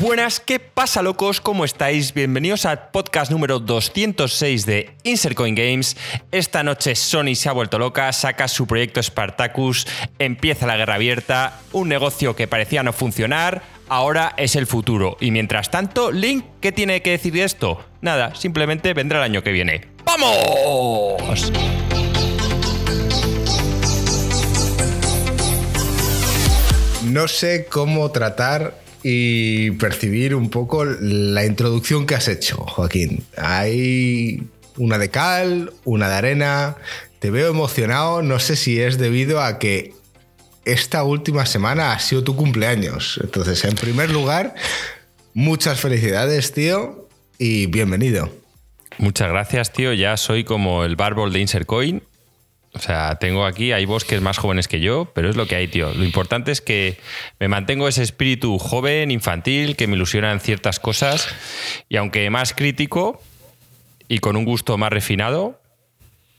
Buenas, ¿qué pasa locos? ¿Cómo estáis? Bienvenidos al podcast número 206 de Insercoin Games. Esta noche Sony se ha vuelto loca, saca su proyecto Spartacus, empieza la guerra abierta, un negocio que parecía no funcionar, ahora es el futuro. Y mientras tanto, Link, ¿qué tiene que decir de esto? Nada, simplemente vendrá el año que viene. ¡Vamos! No sé cómo tratar y percibir un poco la introducción que has hecho, Joaquín. Hay una de cal, una de arena. Te veo emocionado, no sé si es debido a que esta última semana ha sido tu cumpleaños. Entonces, en primer lugar, muchas felicidades, tío, y bienvenido. Muchas gracias, tío. Ya soy como el bárbol de Insercoin. O sea, tengo aquí, hay bosques más jóvenes que yo, pero es lo que hay, tío. Lo importante es que me mantengo ese espíritu joven, infantil, que me ilusionan ciertas cosas. Y aunque más crítico y con un gusto más refinado,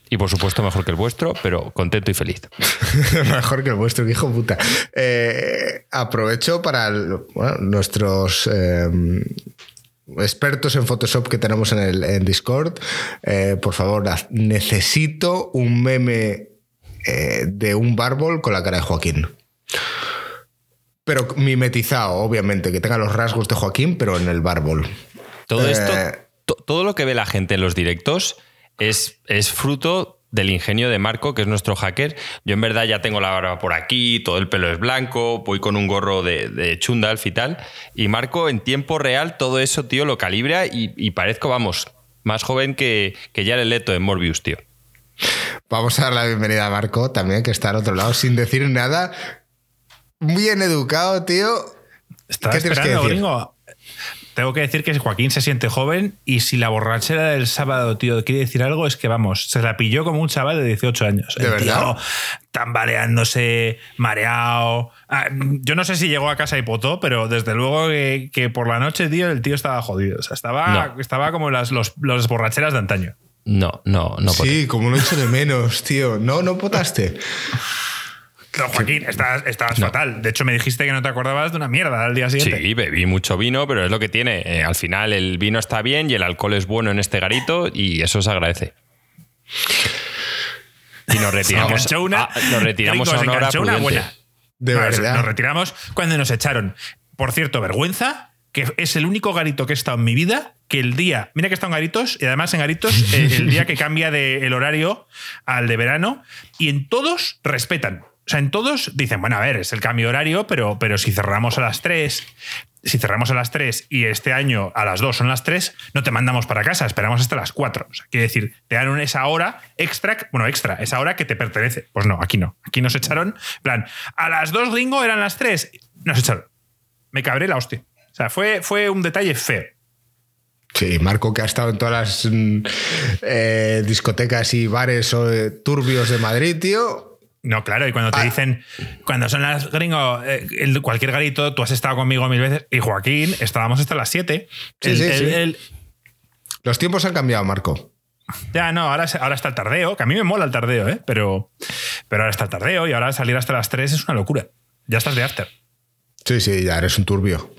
y por supuesto mejor que el vuestro, pero contento y feliz. Mejor que el vuestro, hijo puta. Eh, aprovecho para nuestros eh, expertos en Photoshop que tenemos en, el, en Discord. Eh, por favor, necesito un meme eh, de un bárbol con la cara de Joaquín. Pero mimetizado, obviamente, que tenga los rasgos de Joaquín, pero en el bárbol. Todo Eh, esto, to- todo lo que ve la gente en los directos es, es fruto del ingenio de Marco, que es nuestro hacker. Yo en verdad ya tengo la barba por aquí, todo el pelo es blanco, voy con un gorro de, de Chundalf y tal. Y Marco en tiempo real todo eso, tío, lo calibra y, y parezco, vamos, más joven que, que Jared Leto en Morbius, tío. Vamos a dar la bienvenida a Marco también, que está al otro lado sin decir nada. Bien educado, tío. Estaba ¿Qué tienes que esperando, decir? gringo. Tengo que decir que Joaquín se siente joven y si la borrachera del sábado, tío, quiere decir algo, es que vamos, se la pilló como un chaval de 18 años. ¿De El verdad? tío tambaleándose, mareado. Ah, yo no sé si llegó a casa y potó, pero desde luego que, que por la noche, tío, el tío estaba jodido. O sea, estaba, No. estaba como las los, los borracheras de antaño. No, no, no. sí, como lo he hecho de menos, tío. No, no potaste. No, Joaquín, estabas, estabas fatal. De hecho, me dijiste que no te acordabas de una mierda al día siguiente. Sí, bebí mucho vino, pero es lo que tiene. Eh, al final el vino está bien y el alcohol es bueno en este garito y eso se agradece. Y nos retiramos, enganchó una, a, nos retiramos Gringo, a se una hora buena. De No, verdad. Nos retiramos cuando nos echaron. Por cierto, vergüenza, que es el único garito que he estado en mi vida que el día. Mira que he estado en garitos y además en garitos eh, el día que cambia de el horario al de verano y en todos respetan. O sea, en todos dicen, bueno, a ver, es el cambio horario, pero, pero si cerramos a las 3, si cerramos a las 3 y este año a las 2 son las 3, no te mandamos para casa, esperamos hasta las 4. O sea, quiere decir, te dan esa hora extra, bueno, extra, esa hora que te pertenece. Pues no, aquí no. Aquí nos echaron, plan, a las 2 gringo eran las 3, nos echaron. Me cabré la hostia. O sea, fue, fue un detalle feo. Sí, Marco, que ha estado en todas las mm, eh, discotecas y bares eh, turbios de Madrid, tío. No, claro, y cuando te Ah. dicen, cuando son las gringo, eh, cualquier garito, tú has estado conmigo mil veces, y Joaquín, estábamos hasta las 7. Sí, sí, sí. Los tiempos han cambiado, Marco. Ya, no, ahora, ahora está el tardeo, que a mí me mola el tardeo, ¿eh? pero, pero ahora está el tardeo y ahora salir hasta las 3 es una locura. Ya estás de after. Sí, sí, ya eres un turbio.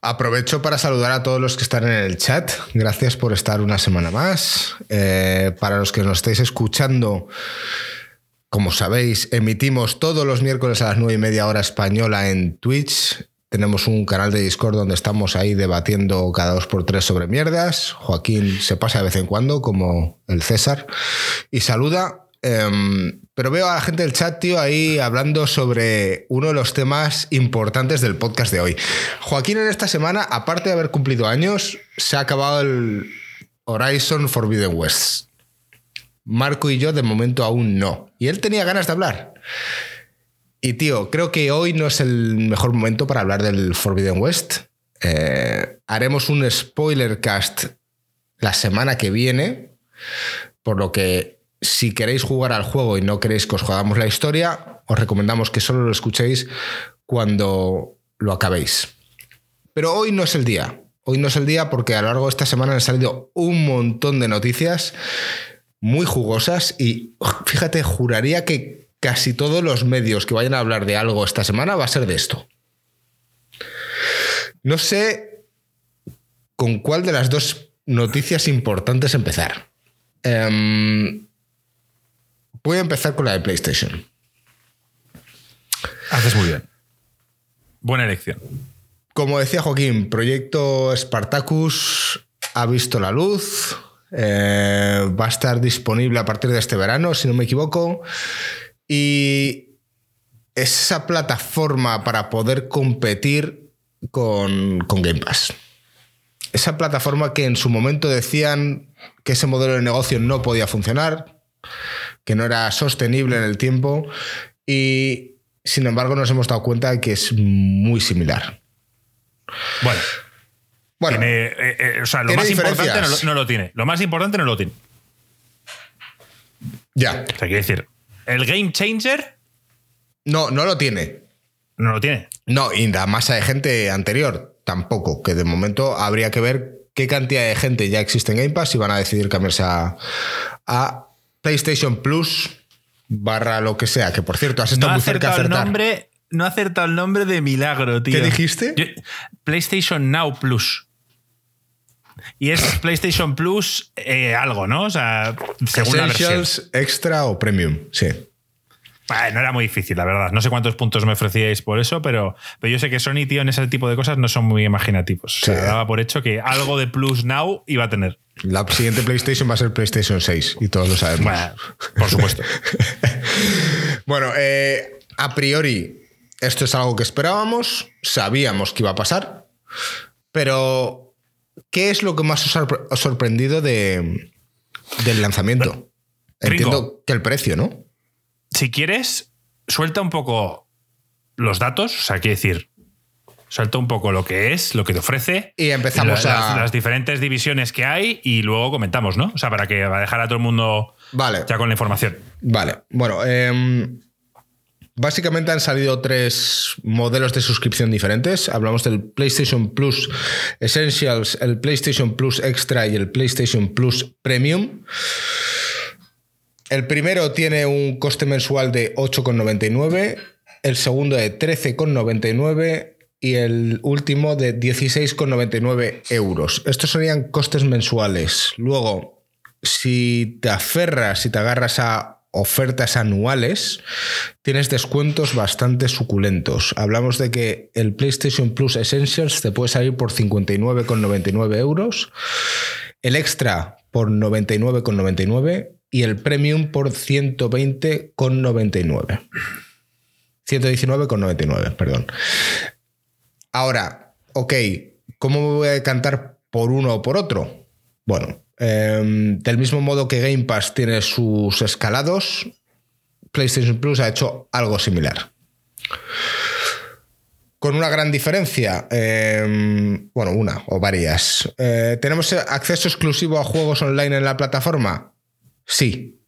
Aprovecho para saludar a todos los que están en el chat. Gracias por estar una semana más. Eh, para los que nos estáis escuchando, como sabéis, emitimos todos los miércoles a las nueve y media hora española en Twitch. Tenemos un canal de Discord donde estamos ahí debatiendo cada dos por tres sobre mierdas. Joaquín se pasa de vez en cuando, como el César, y saluda. Em, pero veo a la gente del chat, tío, ahí hablando sobre uno de los temas importantes del podcast de hoy. Joaquín en esta semana, aparte de haber cumplido años, se ha acabado el Horizon Forbidden West. Marco y yo de momento aún no. Y él tenía ganas de hablar. Y tío, creo que hoy no es el mejor momento para hablar del Forbidden West. Eh, haremos un spoiler cast la semana que viene, por lo que si queréis jugar al juego y no queréis que os jugamos la historia, os recomendamos que solo lo escuchéis cuando lo acabéis. Pero hoy no es el día. Hoy no es el día porque a lo largo de esta semana han salido un montón de noticias muy jugosas y fíjate, juraría que casi todos los medios que vayan a hablar de algo esta semana va a ser de esto. No sé con cuál de las dos noticias importantes empezar. Em, voy a empezar con la de PlayStation. Haces muy bien. Buena elección. Como decía Joaquín, proyecto Spartacus ha visto la luz. Eh, va a estar disponible a partir de este verano, si no me equivoco. Y es esa plataforma para poder competir con, con Game Pass. Esa plataforma que en su momento decían que ese modelo de negocio no podía funcionar, que no era sostenible en el tiempo y sin embargo nos hemos dado cuenta de que es muy similar. Bueno, Bueno, tiene, eh, eh, o sea, lo más importante no lo, no tiene. Lo más importante no lo tiene. ya. O sea, quiere decir, el game changer No, no lo tiene. no lo tiene. No, y la masa de gente anterior tampoco, que de momento habría que ver qué cantidad de gente ya existe en Game Pass y van a decidir cambiarse a, a PlayStation Plus barra lo que sea, que por cierto, has No estado ha muy cerca de el nombre. No ha acertado el nombre de milagro, tío. ¿Qué dijiste? Yo- PlayStation Now Plus. Y es PlayStation Plus eh, algo, ¿no? O sea, según la versión. Extra o Premium, sí. No era muy difícil, la verdad. No sé cuántos puntos me ofrecíais por eso, pero, pero yo sé que Sony, tío, en ese tipo de cosas no son muy imaginativos. O sea, Sí. daba por hecho que algo de Plus Now iba a tener. La siguiente PlayStation va a ser PlayStation 6 y todos lo sabemos. Bueno, por supuesto. Bueno, eh, a priori, esto es algo que esperábamos, sabíamos que iba a pasar, pero ¿qué es lo que más os ha sorprendido de, del lanzamiento? Ringo. Entiendo que el precio, ¿no? si quieres, suelta un poco los datos, o sea, quiere decir, suelta un poco lo que es, lo que te ofrece. Y empezamos la- a- las diferentes divisiones que hay y luego comentamos, ¿no? O sea, para que va a dejar a todo el mundo Vale. ya con la información. Vale, bueno, em, básicamente han salido tres modelos de suscripción diferentes. Hablamos del PlayStation Plus Essentials, el PlayStation Plus Extra y el PlayStation Plus Premium. El primero tiene un coste mensual de 8,99, el segundo de 13,99 y el último de 16,99 euros. Estos serían costes mensuales. Luego, si te aferras, si te agarras a ofertas anuales, tienes descuentos bastante suculentos. Hablamos de que el PlayStation Plus Essentials te puede salir por 59,99 euros, el Extra por 99,99 y el Premium por 120,99. 119,99, perdón. Ahora, ok, ¿cómo me voy a decantar por uno o por otro? Bueno, em, del mismo modo que Game Pass tiene sus escalados, PlayStation Plus ha hecho algo similar. Con una gran diferencia, em, bueno, una o varias. Eh, ¿Tenemos acceso exclusivo a juegos online en la plataforma? Sí.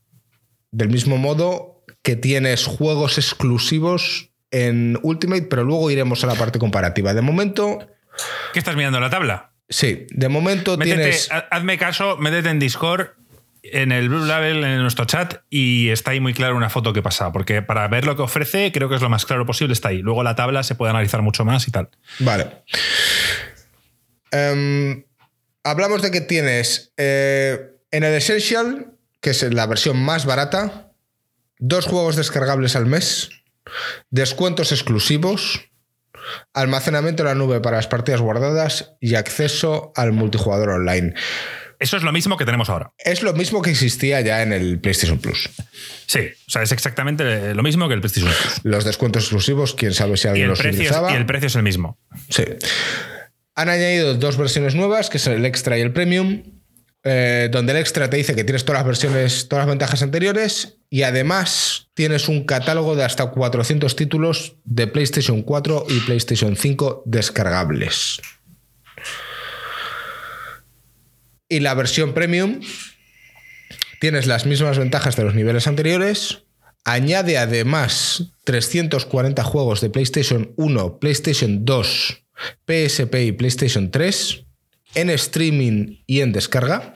Del mismo modo que tienes juegos exclusivos en Ultimate, pero luego iremos a la parte comparativa. De momento, ¿Qué estás mirando la tabla? Sí, de momento Métete, tienes... ha- hazme caso, métete en Discord, en el Blue Label, en nuestro chat, y está ahí muy claro una foto que pasa. Porque para ver lo que ofrece, creo que es lo más claro posible, está ahí. Luego la tabla se puede analizar mucho más y tal. Vale. Em, hablamos de que tienes eh, en el Essential, que es la versión más barata, dos juegos descargables al mes, descuentos exclusivos, almacenamiento en la nube para las partidas guardadas y acceso al multijugador online. Eso es lo mismo que tenemos ahora. Es lo mismo que existía ya en el PlayStation Plus. Sí, o sea, es exactamente lo mismo que el PlayStation Plus. Los descuentos exclusivos, quién sabe si alguien los precio es, utilizaba. y el precio es el mismo. Sí. Han añadido dos versiones nuevas, que son el Extra y el Premium, eh, donde el Extra te dice que tienes todas las versiones, todas las ventajas anteriores, y además tienes un catálogo de hasta 400 títulos de PlayStation 4 y PlayStation 5 descargables. Y la versión Premium tienes las mismas ventajas de los niveles anteriores. Añade además 340 juegos de PlayStation 1, PlayStation 2, PSP y PlayStation 3 en streaming y en descarga.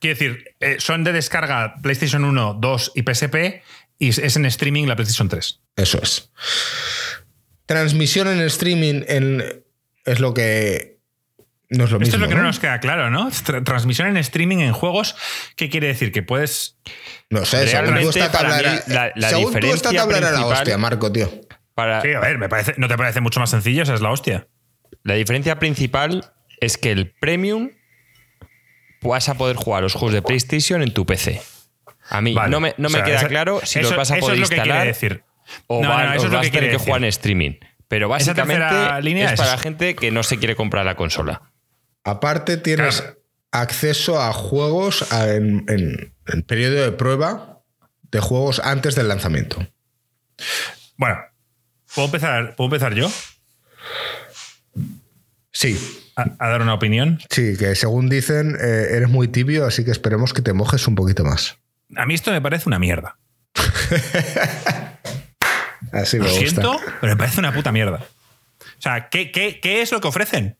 Quiero decir, eh, son de descarga PlayStation 1, 2 y PSP, y es- en streaming la PlayStation 3. Eso es. Transmisión en streaming en- es lo que no es lo Esto mismo. es lo que no, ¿no? nos queda claro, ¿no? Tra- transmisión en streaming en juegos, ¿qué quiere decir? Que puedes. No sé, según tú esta tabla era, la- la según tú esta tabla era la hostia, Marco, tío. Para, Sí, a ver, me parece, ¿no te parece mucho más sencillo? Esa es la hostia. La diferencia principal es que el Premium vas a poder jugar los juegos de PlayStation en tu PC. A mí Vale. no me, no O me sea, queda eso- claro si eso- los vas a poder es instalar decir. o No, va- no, eso es vas que a tener que jugar en streaming. Pero básicamente línea es es- para la gente que no se quiere comprar la consola. Aparte, tienes Claro. acceso a juegos en- en periodo de prueba de juegos antes del lanzamiento. Bueno, ¿puedo empezar, ¿puedo empezar yo Sí, a, a dar una opinión? sí, que según dicen, eh, eres muy tibio, así que esperemos que te mojes un poquito más. A mí esto me parece una mierda. Así Lo me gusta. siento, pero me parece una puta mierda. O sea, ¿qué, qué, qué es lo que ofrecen?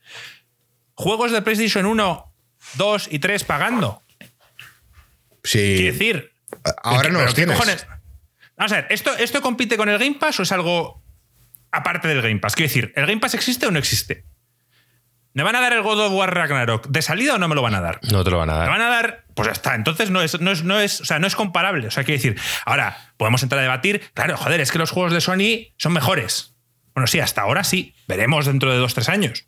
¿Juegos de PlayStation 1, 2 y 3 pagando? Sí. Quiero decir. Ahora no ¿pero los tienes. cojones? Vamos a ver, ¿esto, ¿esto compite con el Game Pass o es algo aparte del Game Pass? Quiero decir, ¿el Game Pass existe o no existe? ¿Me van a dar el God of War Ragnarok de salida o no me lo van a dar? No te lo van a ¿Me dar. van a dar? Pues ya está. Entonces no es, no es, no es, o sea, no es comparable. O sea, quiero decir, ahora podemos entrar a debatir. Claro, joder, es que los juegos de Sony son mejores. Bueno, sí, hasta ahora sí. Veremos dentro de dos, tres años.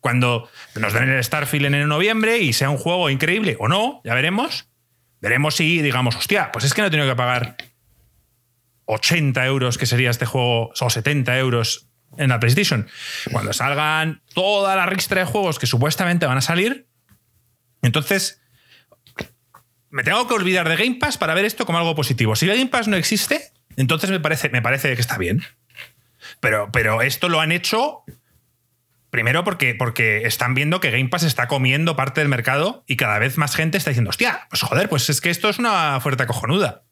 Cuando nos den el Starfield en noviembre y sea un juego increíble o no, ya veremos. Veremos si digamos, hostia, pues es que no he tenido que pagar 80 euros, que sería este juego, o 70 euros en la PlayStation. Cuando salgan toda la ristra de juegos que supuestamente van a salir, entonces me tengo que olvidar de Game Pass para ver esto como algo positivo. Si Game Pass no existe, entonces me parece, me parece que está bien. Pero, pero esto lo han hecho primero porque, porque están viendo que Game Pass está comiendo parte del mercado y cada vez más gente está diciendo, hostia, pues joder, pues es que esto es una oferta cojonuda.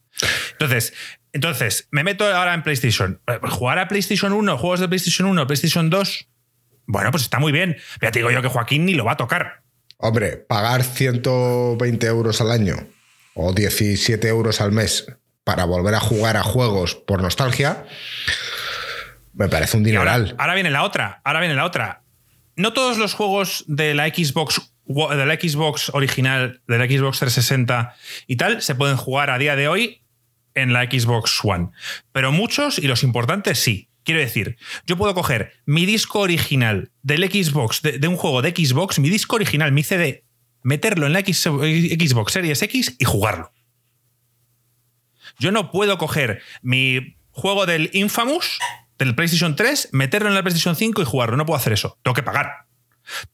Entonces, entonces, me meto ahora en PlayStation. Eh, pues Jugar a PlayStation 1, juegos de PlayStation 1, PlayStation 2, bueno, pues está muy bien. Pero ya te digo yo que Joaquín ni lo va a tocar. Hombre, pagar 120 euros al año o 17 euros al mes para volver a jugar a juegos por nostalgia, me parece un Y ahora, dineral. ahora viene la otra, ahora viene la otra. No todos los juegos de la Xbox de la Xbox original, de la Xbox 360 y tal, se pueden jugar a día de hoy en la Xbox One. Pero muchos y los importantes sí. Quiero decir, yo puedo coger mi disco original del Xbox, de, un juego de Xbox, mi disco original, mi CD, meterlo en la Xbox Series X y jugarlo. Yo no puedo coger mi juego del Infamous, del PlayStation 3, meterlo en la PlayStation 5 y jugarlo. No puedo hacer eso. Tengo que pagar.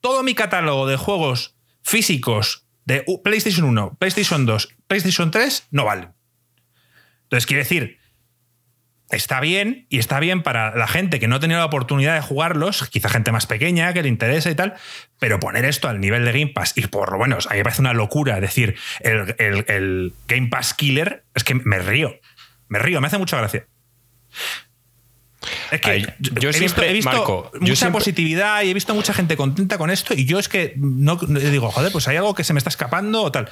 Todo mi catálogo de juegos físicos de PlayStation 1, PlayStation 2, PlayStation 3 no valen. Entonces, quiere decir, está bien y está bien para la gente que no ha tenido la oportunidad de jugarlos, quizá gente más pequeña que le interesa y tal, pero poner esto al nivel de Game Pass y por lo menos a mí me parece una locura decir el, el- el Game Pass Killer, es que me río, me río, me hace mucha gracia. Es que Ay, yo he siempre, visto, he visto Marco, yo mucha siempre- positividad y he visto mucha gente contenta con esto y yo es que no digo, joder, pues hay algo que se me está escapando o tal.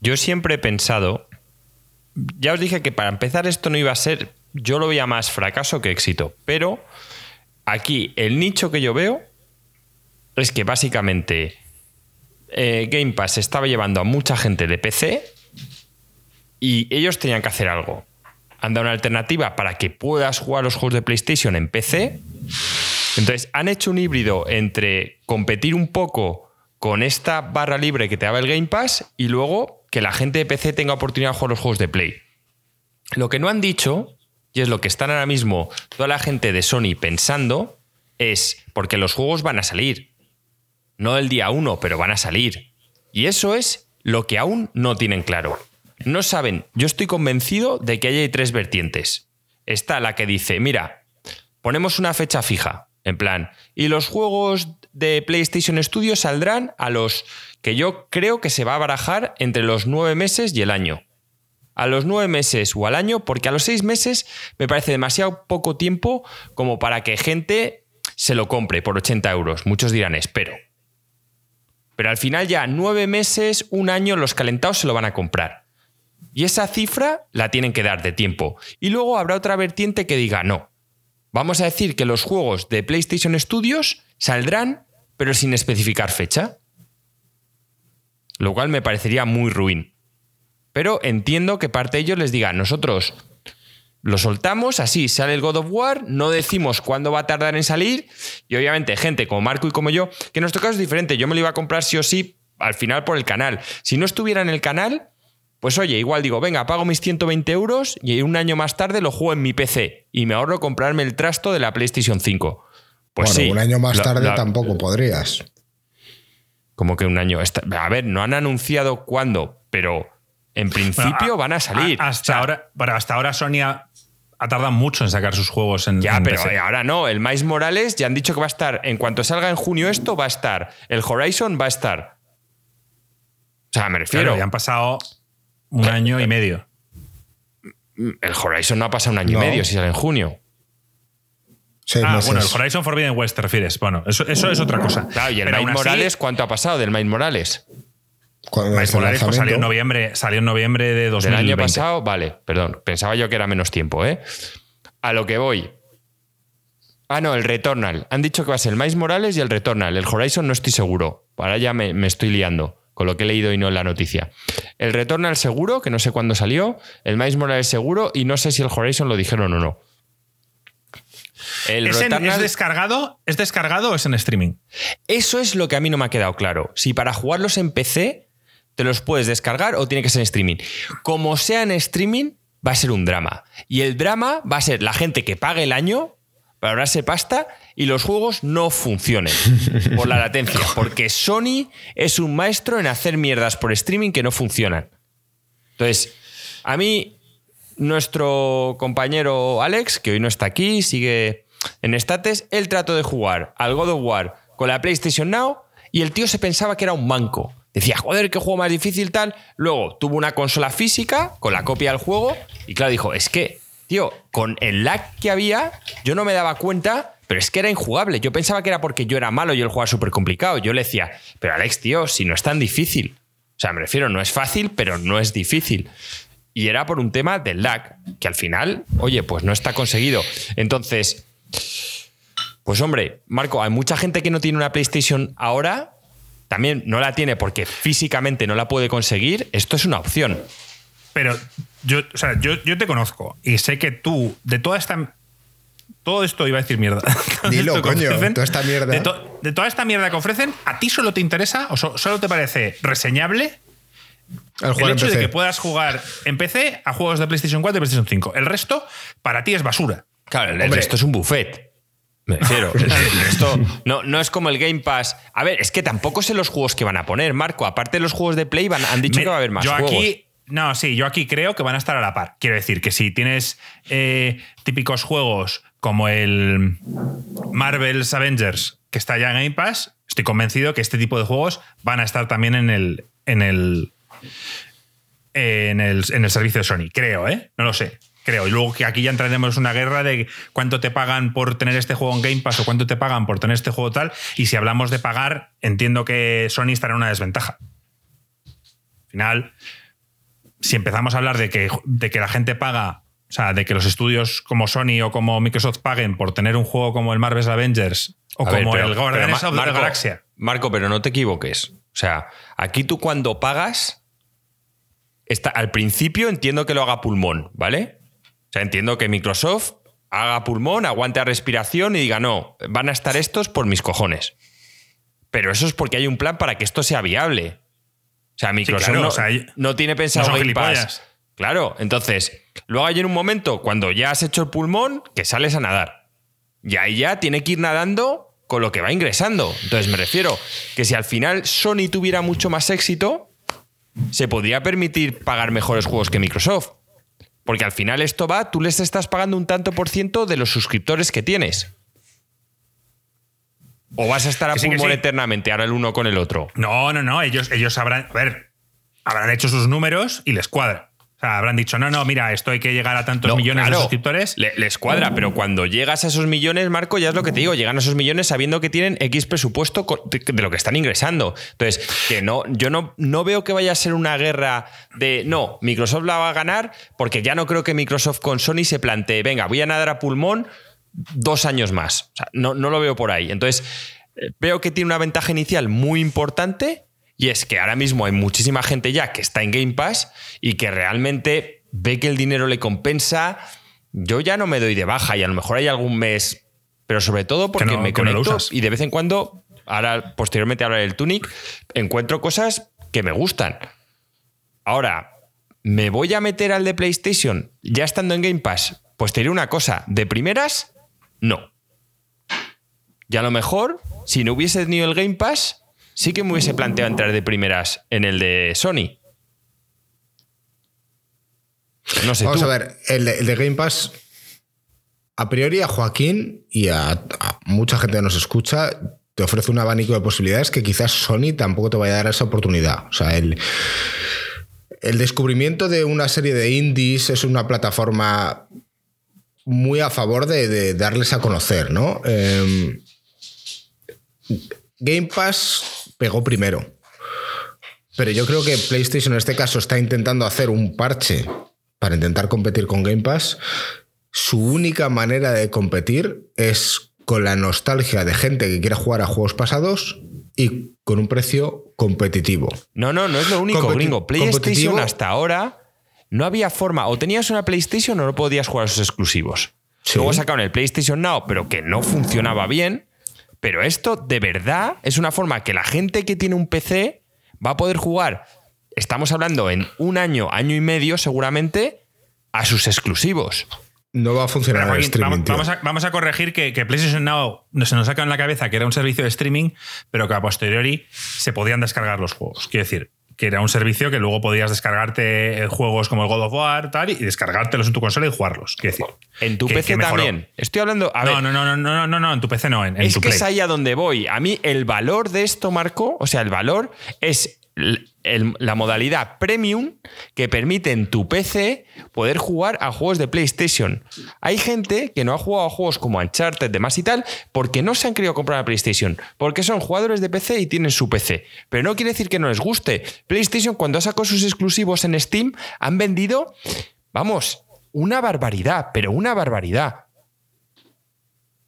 Yo siempre he pensado, ya os dije que para empezar esto no iba a ser, yo lo veía más fracaso que éxito, pero aquí el nicho que yo veo es que básicamente eh, Game Pass estaba llevando a mucha gente de PC y ellos tenían que hacer algo. Han dado una alternativa para que puedas jugar los juegos de PlayStation en PC. Entonces, han hecho un híbrido entre competir un poco con esta barra libre que te daba el Game Pass y luego que la gente de PC tenga oportunidad de jugar los juegos de Play. Lo que no han dicho, y es lo que están ahora mismo toda la gente de Sony pensando, es porque los juegos van a salir. No el día uno, pero van a salir. Y eso es lo que aún no tienen claro. No saben, yo estoy convencido de que hay tres vertientes. Está la que dice, mira, ponemos una fecha fija, en plan, y los juegos de PlayStation Studio saldrán a los yo creo que se va a barajar entre los nueve meses y el año. A los nueve meses o al año, porque a los seis meses me parece demasiado poco tiempo como para que gente se lo compre por 80 euros. Muchos dirán, espero. Pero al final ya nueve meses, un año, los calentados se lo van a comprar. Y esa cifra la tienen que dar de tiempo. Y luego habrá otra vertiente que diga, no, Vamos a decir que los juegos de PlayStation Studios saldrán pero sin especificar fecha. Lo cual me parecería muy ruin. Pero entiendo que parte de ellos les diga, nosotros lo soltamos, así sale el God of War, no decimos cuándo va a tardar en salir, y obviamente gente como Marco y como yo, que en nuestro caso es diferente, yo me lo iba a comprar sí o sí al final por el canal. Si no estuviera en el canal, pues oye, igual digo, venga, pago mis 120 euros y un año más tarde lo juego en mi PC y me ahorro comprarme el trasto de la PlayStation 5. Pues bueno, sí, un año más la- tarde la- tampoco podrías. Como que un año. A ver, no han anunciado cuándo, pero en principio Bueno, a- van a salir. a- hasta, O sea, ahora, bueno, hasta ahora Sony ha, ha tardado mucho en sacar sus juegos en. Ya, en pero PC. eh, ahora no. El Miles Morales ya han dicho que va a estar. En cuanto salga en junio esto, va a estar. El Horizon va a estar. O sea, me refiero. Claro, ya han pasado un año y medio. El Horizon no ha pasado un año No. y medio si sale en junio. Seis Ah, meses. bueno, el Horizon Forbidden West te refieres. Bueno, eso, eso es otra cosa. Claro, y el así, Morales, ¿cuánto ha pasado del Miles Morales? Miles Morales pues, salió en noviembre, salió en noviembre de Del 2020. año pasado, vale, perdón. Pensaba yo que era menos tiempo, ¿eh? A lo que voy. Ah, no, el Returnal. Han dicho que va a ser el Miles Morales y el Returnal. El Horizon no estoy seguro. Ahora ya me, me estoy liando con lo que he leído y no en la noticia. El Returnal seguro, que no sé cuándo salió. El Miles Morales seguro y no sé si el Horizon lo dijeron o no. El ¿Es, en- Returnal- ¿Es descargado? ¿Es descargado o es en streaming? Eso es lo que a mí no me ha quedado claro. Si para jugarlos en PC te los puedes descargar o tiene que ser en streaming. Como sea en streaming, va a ser un drama. Y el drama va a ser la gente que pague el año para ahorrarse pasta y los juegos no funcionen por la latencia. Porque Sony es un maestro en hacer mierdas por streaming que no funcionan. Entonces, a mí, nuestro compañero Alex, que hoy no está aquí, sigue en States, él trató de jugar al God of War con la PlayStation Now y el tío se pensaba que era un manco. Decía, joder, qué juego más difícil tal. Luego tuvo una consola física con la copia del juego y claro, dijo, es que, tío, con el lag que había, yo no me daba cuenta, pero es que era injugable. Yo pensaba que era porque yo era malo y el juego era súper complicado. Yo le decía, pero Alex, tío, si no es tan difícil. O sea, me refiero, no es fácil, pero no es difícil. Y era por un tema del lag, que al final, oye, pues no está conseguido. Entonces, pues hombre, Marco, hay mucha gente que no tiene una PlayStation ahora, también no la tiene porque físicamente no la puede conseguir. Esto es una opción. Pero yo, o sea, yo, yo te conozco y sé que tú, de toda esta. Todo esto iba a decir mierda. Dilo, coño, toda esta mierda. De, to- de toda esta mierda que ofrecen, ¿a ti solo te interesa o so- solo te parece reseñable El hecho de que puedas jugar en PC a juegos de PlayStation 4 y PlayStation 5? El resto, para ti es basura. Claro, el resto es un buffet. Me refiero. el resto no, no es como el Game Pass. A ver, es que tampoco sé los juegos que van a poner, Marco. Aparte de los juegos de Play, van, han dicho Me- que va a haber más yo juegos. aquí. No, sí, yo aquí creo que van a estar a la par. Quiero decir que si tienes eh, típicos juegos como el Marvel's Avengers, que está ya en Game Pass, estoy convencido que este tipo de juegos van a estar también en el. en el. En el, en el servicio de Sony. Creo, ¿eh? No lo sé. Creo. Y luego que aquí ya entraremos en una guerra de cuánto te pagan por tener este juego en Game Pass o cuánto te pagan por tener este juego tal. Y si hablamos de pagar, entiendo que Sony estará en una desventaja. Al final, si empezamos a hablar de que, de que la gente paga, o sea, de que los estudios como Sony o como Microsoft paguen por tener un juego como el Marvel's Avengers o A ver, como pero- el Guardianes pero of the Galaxia. Marco, pero no te equivoques. O sea, aquí tú cuando pagas, está, al principio entiendo que lo haga pulmón, ¿vale? O sea, entiendo que Microsoft haga pulmón, aguante a respiración y diga, no, van a estar estos por mis cojones. Pero eso es porque hay un plan para que esto sea viable. O sea, Microsoft claro, no, o sea, hay- no tiene pensado no Pass. Claro, entonces, luego hay en un momento cuando ya has hecho el pulmón que sales a nadar. Y ahí ya tiene que ir nadando con lo que va ingresando. Entonces me refiero que si al final Sony tuviera mucho más éxito, se podría permitir pagar mejores juegos que Microsoft. Porque al final esto va, tú les estás pagando un tanto por ciento de los suscriptores que tienes. O vas a estar a sí, pulmón sí. eternamente, ahora el uno con el otro. No, no, no. Ellos, ellos habrán. A ver, habrán hecho sus números y les cuadra. O sea, habrán dicho, no, no, mira, esto hay que llegar a tantos No, millones claro, de suscriptores. le- les cuadra, pero cuando llegas a esos millones, Marco, ya es lo que te digo, llegan a esos millones sabiendo que tienen X presupuesto de de lo que están ingresando. Entonces, que no, yo no, no veo que vaya a ser una guerra de no, Microsoft la va a ganar, porque ya no creo que Microsoft con Sony se plantee, venga, voy a nadar a pulmón dos años más. O sea, no, no lo veo por ahí. Entonces, veo que tiene una ventaja inicial muy importante y es que ahora mismo hay muchísima gente ya que está en Game Pass y que realmente ve que el dinero le compensa. Yo ya no me doy de baja y a lo mejor hay algún mes, pero sobre todo porque no- me no conecto y de vez en cuando, ahora posteriormente hablaré del Tunic, encuentro cosas que me gustan. Ahora, ¿me voy a meter al de PlayStation ya estando en Game Pass? Pues te diré una cosa, de primeras, no. Y a lo mejor, si no hubiese tenido el Game Pass, sí que me hubiese planteado entrar de primeras en el de Sony. No sé Vamos tú. a ver, el de, el de Game Pass, a priori a Joaquín y a, a mucha gente que nos escucha, te ofrece un abanico de posibilidades que quizás Sony tampoco te vaya a dar esa oportunidad. O sea, el, el descubrimiento de una serie de indies es una plataforma muy a favor de, de darles a conocer, ¿no? Eh, Game Pass pegó primero. Pero yo creo que PlayStation en este caso está intentando hacer un parche para intentar competir con Game Pass. Su única manera de competir es con la nostalgia de gente que quiere jugar a juegos pasados y con un precio competitivo. No, no, no es lo único, Competi- gringo. PlayStation hasta ahora no había forma. O tenías una PlayStation o no podías jugar a sus exclusivos. Sí. Luego sacaron el PlayStation Now, pero que no funcionaba bien. Pero esto de verdad es una forma que la gente que tiene un PC va a poder jugar. Estamos hablando en un año, año y medio seguramente, a sus exclusivos. No va a funcionar Pero, el Joaquín, streaming. vamos, a, vamos a corregir que, que PlayStation Now no se nos saca en la cabeza que era un servicio de streaming, pero que a posteriori se podían descargar los juegos. Quiero decir, que era un servicio que luego podías descargarte eh, juegos como el God of War tal, y descargártelos en tu consola y jugarlos. Quiero decir, En tu que- PC que también. Estoy hablando. A no, ver, no, no, no, no, no, no, en tu PC no, en, en es tu que Play. es ahí a donde voy. A mí el valor de esto, Marco, o sea, el valor es la modalidad premium que permite en tu PC poder jugar a juegos de PlayStation. Hay gente que no ha jugado a juegos como Uncharted, demás y tal, porque no se han querido comprar la PlayStation, porque son jugadores de PC y tienen su PC. Pero no quiere decir que no les guste. PlayStation, cuando sacó sus exclusivos en Steam, han vendido, vamos, una barbaridad, pero una barbaridad.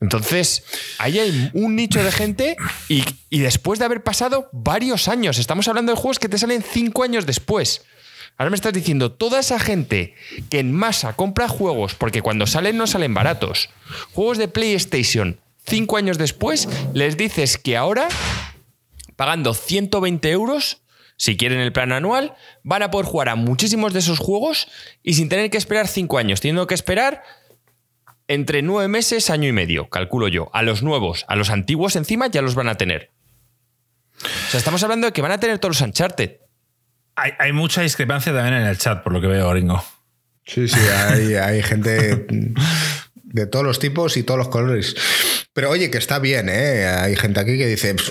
Entonces, ahí hay un nicho de gente y, después de haber pasado varios años, estamos hablando de juegos que te salen cinco años después. Ahora me estás diciendo, toda esa gente que en masa compra juegos, porque cuando salen no salen baratos, juegos de PlayStation, cinco años después, les dices que ahora, pagando 120 euros, si quieren el plan anual, van a poder jugar a muchísimos de esos juegos y sin tener que esperar cinco años, teniendo que esperar entre nueve meses, año y medio, calculo yo. A los nuevos, a los antiguos encima ya los van a tener. O sea, estamos hablando de que van a tener todos los Uncharted. Hay, hay mucha discrepancia también en el chat, por lo que veo, gringo. Sí, sí, hay, hay gente de todos los tipos y todos los colores. Pero oye, que está bien, ¿eh? Hay gente aquí que dice, "Pff,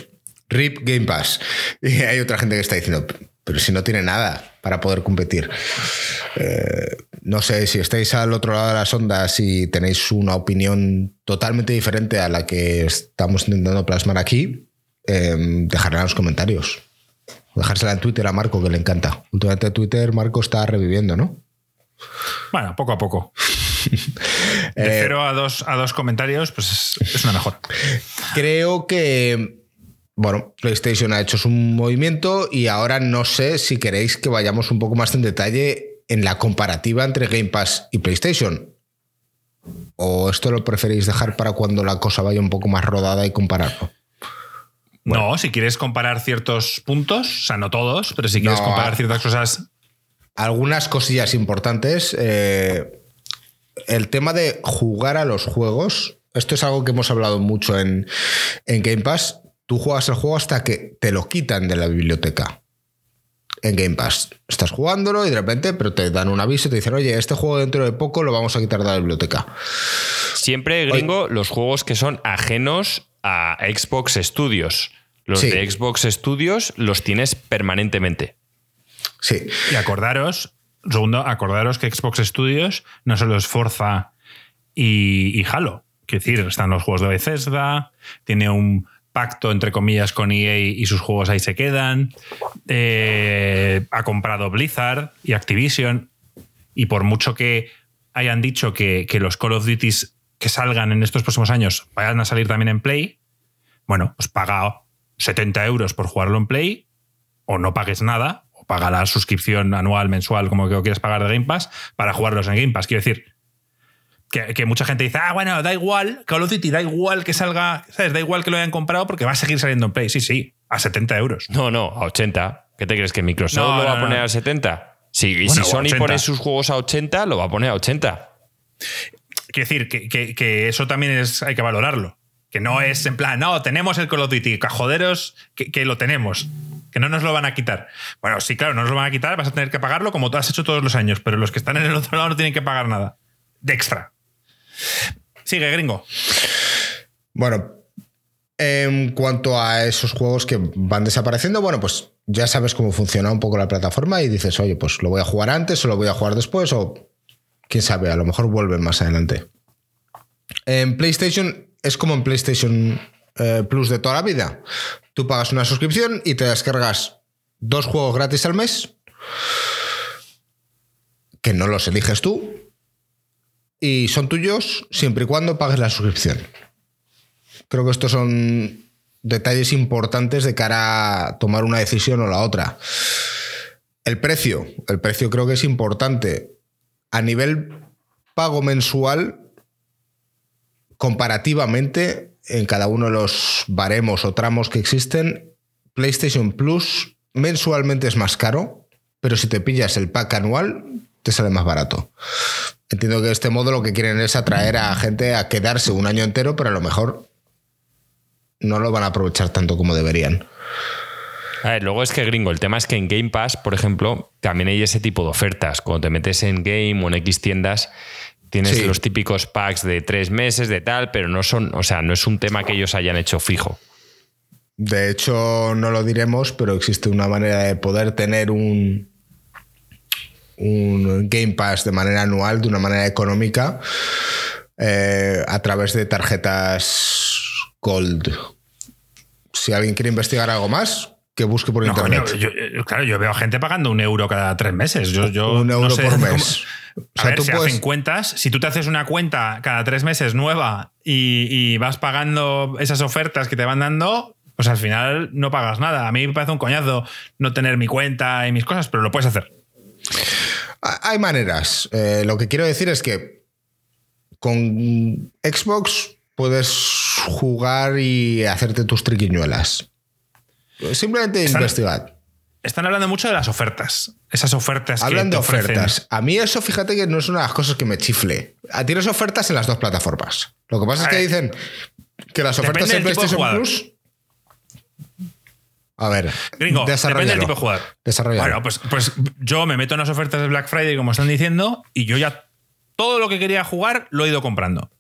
RIP Game Pass. Y hay otra gente que está diciendo, pero si no tiene nada para poder competir. Eh, no sé, si estáis al otro lado de las ondas y tenéis una opinión totalmente diferente a la que estamos intentando plasmar aquí, eh, dejadla en los comentarios. Dejársela en Twitter a Marco, que le encanta. Últimamente Twitter, Marco está reviviendo, ¿no? Bueno, poco a poco. De Eh, cero a dos, a dos comentarios, pues es, es una mejora. Creo que, bueno, PlayStation ha hecho su movimiento y ahora no sé si queréis que vayamos un poco más en detalle en la comparativa entre Game Pass y PlayStation. ¿O esto lo preferís dejar para cuando la cosa vaya un poco más rodada y compararlo? No, si quieres comparar ciertos puntos, o sea, no todos, pero si quieres No, comparar ciertas cosas. Algunas cosillas importantes. eh, el tema de jugar a los juegos. Esto es algo que hemos hablado mucho en, en Game Pass. Tú juegas el juego hasta que te lo quitan de la biblioteca. En Game Pass. Estás jugándolo y de repente, pero te dan un aviso y te dicen, oye, este juego dentro de poco lo vamos a quitar de la biblioteca. Siempre, gringo, los juegos que son ajenos a Xbox Studios. Los Sí. de Xbox Studios los tienes permanentemente. Sí. Y acordaros, segundo, acordaros que Xbox Studios no solo es Forza y, y Halo. Quiero decir, están los juegos de Bethesda, tiene un entre comillas con EA y sus juegos ahí se quedan. Eh, ha comprado Blizzard y Activision. Y por mucho que hayan dicho que, los Call of Duty que salgan en estos próximos años vayan a salir también en Play, bueno, pues paga 70 euros por jugarlo en Play o no pagues nada o paga la suscripción anual, mensual, como que quieres pagar de Game Pass para jugarlos en Game Pass. Quiero decir, que, mucha gente dice, ah, bueno, da igual, Call of Duty, da igual que salga, ¿sabes? Da igual que lo hayan comprado porque va a seguir saliendo en Play. Sí, sí, a 70 euros. No, no, a 80. ¿Qué te crees que Microsoft lo va a poner a 70? Sí, y si Sony pone sus juegos a 80, lo va a poner a 80. Quiero decir que, eso también es, hay que valorarlo. Que no es en plan, no, tenemos el Call of Duty, cajoderos, que, que lo tenemos que no nos lo van a quitar. Bueno, sí, claro, no nos lo van a quitar, vas a tener que pagarlo como tú has hecho todos los años, pero los que están en el otro lado no tienen que pagar nada. De extra. Sigue, gringo. Bueno, en cuanto a esos juegos que van desapareciendo, bueno, pues ya sabes cómo funciona un poco la plataforma y dices, oye, pues lo voy a jugar antes o lo voy a jugar después o quién sabe, a lo mejor vuelven más adelante. En PlayStation es como en PlayStation eh, Plus de toda la vida. Tú pagas una suscripción y te descargas dos juegos gratis al mes que no los eliges tú y son tuyos siempre y cuando pagues la suscripción. Creo que estos son detalles importantes de cara a tomar una decisión o la otra. El precio, el precio creo que es importante. A nivel pago mensual, comparativamente, en cada uno de los baremos o tramos que existen, PlayStation Plus mensualmente es más caro, pero si te pillas el pack anual, te sale más barato. Entiendo que de este modo lo que quieren es atraer a gente a quedarse un año entero, pero a lo mejor no lo van a aprovechar tanto como deberían. A ver, luego es que gringo, el tema es que en Game Pass, por ejemplo, también hay ese tipo de ofertas. Cuando te metes en Game o en X tiendas, tienes los típicos packs de tres meses, de tal, pero no son, o sea, no es un tema que ellos hayan hecho fijo. De hecho, no lo diremos, pero existe una manera de poder tener un, un Game Pass de manera anual, de una manera económica, eh, a través de tarjetas Gold. Si alguien quiere investigar algo más, que busque por internet. Eh, claro, yo veo gente pagando un euro cada tres meses. Yo, un euro por mes. a ver, si hacen cuentas, si tú te haces una cuenta cada tres meses nueva y, y, vas pagando esas ofertas que te van dando, pues al final no pagas nada. A mí me parece un coñazo no tener mi cuenta y mis cosas, pero lo puedes hacer. Hay maneras. Eh, lo que quiero decir es que con Xbox puedes jugar y hacerte tus triquiñuelas. Simplemente investigar. Están hablando mucho de las ofertas. Esas ofertas Hablan de ofertas. A mí eso, fíjate que no es una de las cosas que me chifle. Tienes ofertas en las dos plataformas. Lo que pasa es que dicen que las ofertas en PlayStation Plus a ver, Gringo, depende del tipo de jugador. Bueno, pues, pues yo me meto en las ofertas de Black Friday, como están diciendo, y yo ya todo lo que quería jugar lo he ido comprando.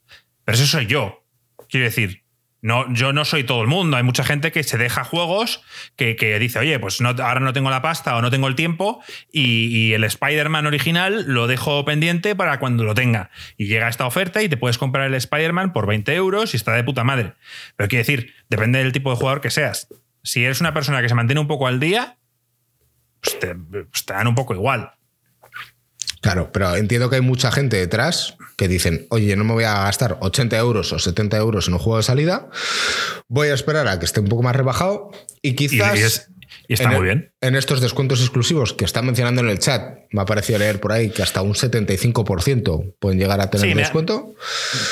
Pero eso soy yo. Quiero decir, no, yo no soy todo el mundo. Hay mucha gente que se deja juegos que, dice, oye, pues no, ahora no tengo la pasta o no tengo el tiempo y, y el Spider-Man original lo dejo pendiente para cuando lo tenga. Y llega esta oferta y te puedes comprar el Spider-Man por 20 euros y está de puta madre. Pero quiero decir, depende del tipo de jugador que seas si eres una persona que se mantiene un poco al día, pues te, pues dan un poco igual. Claro, pero entiendo que hay mucha gente detrás que dicen, oye, no me voy a gastar 80 euros o 70 euros en un juego de salida, voy a esperar a que esté un poco más rebajado y quizás... Y está muy bien. En estos descuentos exclusivos que están mencionando en el chat, me ha parecido leer por ahí que hasta un 75% pueden llegar a tener descuento.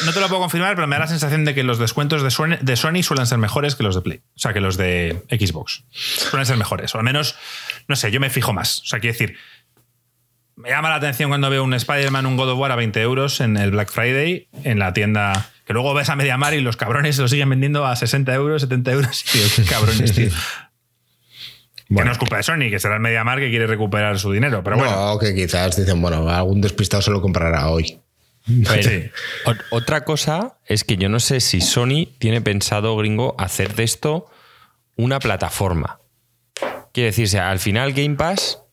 no te lo puedo confirmar, pero me da la sensación de que los descuentos de Sony, de Sony suelen ser mejores que los de Play. O sea, que los de Xbox. Suelen ser mejores. O al menos, no sé, yo me fijo más. O sea, quiero decir, me llama la atención cuando veo un Spider-Man, un God of War a 20 euros en el Black Friday en la tienda. Que luego ves a Mediamar y los cabrones lo siguen vendiendo a 60 euros, 70 euros. Y cabrones, tío. Que no es culpa de Sony, que será el MediaMar que quiere recuperar su dinero. Pero bueno. No, que quizás dicen, bueno, algún despistado se lo comprará hoy. Otra cosa es que yo no sé si Sony tiene pensado, gringo, hacer de esto una plataforma. Quiere decirse, al final Game Pass,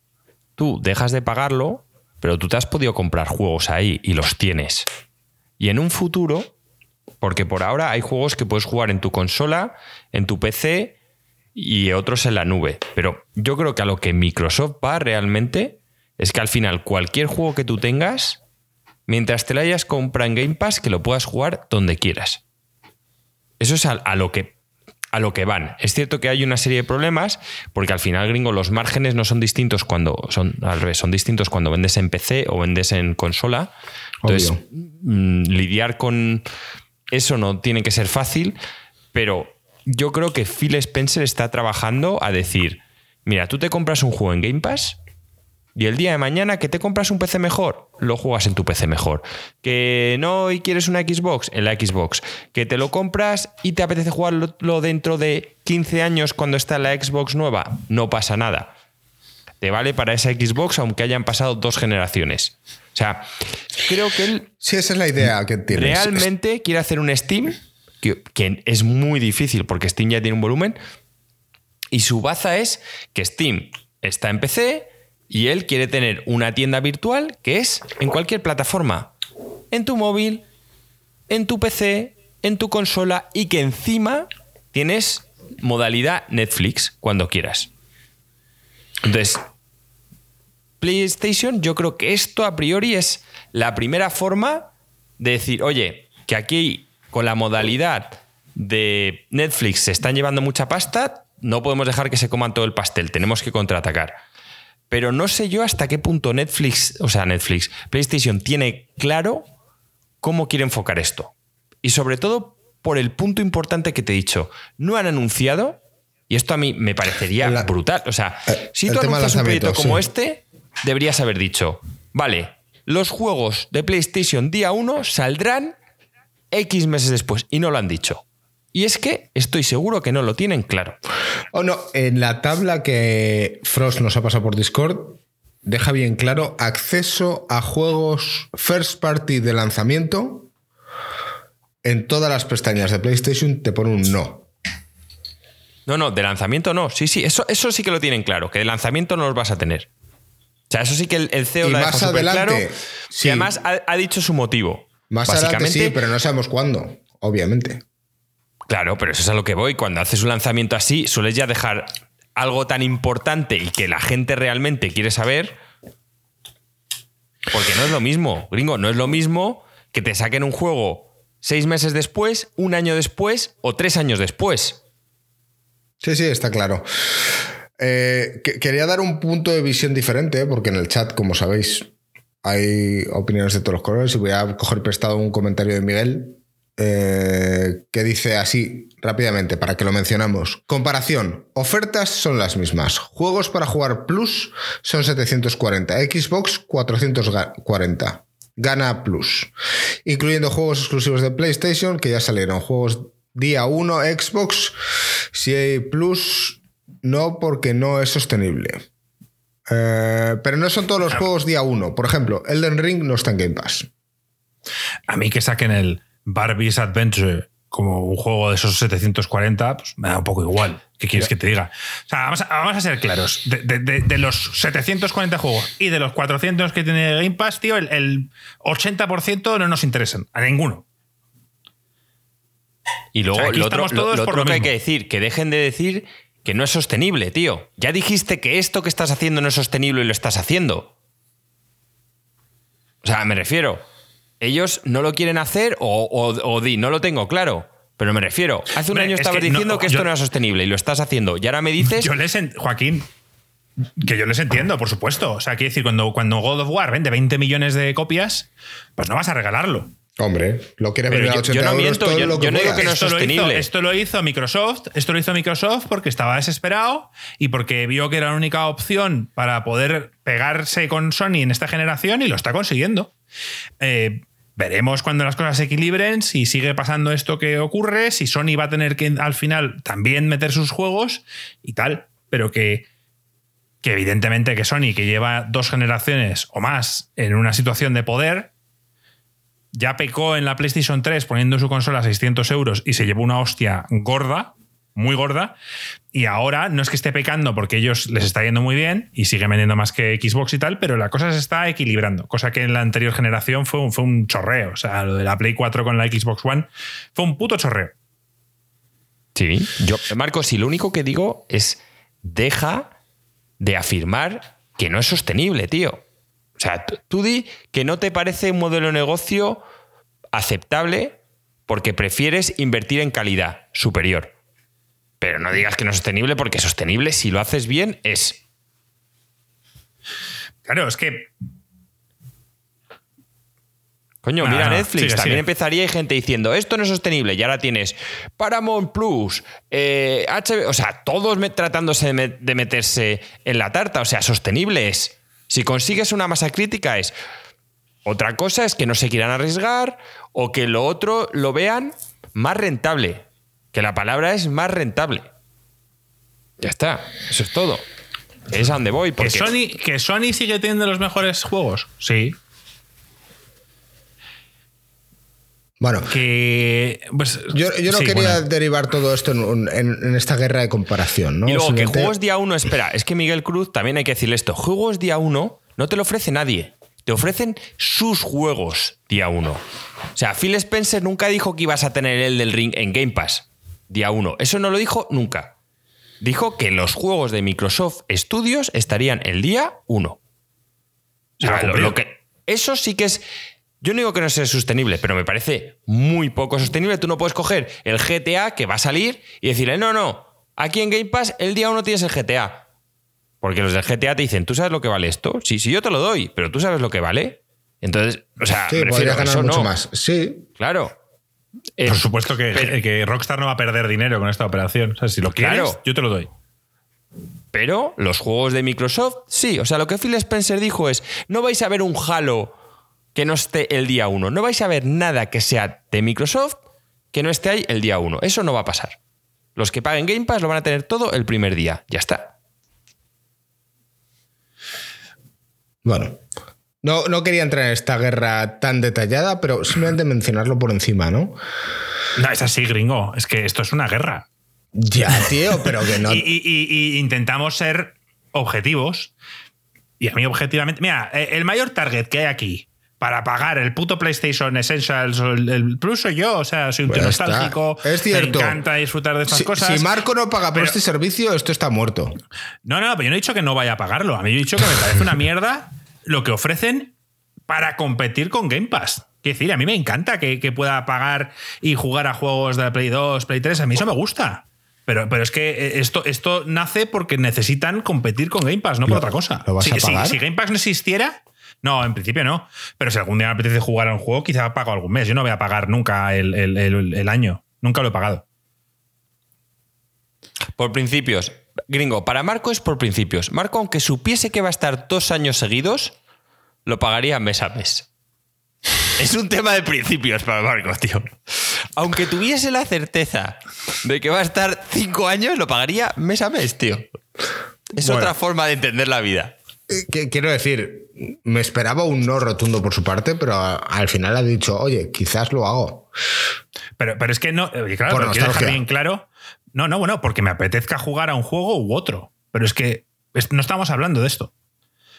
tú dejas de pagarlo, pero tú te has podido comprar juegos ahí y los tienes. Y en un futuro, porque por ahora hay juegos que puedes jugar en tu consola, en tu PC y otros en la nube. Pero yo creo que a lo que Microsoft va realmente es que al final cualquier juego que tú tengas, mientras te lo hayas comprado en Game Pass, que lo puedas jugar donde quieras. Eso es a, lo que a lo que van. Es cierto que hay una serie de problemas, porque al final, gringo, los márgenes no son distintos cuando son al revés, son distintos cuando vendes en PC o vendes en consola. Entonces, mm, lidiar con eso no tiene que ser fácil, pero yo creo que Phil Spencer está trabajando a decir, mira, tú te compras un juego en Game Pass y el día de mañana que te compras un PC mejor, lo juegas en tu PC mejor. Que no y quieres una Xbox, en la Xbox. Que te lo compras y te apetece jugarlo dentro de 15 años cuando está la Xbox nueva, no pasa nada. Te vale para esa Xbox aunque hayan pasado dos generaciones. O sea, creo que él... Sí, esa es la idea que tiene. Realmente quiere hacer un Steam, que, es muy difícil porque Steam ya tiene un volumen, y su baza es que Steam está en PC, y él quiere tener una tienda virtual que es en cualquier plataforma. En tu móvil, en tu PC, en tu consola y que encima tienes modalidad Netflix cuando quieras. Entonces, PlayStation, yo creo que esto a priori es la primera forma de decir, oye, que aquí con la modalidad de Netflix se están llevando mucha pasta, no podemos dejar que se coman todo el pastel, tenemos que contraatacar. Pero no sé yo hasta qué punto Netflix, o sea, Netflix, PlayStation tiene claro cómo quiere enfocar esto. Y sobre todo por el punto importante que te he dicho, no han anunciado, y esto a mí me parecería brutal, o sea, eh, si tú anuncias un proyecto como este, deberías haber dicho, vale, los juegos de PlayStation día 1 saldrán X meses después, y no lo han dicho. Y es que estoy seguro que no lo tienen claro. O oh, no, en la tabla que Frost nos ha pasado por Discord, deja bien claro acceso a juegos first party de lanzamiento. En todas las pestañas de PlayStation te pone un no. No, no, de lanzamiento no. Sí, sí, eso, eso sí que lo tienen claro, que de lanzamiento no los vas a tener. O sea, eso sí que el, CEO lo ha más adelante, claro. Y además ha, dicho su motivo. Más adelante sí, pero no sabemos cuándo, obviamente. Claro, pero eso es a lo que voy. Cuando haces un lanzamiento así, sueles ya dejar algo tan importante y que la gente realmente quiere saber. Porque no es lo mismo, gringo, no es lo mismo que te saquen un juego seis meses después, un año después o tres años después. Sí, sí, está claro. Eh, quería dar un punto de visión diferente, porque en el chat, como sabéis, hay opiniones de todos los colores y voy a coger prestado un comentario de Miguel eh, que dice así rápidamente para que lo mencionamos. Comparación. Ofertas son las mismas. Juegos para jugar Plus son 740. Xbox 440. Gana Plus. Incluyendo juegos exclusivos de PlayStation que ya salieron. Juegos día 1 Xbox. Si hay Plus, no porque no es sostenible. Eh, pero no son todos los juegos día 1. Por ejemplo, Elden Ring no está en Game Pass. A mí que saquen el Barbie's Adventure como un juego de esos 740, pues me da un poco igual. ¿Qué quieres que te diga? O sea, vamos a, ser claros. De, los 740 juegos y de los 400 que tiene Game Pass, tío, el, 80% no nos interesan. A ninguno. Y luego lo otro, lo, que hay que decir, que dejen de decir que no es sostenible, tío. Ya dijiste que esto que estás haciendo no es sostenible y lo estás haciendo. O sea, me refiero ellos no lo quieren hacer o, di, no lo tengo claro. Pero me refiero, hace un año estabas diciendo que esto no era sostenible y lo estás haciendo. Y ahora me dices. Yo les Joaquín, que yo les entiendo, por supuesto. O sea, quiero decir, cuando, cuando God of War vende 20 millones de copias, pues no vas a regalarlo. Hombre, lo quieres vender a 80 yo no miento, yo, no digo que no es sostenible. esto lo hizo Microsoft, esto lo hizo Microsoft porque estaba desesperado y porque vio que era la única opción para poder pegarse con Sony en esta generación y lo está consiguiendo. Eh, Veremos cuando las cosas se equilibren, si sigue pasando esto que ocurre, si Sony va a tener que al final también meter sus juegos y tal, pero que, que evidentemente que Sony, que lleva dos generaciones o más en una situación de poder, ya pecó en la PlayStation 3 poniendo su consola a 600 euros y se llevó una hostia gorda, muy gorda. Y ahora no es que esté pecando porque ellos les está yendo muy bien y siguen vendiendo más que Xbox y tal, pero la cosa se está equilibrando, cosa que en la anterior generación fue un, fue un chorreo. O sea, lo de la Play 4 con la Xbox One fue un puto chorreo. Sí, yo, Marcos, y lo único que digo es deja de afirmar que no es sostenible, tío. O sea, tú di que no te parece un modelo de negocio aceptable porque prefieres invertir en calidad superior. Pero no digas que no es sostenible, porque sostenible, si lo haces bien, es. Claro, es que. Coño, mira Netflix, sigue, también sigue. empezaría y gente diciendo esto no es sostenible y ahora tienes Paramount Plus, eh, HBO, o sea, todos tratándose de meterse en la tarta, o sea, sostenible es. Si consigues una masa crítica es. Otra cosa es que no se quieran arriesgar o que lo otro lo vean más rentable, que la palabra es más rentable. Ya está, eso es todo. Es a donde voy. ¿Que Porque Sony, ¿Que Sony sigue teniendo los mejores juegos? Sí. Bueno, Que. Pues, yo, yo no sí, quería bueno. derivar todo esto en, un- en- en esta guerra de comparación, ¿no? Y luego que juegos día 1, espera, es que Miguel Cruz también hay que decirle esto. Juegos día 1 no te lo ofrece nadie. Te ofrecen sus juegos día 1. O sea, Phil Spencer nunca dijo que ibas a tener el del ring en Game Pass día 1. Eso no lo dijo nunca. Dijo que los juegos de Microsoft Studios estarían el día 1. O sea, lo que, eso sí que es. Yo no digo que no sea sostenible, pero me parece muy poco sostenible. Tú no puedes coger el GTA que va a salir y decirle, no, no, aquí en Game Pass el día 1 tienes el GTA. Porque los del GTA te dicen, ¿tú sabes lo que vale esto? Sí, sí, yo te lo doy, pero ¿tú sabes lo que vale? Entonces, o sea, Sí, me refiero, podría ganar eso mucho no. más. Sí, Claro. Eh, Por supuesto que, pero- que Rockstar no va a perder dinero con esta operación. O sea, si lo quieres, Claro. yo te lo doy. Pero los juegos de Microsoft, sí. O sea, lo que Phil Spencer dijo es, no vais a ver un Halo que no esté el día 1. No vais a ver nada que sea de Microsoft que no esté ahí el día 1. Eso no va a pasar. Los que paguen Game Pass lo van a tener todo el primer día. Ya está. bueno. No, no quería entrar en esta guerra tan detallada, pero simplemente mencionarlo por encima, ¿no? No, es así, gringo. Es que esto es una guerra. Ya, tío, pero que no. Y, y- y- y intentamos ser objetivos. Y a mí, objetivamente. Mira, eh, el mayor target que hay aquí para pagar el puto PlayStation Essentials o el, el Plus soy yo. O sea, soy un tío Pues está. nostálgico. Es cierto. Me encanta disfrutar de estas si, cosas. si Marco no paga por Pero- este servicio, esto está muerto. No, no, pero yo no he dicho que no vaya a pagarlo. A mí yo he dicho que me parece una mierda lo que ofrecen para competir con Game Pass. Quiero decir, a mí me encanta que, que pueda pagar y jugar a juegos de Play 2, Play 3. A mí eso me gusta. Pero, pero es que esto, esto nace porque necesitan competir con Game Pass, no por ¿Lo- otra cosa. lo vas si, a si- pagar? si Game Pass no existiera, no, en principio no. Pero si algún día me apetece jugar a un juego, quizá pago algún mes. Yo no voy a pagar nunca el, el- el- el año. Nunca lo he pagado. Por principios. Gringo, para Marco es por principios. Marco, aunque supiese que va a estar dos años seguidos, lo pagaría mes a mes. Es un tema de principios para Marco, tío. Aunque tuviese la certeza de que va a estar cinco años, lo pagaría mes a mes, tío. Es Bueno. otra forma de entender la vida. Que- Quiero decir, me esperaba un no rotundo por su parte, pero al final ha dicho, oye, quizás lo hago. Pero, pero es que no, eh, claro, quiero dejar bien claro. No, no, bueno, porque me apetezca jugar a un juego u otro. Pero es que no estamos hablando de esto.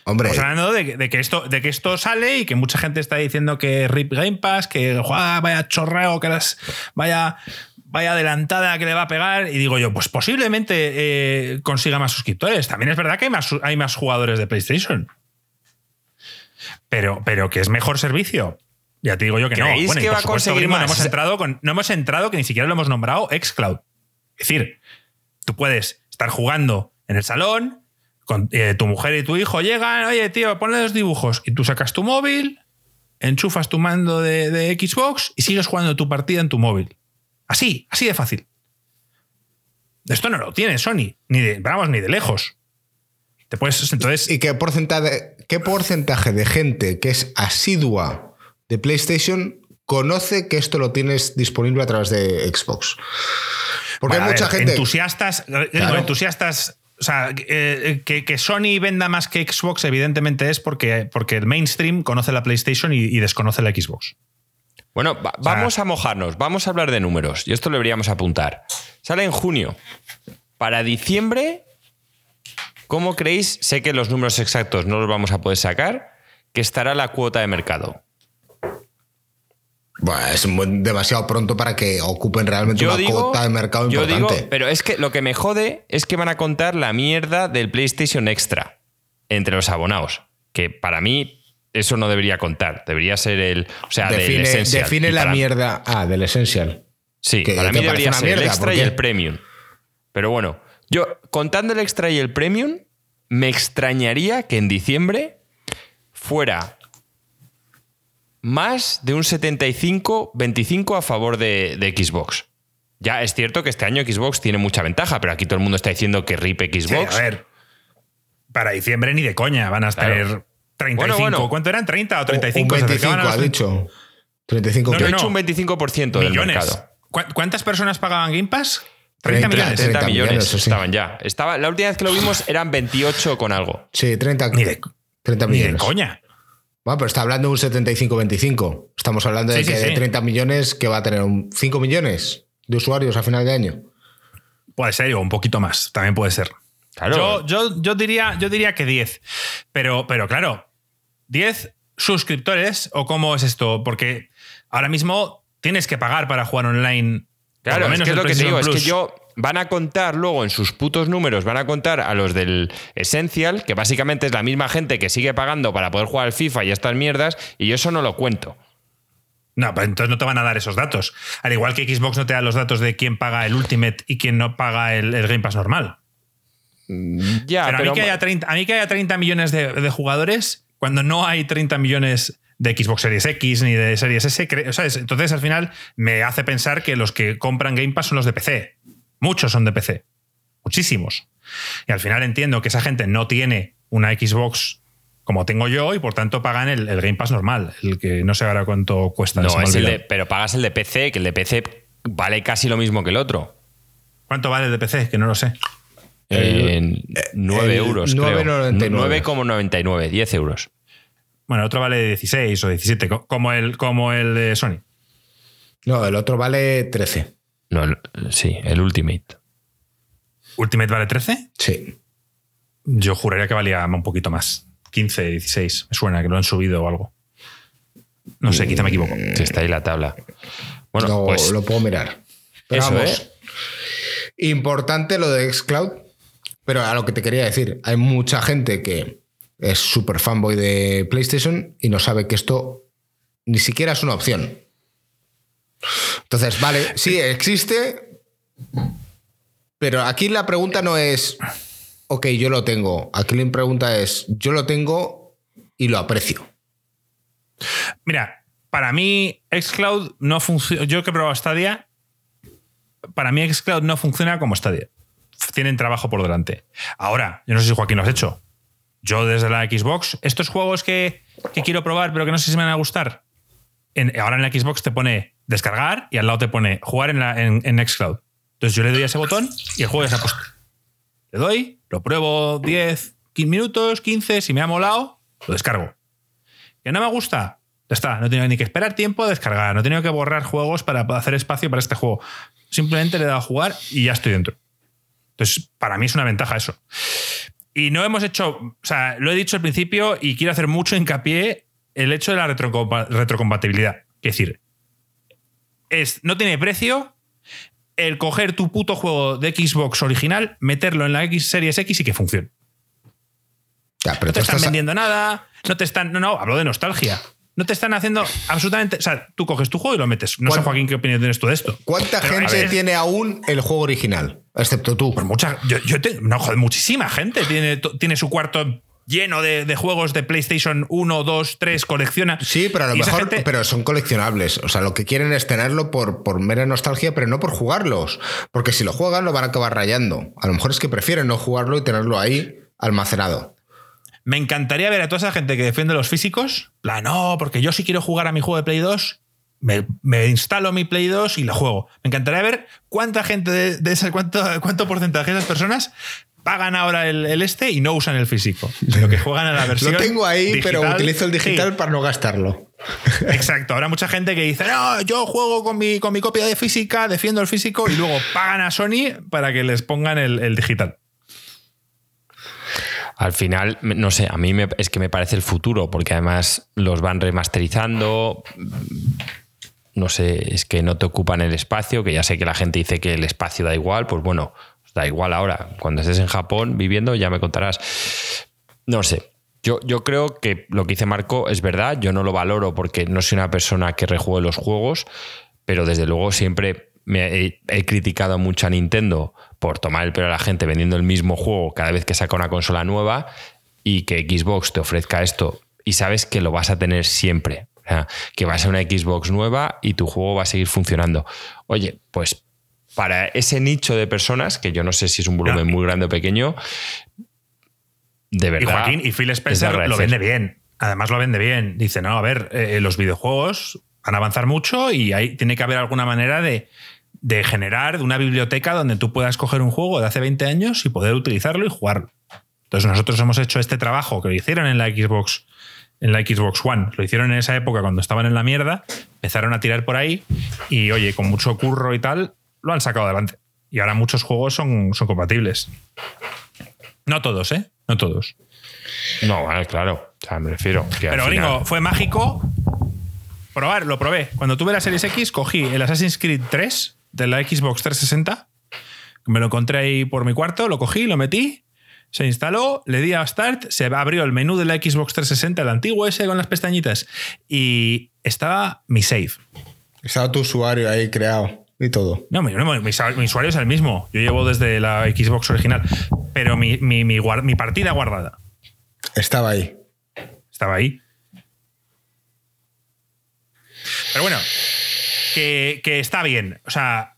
Hombre, Estamos hablando de, que- de que esto, de que esto sale y que mucha gente está diciendo que RIP Game Pass, que "Juá, vaya chorreo, que las, vaya, vaya adelantada que le va a pegar. Y digo yo, pues posiblemente eh, consiga más suscriptores. También es verdad que hay más, hay más jugadores de PlayStation. Pero, pero que es mejor servicio. Ya te digo yo que no. ¿Creéis Bueno, que va a conseguir no hemos entrado con, no hemos entrado que ni siquiera lo hemos nombrado Xcloud. Es decir, tú puedes estar jugando en el salón, con, eh, tu mujer y tu hijo llegan, oye, tío, ponle los dibujos. Y tú sacas tu móvil, enchufas tu mando de, de Xbox y sigues jugando tu partida en tu móvil. Así, así de fácil. Esto no lo tiene Sony, ni de, vamos, ni de lejos. Te puedes, entonces, ¿y qué porcentaje, qué porcentaje de gente que es asidua de PlayStation conoce que esto lo tienes disponible a través de Xbox? Porque Bueno, hay mucha ver, gente... Entusiastas, Claro. entusiastas. O sea, eh, que, que Sony venda más que Xbox, evidentemente es porque, porque el mainstream conoce la PlayStation y, y desconoce la Xbox. Bueno, va- vamos a mojarnos, vamos a hablar de números. Y esto lo deberíamos apuntar. Sale en junio. Para diciembre, ¿cómo creéis? Sé que los números exactos no los vamos a poder sacar, que estará la cuota de mercado. Bueno, es demasiado pronto para que ocupen realmente una cuota de mercado yo importante. digo, pero es que lo que me jode es que van a contar la mierda del PlayStation Extra entre los abonados. Que para mí eso no debería contar. Debería ser el. O sea, del define Essential. define la para- mierda. Ah, del Essential. Sí, que para mí debería una ser el mierda, extra ¿por y el premium. Pero bueno, yo contando el extra y el premium, me extrañaría que en diciembre fuera más de un 75-25 a favor de, de Xbox. Ya es cierto que este año Xbox tiene mucha ventaja, pero aquí todo el mundo está diciendo que rip Sí, Xbox. a ver, para diciembre ni de coña van a Claro. Tener 35. Bueno, bueno. ¿Cuánto eran? ¿30 o Un 35? Se 25, acercaban a ha dicho. 35 No, Yo que- he no, hecho un 25% del millones. mercado. ¿Cu- ¿Cuántas personas pagaban Game Pass? 30 30, millones. 30 30 millones, millones, sí. estaban ya. Estaba, la última vez que lo vimos eran 28 con algo. Sí, 30, Ni de, 30 ni de millones. coña. Bueno, pero está hablando de un 75-25. Estamos hablando de Sí, sí, que de sí. 30 millones que va a tener un 5 millones de usuarios a final de año. Puede ser, o un poquito más. También puede ser. Claro. Yo, yo, yo, diría, yo diría que 10. Pero, pero claro, 10 suscriptores o cómo es esto? Porque ahora mismo tienes que pagar para jugar online. Claro, lo es menos que es lo que te digo, PlayStation es que Plus. yo van a contar luego en sus putos números, van a contar a los del Essential, que básicamente es la misma gente que sigue pagando para poder jugar al FIFA y estas mierdas, y yo eso no lo cuento. No, pero entonces no te van a dar esos datos. Al igual que Xbox no te da los datos de quién paga el Ultimate y quién no paga el, el Game Pass normal. Ya, pero, pero, a, mí que haya 30, a mí que haya 30 millones de, de jugadores, cuando no hay 30 millones de Xbox Series X ni de Series S, ¿sabes? entonces al final me hace pensar que los que compran Game Pass son los de PC. Muchos son de PC. Muchísimos. Y al final entiendo que esa gente no tiene una Xbox como tengo yo y por tanto pagan el, el Game Pass normal, el que no sé ahora cuánto cuesta. no, es el de, pero pagas el de PC, que el de PC vale casi lo mismo que el otro. ¿Cuánto vale el de PC? Que no lo sé. En 9 el euros, 9,99. creo. 9,99, 10 euros. Bueno, el otro vale 16 o 17, co- como el, como el de Sony. No, el otro vale 13. No, el- sí, el Ultimate. ¿Ultimate vale 13? Sí. Yo juraría que valía un poquito más. 15, 16. Me suena que lo han subido o algo. No sé, quizá me equivoco. Sí, está ahí la tabla. Bueno, lo, pues lo puedo mirar. Pero Eso, vamos, ¿eh? Importante lo de Xcloud. Pero a lo que te quería decir, hay mucha gente que es súper fanboy de PlayStation y no sabe que esto ni siquiera es una opción. Entonces, vale, sí, existe, pero aquí la pregunta no es, ok, yo lo tengo. Aquí la pregunta es, yo lo tengo y lo aprecio. Mira, para mí Xcloud no funciona. Yo que he probado Stadia, para mí Xcloud no funciona como Stadia. Tienen trabajo por delante. Ahora, yo no sé si Joaquín lo has hecho. Yo desde la Xbox, estos juegos que, quiero probar, pero que no sé si me van a gustar. ahora en la Xbox te pone descargar y al lado te pone jugar en, la, en, en Xcloud. Entonces yo le doy a ese botón y el juego ya se ha puesto. Le doy, lo pruebo 10, 15 minutos, 15, si me ha molado, lo descargo. ¿Que no me gusta? Ya está, no he tenido ni que esperar tiempo a descargar, no he tenido que borrar juegos para hacer espacio para este juego. Simplemente le he dado a jugar y ya estoy dentro. Entonces, para mí es una ventaja eso. Y no hemos hecho, o sea, lo he dicho al principio y quiero hacer mucho hincapié el hecho de la retrocompa- retrocompatibilidad. Es decir, es, no tiene precio el coger tu puto juego de Xbox original, meterlo en la X Series X y que funcione. Ya, pero No te están estás- vendiendo nada, no te están. No, no, hablo de nostalgia. No te están haciendo absolutamente. O sea, tú coges tu juego y lo metes. No sé, ¿Cuál- Joaquín, qué opinión tienes tú de esto. ¿Cuánta Pero, gente tiene aún el juego original? Excepto tú. Pues mucha. Yo, yo te- no, joder, muchísima gente tiene, tiene su cuarto lleno de, de juegos de PlayStation 1, 2, 3, colecciona. Sí, pero a lo mejor gente- pero son coleccionables. O sea, lo que quieren es tenerlo por, por mera nostalgia, pero no por jugarlos. Porque si lo juegan, lo van a acabar rayando. A lo mejor es que prefieren no jugarlo y tenerlo ahí almacenado. Me encantaría ver a toda esa gente que defiende los físicos. La no, porque yo si quiero jugar a mi juego de Play 2, me, me instalo mi Play 2 y lo juego. Me encantaría ver cuánta gente de, de esa, cuánto, cuánto porcentaje de esas personas pagan ahora el, el este y no usan el físico. Lo que juegan a la versión. Lo tengo ahí, pero digital. utilizo el digital Sí. para no gastarlo. Exacto, habrá mucha gente que dice, no, yo juego con mi, con mi copia de física, defiendo el físico y luego pagan a Sony para que les pongan el, el digital. Al final, no sé, a mí me- es que me parece el futuro, porque además los van remasterizando. No sé, es que no te ocupan el espacio, que ya sé que la gente dice que el espacio da igual, pues bueno, da igual ahora. Cuando estés en Japón viviendo, ya me contarás. No sé. Yo, yo creo que lo que dice Marco es verdad, yo no lo valoro porque no soy una persona que rejuegue los juegos, pero desde luego siempre me he, he criticado mucho a Nintendo por tomar el pelo a la gente vendiendo el mismo juego cada vez que saca una consola nueva y que Xbox te ofrezca esto y sabes que lo vas a tener siempre. O sea, que va a ser una Xbox nueva y tu juego va a seguir funcionando. Oye, pues para ese nicho de personas, que yo no sé si es un volumen No, y- muy grande o pequeño, de Y verdad. Joaquín y Phil Spencer lo vende bien. Además lo vende bien. Dice, no, a ver, eh, los videojuegos van a avanzar mucho y ahí tiene que haber alguna manera de, de generar una biblioteca donde tú puedas coger un juego de hace 20 años y poder utilizarlo y jugarlo. Entonces nosotros hemos hecho este trabajo que lo hicieron en la Xbox en la Xbox One. Lo hicieron en esa época cuando estaban en la mierda, empezaron a tirar por ahí y oye, con mucho curro y tal, lo han sacado adelante. Y ahora muchos juegos son, son compatibles. No todos, ¿eh? No todos. No, bueno, claro. O sea, me refiero. Que Pero final- gringo, fue mágico probar, lo probé. Cuando tuve la Series X, cogí el Assassin's Creed 3 de la Xbox 360. Me lo encontré ahí por mi cuarto, lo cogí, lo metí, se instaló, le di a Start, se abrió el menú de la Xbox 360, el antiguo ese con las pestañitas, y estaba mi save. Estaba tu usuario ahí creado y todo. No, mi, mi- mi usuario es el mismo. Yo llevo desde la Xbox original, pero mi, mi partida guardada Estaba ahí. estaba ahí. Pero bueno, que, que está bien. O sea,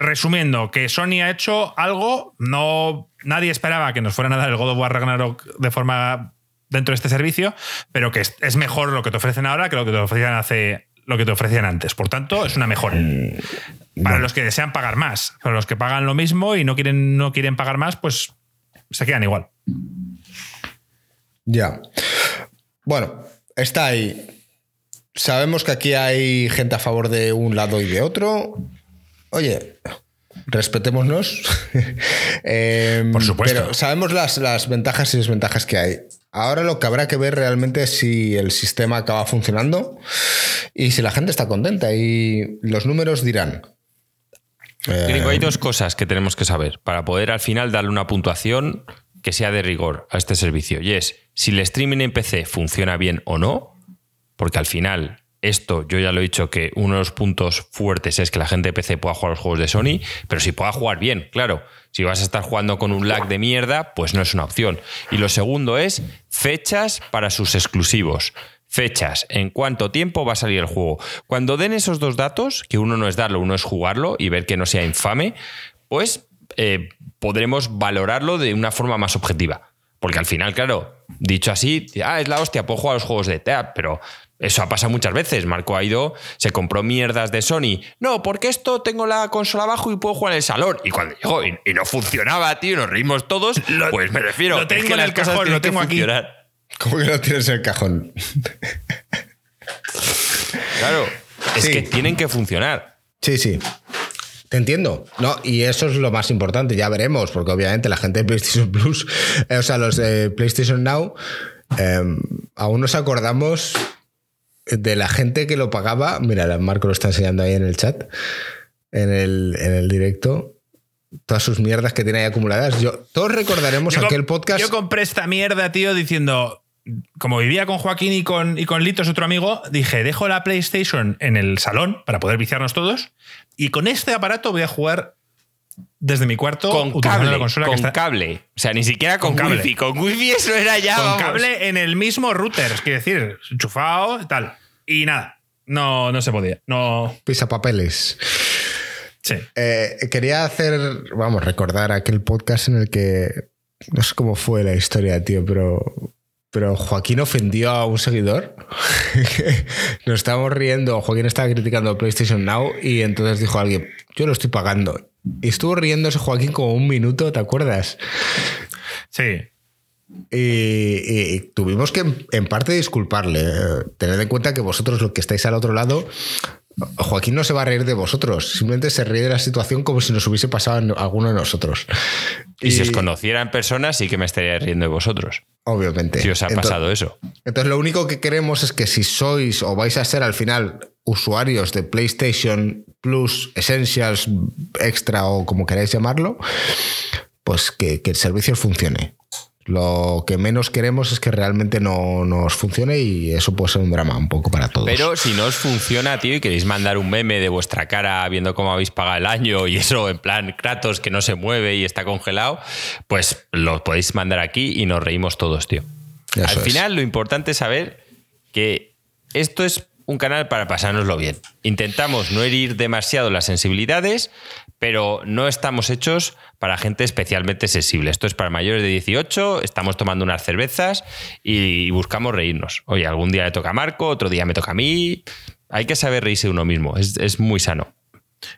resumiendo, que Sony ha hecho algo, no nadie esperaba que nos fueran a dar el God of War Ragnarok de forma dentro de este servicio, pero que es, es mejor lo que te ofrecen ahora que lo que te ofrecían hace lo que te ofrecían antes. Por tanto, es una mejora. Para los que desean pagar más, para los que pagan lo mismo y no quieren, no quieren pagar más, pues se quedan igual. Ya. Bueno, está ahí. Sabemos que aquí hay gente a favor de un lado y de otro. Oye, respetémonos. Eh, Por supuesto. Pero sabemos las, las ventajas y desventajas que hay. Ahora lo que habrá que ver realmente es si el sistema acaba funcionando y si la gente está contenta. Y los números dirán. Gringo, hay dos cosas que tenemos que saber para poder al final darle una puntuación que sea de rigor a este servicio. Y es si el streaming en PC funciona bien o no, porque al final esto yo ya lo he dicho que uno de los puntos fuertes es que la gente de PC pueda jugar los juegos de Sony, pero si pueda jugar bien, claro. Si vas a estar jugando con un lag de mierda, pues no es una opción. Y lo segundo es fechas para sus exclusivos. Fechas, en cuánto tiempo va a salir el juego. Cuando den esos dos datos, que uno no es darlo, uno es jugarlo y ver que no sea infame, pues eh, podremos valorarlo de una forma más objetiva. Porque al final, claro, dicho así, ah, es la hostia, puedo jugar a los juegos de TEA, pero eso ha pasado muchas veces. Marco ha ido, se compró mierdas de Sony. No, porque esto tengo la consola abajo y puedo jugar en el salón. Y cuando llegó y, y no funcionaba, tío, nos reímos todos, pues me refiero. lo es tengo que en el cajón, lo que tengo aquí. funcionar. ¿Cómo que lo tienes en el cajón? Claro, es Sí. que tienen que funcionar. Sí, sí. Te entiendo. No, y eso es lo más importante. Ya veremos, porque obviamente la gente de PlayStation Plus, eh, o sea, los de PlayStation Now, eh, aún nos acordamos de la gente que lo pagaba. Mira, Marco lo está enseñando ahí en el chat, en el, en el directo. Todas sus mierdas que tiene ahí acumuladas. Yo, todos recordaremos Yo aquel podcast. Yo compré esta mierda, tío, diciendo. Como vivía con Joaquín y con, y con Litos, otro amigo, dije: dejo la PlayStation en el salón para poder viciarnos todos. Y con este aparato voy a jugar desde mi cuarto Con utilizando cable, la consola con que está. cable. O sea, ni siquiera con, Con cable. wifi. Con wifi eso era ya. Con vamos. cable en el mismo router, es quiero decir, enchufado y tal. Y nada, no, no se podía. No. Pisapapeles. Sí. Eh, quería hacer, vamos, recordar aquel podcast en el que no sé cómo fue la historia, tío, pero, pero Joaquín ofendió a un seguidor. Nos estábamos riendo, Joaquín estaba criticando PlayStation Now y entonces dijo alguien, yo lo estoy pagando. Y estuvo riéndose Joaquín como un minuto, ¿te acuerdas? Sí. Y, tuvimos que en parte disculparle. Eh, Tened en cuenta que vosotros, los que estáis al otro lado, Joaquín no se va a reír de vosotros, simplemente se ríe de la situación como si nos hubiese pasado a alguno de nosotros. Y, si os conociera en persona, sí que me estaría riendo de vosotros. Obviamente. Si os ha pasado eso. Entonces, lo único que queremos es que si sois o vais a ser al final usuarios de PlayStation Plus, Essentials, Extra o como queráis llamarlo, pues que, que el servicio funcione. Lo que menos queremos es que realmente no nos funcione y eso puede ser un drama un poco para todos. Pero si no os funciona, tío, y queréis mandar un meme de vuestra cara viendo cómo habéis pagado el año y eso en plan Kratos que no se mueve y está congelado, pues lo podéis mandar aquí y nos reímos todos, tío. Eso Al es. final lo importante es saber que esto es un canal para pasárnoslo bien. Intentamos no herir demasiado las sensibilidades, pero no estamos hechos para gente especialmente sensible. Esto es para mayores de 18, estamos tomando unas cervezas y buscamos reírnos. Oye, algún día le toca a Marco, otro día me toca a mí. Hay que saber reírse uno mismo, es, es muy sano.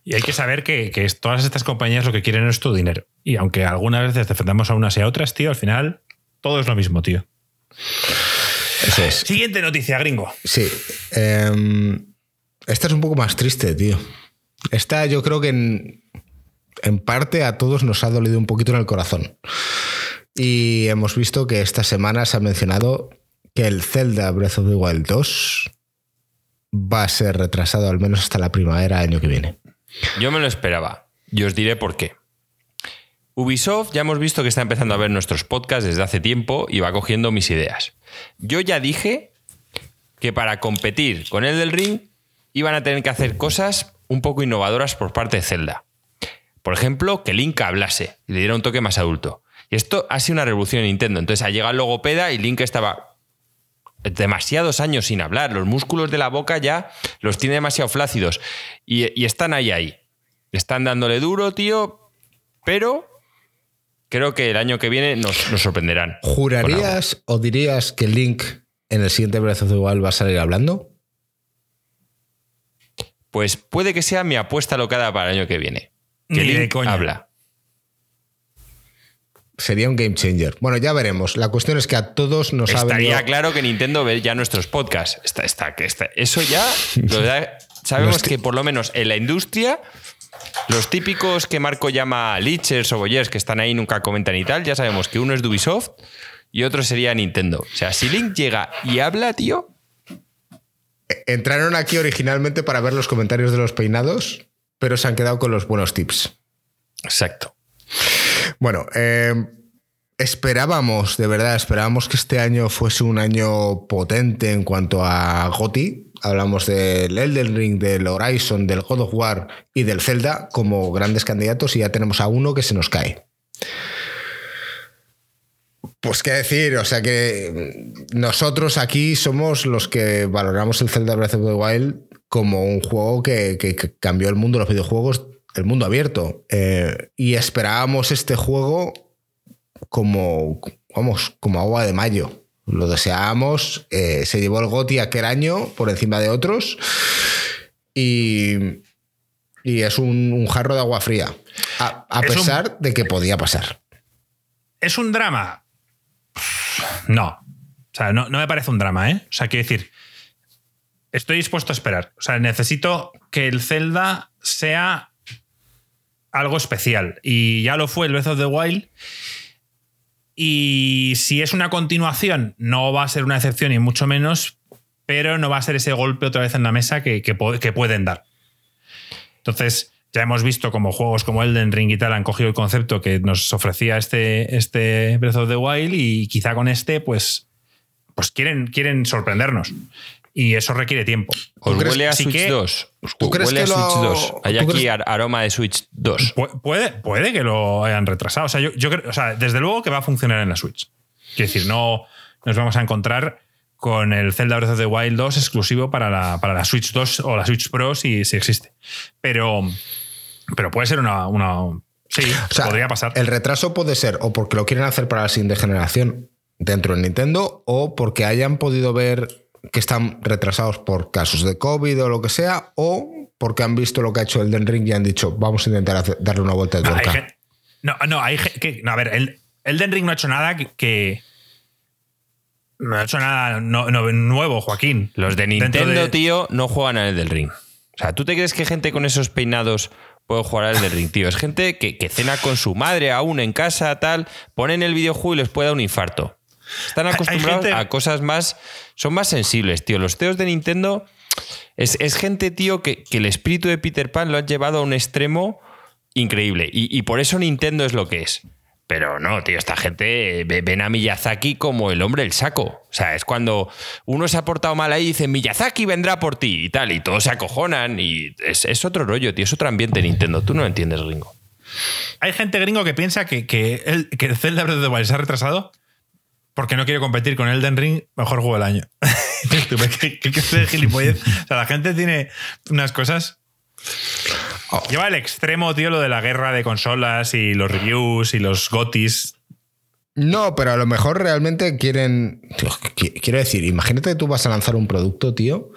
Y hay que saber que, todas estas compañías lo que quieren es tu dinero. Y aunque algunas veces defendamos a unas y a otras, tío, al final todo es lo mismo, tío. Eso es. Siguiente noticia, gringo. Sí. em, esta es un poco más triste, tío. Esta yo creo que en, en parte a todos nos ha dolido un poquito en el corazón. Y hemos visto que esta semana se ha mencionado que el Zelda Breath of the Wild 2 va a ser retrasado al menos hasta la primavera año que viene. Yo me lo esperaba y os diré por qué. Ubisoft ya hemos visto que está empezando a ver nuestros podcasts desde hace tiempo y va cogiendo mis ideas. Yo ya dije que para competir con el del Ring iban a tener que hacer cosas un poco innovadoras por parte de Zelda. Por ejemplo, que Link hablase y le diera un toque más adulto. Y esto ha sido una revolución en Nintendo. Entonces ha llegado el logopeda y Link estaba demasiados años sin hablar. Los músculos de la boca ya los tiene demasiado flácidos. Y, están ahí, ahí. Están dándole duro, tío. Pero creo que el año que viene nos, sorprenderán. ¿Jurarías o dirías que Link en el siguiente Breath of the Wild va a salir hablando? Pues puede que sea mi apuesta locada para el año que viene. Que Ni de Link coña. habla. Sería un game changer. Bueno, ya veremos. La cuestión es que a todos nos ha Estaría venido... claro que Nintendo ve ya nuestros podcasts. Está, está, que está. Eso ya lo da- sabemos que por lo menos en la industria, los típicos que Marco llama leechers o boyers que están ahí nunca comentan y tal, ya sabemos que uno es de Ubisoft y otro sería Nintendo. O sea, si Link llega y habla, tío, Entraron aquí originalmente para ver los comentarios de los peinados, pero se han quedado con los buenos tips. exacto. Bueno, eh, esperábamos, de verdad, esperábamos que este año fuese un año potente en cuanto a GOTI. Hablamos del Elden Ring, del Horizon, del God of War y del Zelda como grandes candidatos y ya tenemos a uno que se nos cae. Pues qué decir, o sea que nosotros aquí somos los que valoramos el Zelda Breath of the Wild como un juego que, que- que cambió el mundo de los videojuegos, el mundo abierto. Eh, y esperábamos este juego como, vamos, como agua de mayo. Lo deseábamos, eh, se llevó el GOTI aquel año por encima de otros y, y es un, un jarro de agua fría. A, a Es un- pesar de que podía pasar. ¿Es un drama? No. O sea, no, no me parece un drama, ¿eh? O sea, quiero decir, estoy dispuesto a esperar. O sea, necesito que el Zelda sea algo especial. Y ya lo fue el Breath of the Wild. Y si es una continuación, no va a ser una excepción y mucho menos, pero no va a ser ese golpe otra vez en la mesa que, que que pueden dar. Entonces, ya hemos visto como juegos como Elden Ring y tal han cogido el concepto que nos ofrecía este, este Breath of the Wild y quizá con este, pues, pues quieren, quieren sorprendernos. Y eso requiere tiempo. ¿Os huele a Switch que- 2? ¿Os ¿Tú crees huele a Switch lo- 2? Hay aquí crees- aroma de Switch 2. Pu- Puede, puede que lo hayan retrasado. O sea, yo, yo creo, o sea, desde luego que va a funcionar en la Switch. Quiero decir, no nos vamos a encontrar con el Zelda Breath of the Wild 2 exclusivo para la, para la Switch 2 o la Switch Pro si, si existe. Pero, pero puede ser una. una sí, O sea, podría pasar. El retraso puede ser o porque lo quieren hacer para la siguiente generación dentro de Nintendo o porque hayan podido ver que están retrasados por casos de COVID o lo que sea o porque han visto lo que ha hecho Elden Ring y han dicho vamos a intentar hacer- darle una vuelta de tuerca. no, no, hay que, no, a ver, el Elden Ring no ha hecho nada que. que- no ha hecho nada no- no- nuevo, Joaquín. Los de Nintendo, de- tío, no juegan al del ring. O sea, ¿tú te crees que gente con esos peinados puede jugar al del ring, tío? Es gente que, que cena con su madre aún en casa, tal, ponen el videojuego y les puede dar un infarto. Están acostumbrados gente- a cosas más. Son más sensibles, tío. Los teos de Nintendo es, es gente, tío, que, que el espíritu de Peter Pan lo han llevado a un extremo increíble. Y, y por eso Nintendo es lo que es. Pero no, tío, esta gente ven a Miyazaki como el hombre del saco. O sea, es cuando uno se ha portado mal ahí y dice, Miyazaki vendrá por ti y tal, y todos se acojonan y es, otro rollo, tío, es otro ambiente Nintendo. Tú no entiendes, gringo. Hay gente gringo que piensa que, que, el, que Zelda Breath of the Wild se ha retrasado porque no quiere competir con Elden Ring, mejor juego del año. ¿Qué, qué, qué gilipollez? O sea, la gente tiene unas cosas Oh. Lleva al extremo, tío, lo de la guerra de consolas y los reviews y los gotis. No, pero a lo mejor realmente quieren. quiero decir, imagínate que tú vas a lanzar un producto, tío,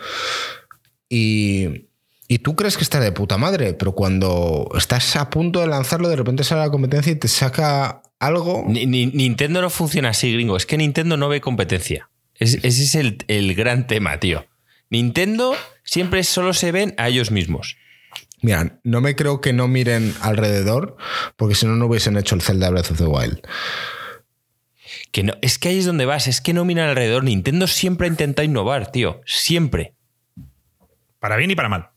y, y tú crees que está de puta madre, pero cuando estás a punto de lanzarlo, de repente sale la competencia y te saca algo. Nintendo no funciona así, gringo. Es que Nintendo no ve competencia. ese es el, el gran tema, tío. Nintendo siempre solo se ven a ellos mismos. Mira, no me creo que no miren alrededor, porque si no, no hubiesen hecho el Zelda Breath of the Wild. Que no, es que ahí es donde vas, es que no miran alrededor. Nintendo siempre ha intentado innovar, tío. Siempre. Para bien y para mal.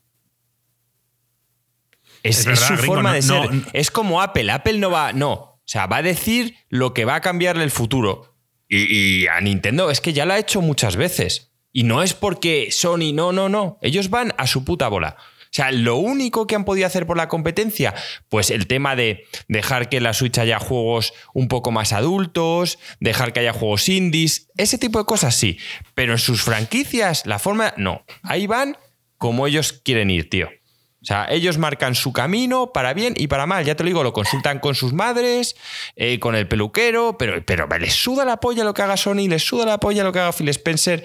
Es, su forma de ser. es como Apple. Apple no va. No. O sea, va a decir lo que va a cambiarle el futuro. Y, y a Nintendo es que ya lo ha hecho muchas veces. Y no es porque Sony, no, no, no. Ellos van a su puta bola. O sea, lo único que han podido hacer por la competencia, pues el tema de dejar que en la Switch haya juegos un poco más adultos, dejar que haya juegos indies, ese tipo de cosas sí. Pero en sus franquicias, la forma, no. Ahí van como ellos quieren ir, tío. O sea, ellos marcan su camino para bien y para mal. Ya te lo digo, lo consultan con sus madres, eh, con el peluquero, pero, pero les suda la polla lo que haga Sony, les suda la polla lo que haga Phil Spencer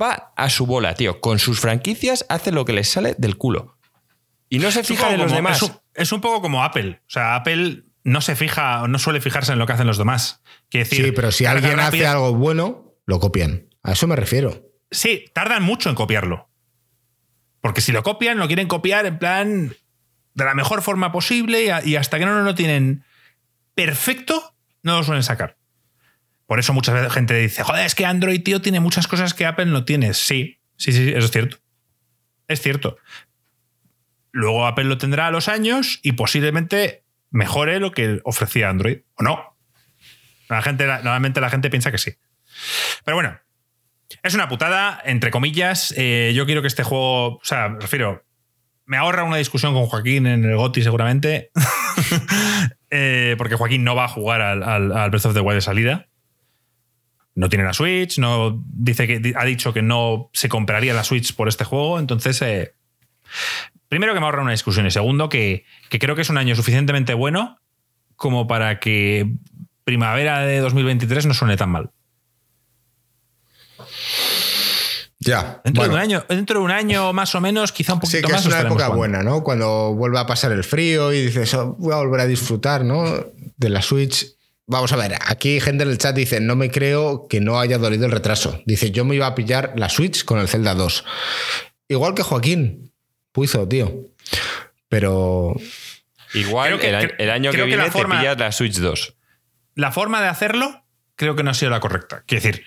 va a su bola, tío. Con sus franquicias hace lo que les sale del culo. Y no se fija en los demás. Es un, poco como Apple. O sea, Apple no se fija, no suele fijarse en lo que hacen los demás. decir, sí, pero si alguien hace algo bueno, lo copian. A eso me refiero. Sí, tardan mucho en copiarlo. Porque si lo copian, lo quieren copiar en plan de la mejor forma posible y hasta que no lo tienen perfecto, no lo suelen sacar. Por eso mucha gente dice, joder, es que Android, tío, tiene muchas cosas que Apple no tiene. Sí, sí, sí, eso es cierto. Es cierto. Luego Apple lo tendrá a los años y posiblemente mejore lo que ofrecía Android. ¿O no? La gente, normalmente la gente piensa que sí. Pero bueno, es una putada, entre comillas. Eh, yo quiero que este juego, o sea, me refiero, me ahorra una discusión con Joaquín en el GOTI seguramente. Eh, porque Joaquín no va a jugar al, al Breath of the Wild de salida no tiene la Switch, no dice que ha dicho que no se compraría la Switch por este juego, entonces eh, primero que me ahorra una discusión y segundo que, creo que es un año suficientemente bueno como para que primavera de 2023 no suene tan mal. Ya. Dentro, de un año, dentro de un año más o menos, quizá un poquito más. Sí, que es una época buena, ¿no? Cuando vuelva a pasar el frío y dices, oh, voy a volver a disfrutar, ¿no? De la Switch Vamos a ver, aquí gente en el chat dice, no me creo que no haya dolido el retraso. Dice, yo me iba a pillar la Switch con el Zelda 2. Igual que Joaquín Puizo, tío. Pero... Igual que, el, año que viene te pillas la Switch 2. La forma de hacerlo creo que no ha sido la correcta. Quiero decir,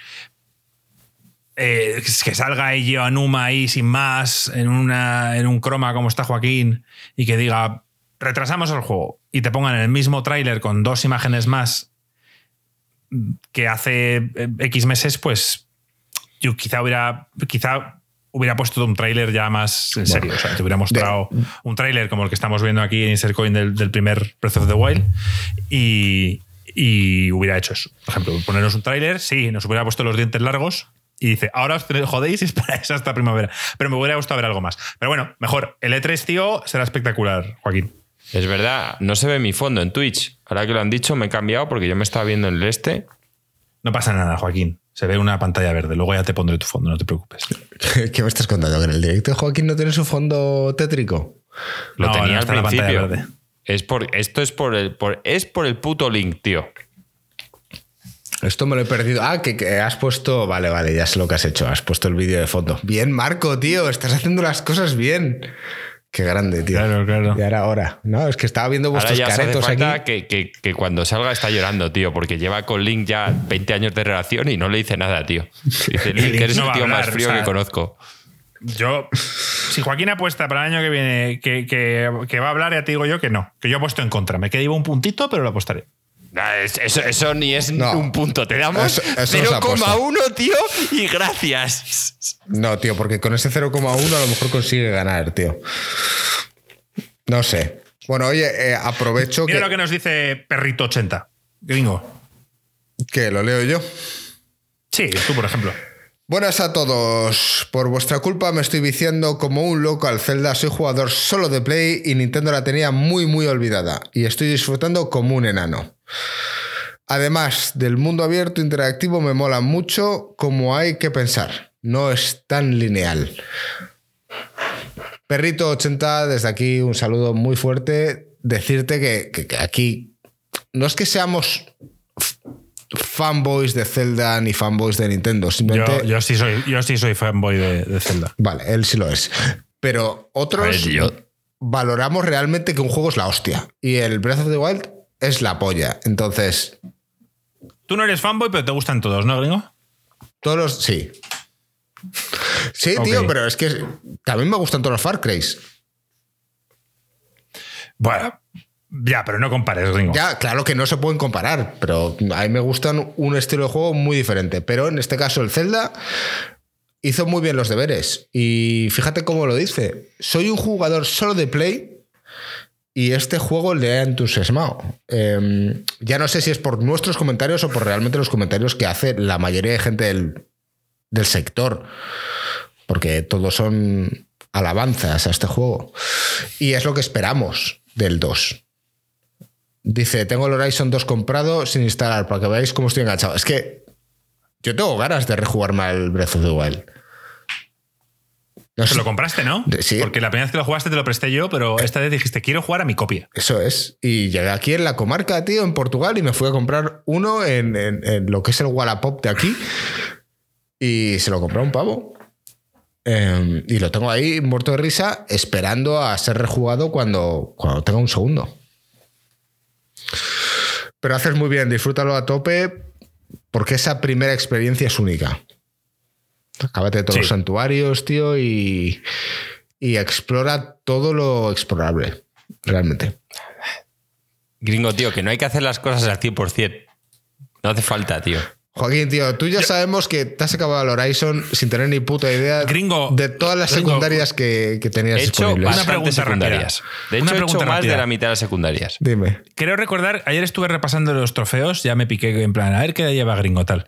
eh, que salga Eiji Anuma ahí sin más, en, una, en un croma como está Joaquín, y que diga, retrasamos el juego y te pongan el mismo tráiler con dos imágenes más que hace eh, X meses, pues yo quizá hubiera, quizá hubiera puesto un tráiler ya más en serio. o sea, te hubiera mostrado un tráiler como el que estamos viendo aquí en Insercoin del, del primer Breath of the Wild y, y hubiera hecho eso. Por ejemplo, ponernos un tráiler, sí, nos hubiera puesto los dientes largos y dice, ahora os jodéis y esperáis hasta primavera. Pero me hubiera gustado ver algo más. Pero bueno, mejor. El E3, tío, será espectacular, Joaquín. Es verdad, no se ve mi fondo en Twitch. Ahora que lo han dicho, me he cambiado porque yo me estaba viendo en el este. No pasa nada, Joaquín. Se ve una pantalla verde. Luego ya te pondré tu fondo, no te preocupes. ¿Qué me estás contando? ¿Que en el directo Joaquín no tiene su fondo tétrico? Lo tenía al principio. Es por, esto es por el, es por el puto link, tío. Esto me lo he perdido. Ah, que, que, has puesto. Vale, vale, ya sé lo que has hecho. Has puesto el vídeo de fondo. Bien, Marco, tío. Estás haciendo las cosas bien. Qué grande, tío. Claro, claro. Y ahora, ahora. No, es que estaba viendo vuestros ahora ya caretos hace falta aquí. Que, que, cuando salga está llorando, tío, porque lleva con Link ya 20 años de relación y no le dice nada, tío. Dice Link, que eres el tío más frío que conozco. Yo, si Joaquín apuesta para el año que viene que, va a hablar, ya te digo yo que no, que yo he puesto en contra. Me quedé un puntito, pero lo apostaré. Es- Eso, eso ni es No. un punto. Te damos Eso- eso es la 0,1, tío, y gracias. No, tío, porque con ese 0,1 a lo mejor consigue ganar, tío. No sé. Bueno, oye, eh, aprovecho Mira que, lo que nos dice Perrito80. Gringo. que lo leo yo. Sí, tú, por ejemplo. Buenas a todos. Por vuestra culpa me estoy viciando como un loco al Zelda. Soy jugador solo de Play y Nintendo la tenía muy muy olvidada. Y estoy disfrutando como un enano. Además del mundo abierto interactivo me mola mucho como hay que pensar. No es tan lineal. Perrito 80, desde aquí un saludo muy fuerte. Decirte que, que- que aquí no es que seamos fanboys de Zelda ni fanboys de Nintendo. Simplemente Yo, yo sí soy, yo sí soy fanboy de, de Zelda. Vale, él sí lo es. Pero otros A ver, yo- valoramos realmente que un juego es la hostia. Y el Breath of the Wild es la polla. Entonces, Tú no eres fanboy, pero te gustan todos, ¿no, gringo? todos los. Sí. Sí, tío, pero es que también me gustan todos los Far Cry. Bueno, ya, pero no compares, gringo. Ya, claro que no se pueden comparar, pero a mí me gustan un estilo de juego muy diferente. Pero en este caso, el Zelda hizo muy bien los deberes. Y fíjate cómo lo dice. Soy un jugador solo de Play y este juego le ha entusiasmado. Eh, ya no sé si es por nuestros comentarios o por realmente los comentarios que hace la mayoría de gente del, del sector. Porque todos son alabanzas a este juego. Y es lo que esperamos del 2. Dice, tengo el Horizon 2 comprado sin instalar para que veáis cómo estoy enganchado. Es que yo tengo ganas de rejugarme al Breath of the Wild. No Te sé- lo compraste, ¿no? Sí. Porque la primera vez que lo jugaste te lo presté yo, pero esta vez dijiste, quiero jugar a mi copia. Eso es. Y llegué aquí en la comarca, tío, en Portugal, y me fui a comprar uno en, en- en lo que es el Wallapop de aquí. Y se lo compré a un pavo. Eh, y lo tengo ahí muerto de risa, esperando a ser rejugado cuando, cuando tenga un segundo. Pero haces muy bien, disfrútalo a tope, porque esa primera experiencia es única. Acábate de todos Sí. los santuarios, tío, y, y explora todo lo explorable, realmente. Gringo, tío, que no hay que hacer las cosas al 100%. No hace falta, tío. Joaquín, tío, tú ya sabemos que te has acabado el Horizon sin tener ni puta idea Gringo, de todas las gringo, secundarias que, que tenías He hecho disponibles. Una pregunta secundarias. rápida. De Una hecho, he hecho pregunta más rápida. de la mitad de las secundarias. Dime. Creo recordar, ayer estuve repasando los trofeos, ya me piqué en plan, a ver qué lleva gringo tal.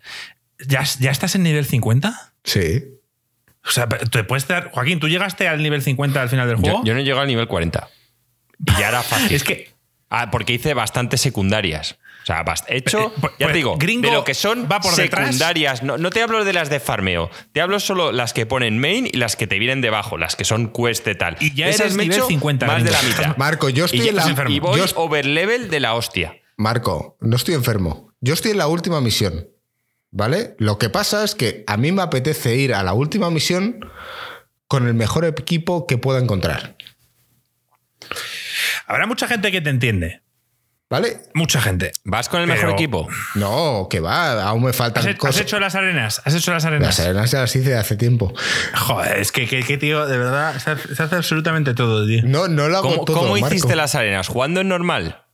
¿Ya, ya estás en nivel 50? Sí. O sea, te puedes dar. Joaquín, ¿tú llegaste al nivel 50 al final del juego? Yo, yo no he llegado al nivel 40. Y ya era fácil. Es que. Ah, porque hice bastantes secundarias. O sea, bast- he hecho, Eh, pues- ya pues te digo, Gringo de lo que son va por detrás. secundarias. No, no te hablo de las de farmeo. Te hablo solo las que ponen main y las que te vienen debajo, las que son quest y tal. Y ya Esas eres me nivel hecho 50, Más de la mitad. Marco, yo y, estoy ya- en la. enfermo. y voy yo- overlevel de la hostia. Marco, no estoy enfermo. Yo estoy en la última misión. ¿Vale? Lo que pasa es que a mí me apetece ir a la última misión con el mejor equipo que pueda encontrar. Habrá mucha gente que te entiende. ¿Vale? Mucha gente. ¿Vas con el Pero- mejor equipo? No, que va, aún me ¿Has, faltan has cosas. hecho las arenas? ¿Has hecho las arenas? Las arenas ya las hice hace tiempo. Joder, es que, que- que, tío, de verdad, se hace, se hace absolutamente todo, tío. No, no lo hago ¿Cómo, todo. cómo Marco. hiciste las arenas? ¿Jugando en normal?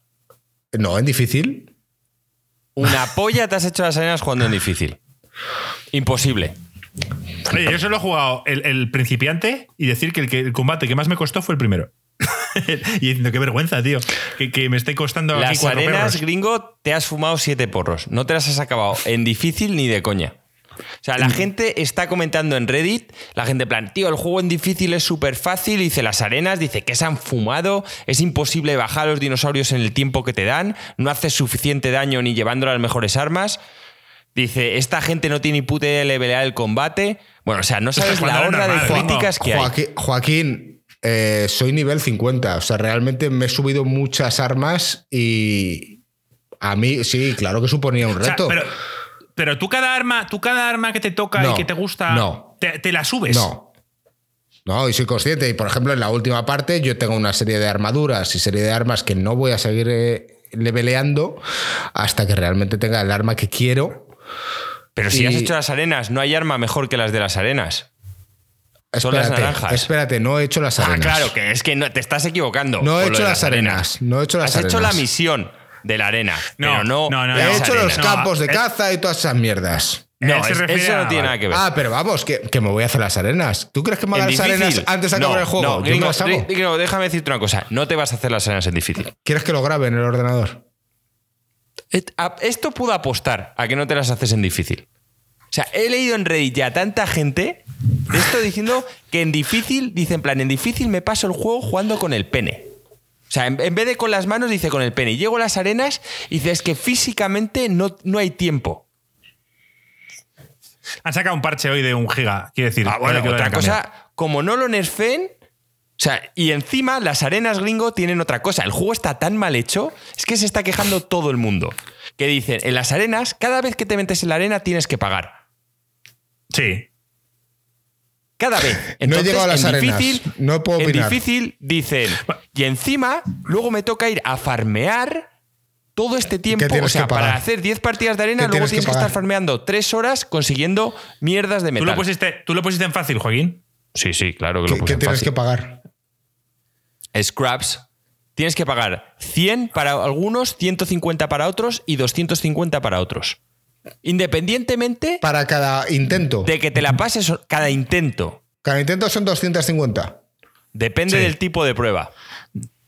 No, en difícil. Una polla te has hecho las arenas jugando en difícil. Imposible. Oye, yo solo he jugado el, el principiante y decir que el, que el combate que más me costó fue el primero. y diciendo, qué vergüenza, tío. Que, que me esté costando aquí Las cuatro arenas, perros. gringo, te has fumado siete porros. No te las has acabado en difícil ni de coña. O sea, Mm. la gente está comentando en Reddit, la gente en plan, tío, el juego en difícil es súper fácil, dice las arenas, dice que se han fumado, es imposible bajar a los dinosaurios en el tiempo que te dan, no haces suficiente daño ni llevando las mejores armas. Dice, esta gente no tiene ni puta idea de levelear el combate. Bueno, o sea, no sabes la a horda de críticas que hay. Joaquín, eh, soy nivel 50. O sea, realmente me he subido muchas armas y a mí, sí, claro que suponía un O sea, reto. pero, pero tú cada arma, tú cada arma que te toca No, y que te gusta, no. te, te la subes. No. No, y soy consciente. Y por ejemplo, en la última parte yo tengo una serie de armaduras y serie de armas que no voy a seguir eh, leveleando hasta que realmente tenga el arma que quiero. Pero si Y- has hecho las arenas, no hay arma mejor que las de las arenas. Son las Espérate, naranjas. espérate, no he hecho las Ah, arenas. claro, que es que no, te estás equivocando. No he hecho las arenas, no he hecho las Has hecho la misión. De la arena. No, pero no, no, no, He no. hecho los. No, campos de eh, caza y todas esas mierdas. No, es- refiere eso no tiene nada que ver. Ah, pero vamos, que, que me voy a hacer las arenas. ¿Tú crees que me haga las arenas difícil. antes de acabar No, el juego? No, Yo gringo, las hago. gringo, déjame decirte una cosa. No te vas a hacer las arenas en difícil. ¿Quieres que lo grabe en el ordenador? Esto puedo apostar a que no te las haces en difícil. O sea, he leído en Reddit ya tanta gente de esto diciendo que en difícil, dice en plan, en difícil me paso el juego jugando con el pene. O sea, en, en vez de con las manos, dice con el pene. Y llego a las arenas y dice, es que físicamente no, no hay tiempo. Han sacado un parche hoy de un giga. Quiero decir, Ah, bueno, otra cosa, como no lo nerfeen, o sea, y encima las arenas gringo tienen otra cosa. El juego está tan mal hecho, es que se está quejando todo el mundo. Que dicen, en las arenas, cada vez que te metes en la arena tienes que pagar. Sí. Cada vez. No he llegado a las en arenas. difícil, No puedo En opinar. difícil dicen, y encima luego me toca ir a farmear todo este tiempo. O sea, para hacer 10 partidas de arena, ¿Qué luego tienes que tienes que, estar farmeando 3 horas consiguiendo mierdas de ¿Tú metal. lo, pusiste, ¿Tú lo pusiste en fácil, Joaquín? Sí, sí, claro que ¿Qué, lo puse qué en tienes fácil. que pagar? Scraps, tienes que pagar 100 para algunos, 150 para otros y 250 para otros. Independientemente Para cada intento. de que te la pases cada intento. Cada intento son 250. Depende Sí. del tipo de prueba.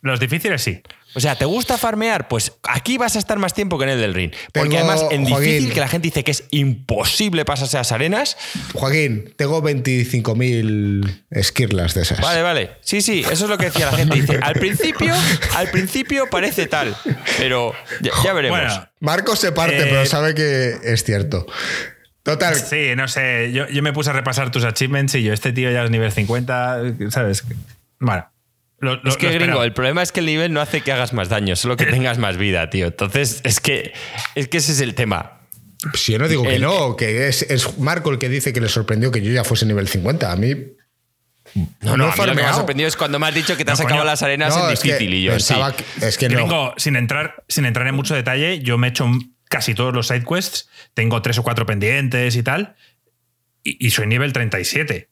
Los difíciles sí. O sea, ¿te gusta farmear? Pues aquí vas a estar más tiempo que en el del ring. Porque Tengo- además en Joaquín. difícil, que la gente dice que es imposible pasarse a las arenas. Joaquín, tengo 25.000 esquirlas de esas. Vale, vale. Sí, sí, eso es lo que decía la gente. Dice, al principio, al principio parece tal, pero ya, ya veremos. Bueno, Marcos se parte, Eh, pero sabe que es cierto. Total, sí, no sé. Yo, yo me puse a repasar tus achievements y yo, este tío ya es nivel 50, ¿sabes? Bueno. Lo, lo- Es que, gringo, el problema es que el nivel no hace que hagas más daño, solo que tengas más vida, tío. Entonces, es que, es que ese es el tema. si yo no digo que el- no, que es, es Marco el que dice que le sorprendió que yo ya fuese nivel 50. A mí. No, no, he a mí lo que me ha sorprendido es cuando me has dicho que te has No, acabado coño. las arenas No, en es que difícil y yo sí. pensaba que- es que no. Gringo, sin entrar, sin entrar en mucho detalle, yo me he hecho casi todos los side quests. Tengo tres o cuatro pendientes y tal. Y, y soy nivel 37.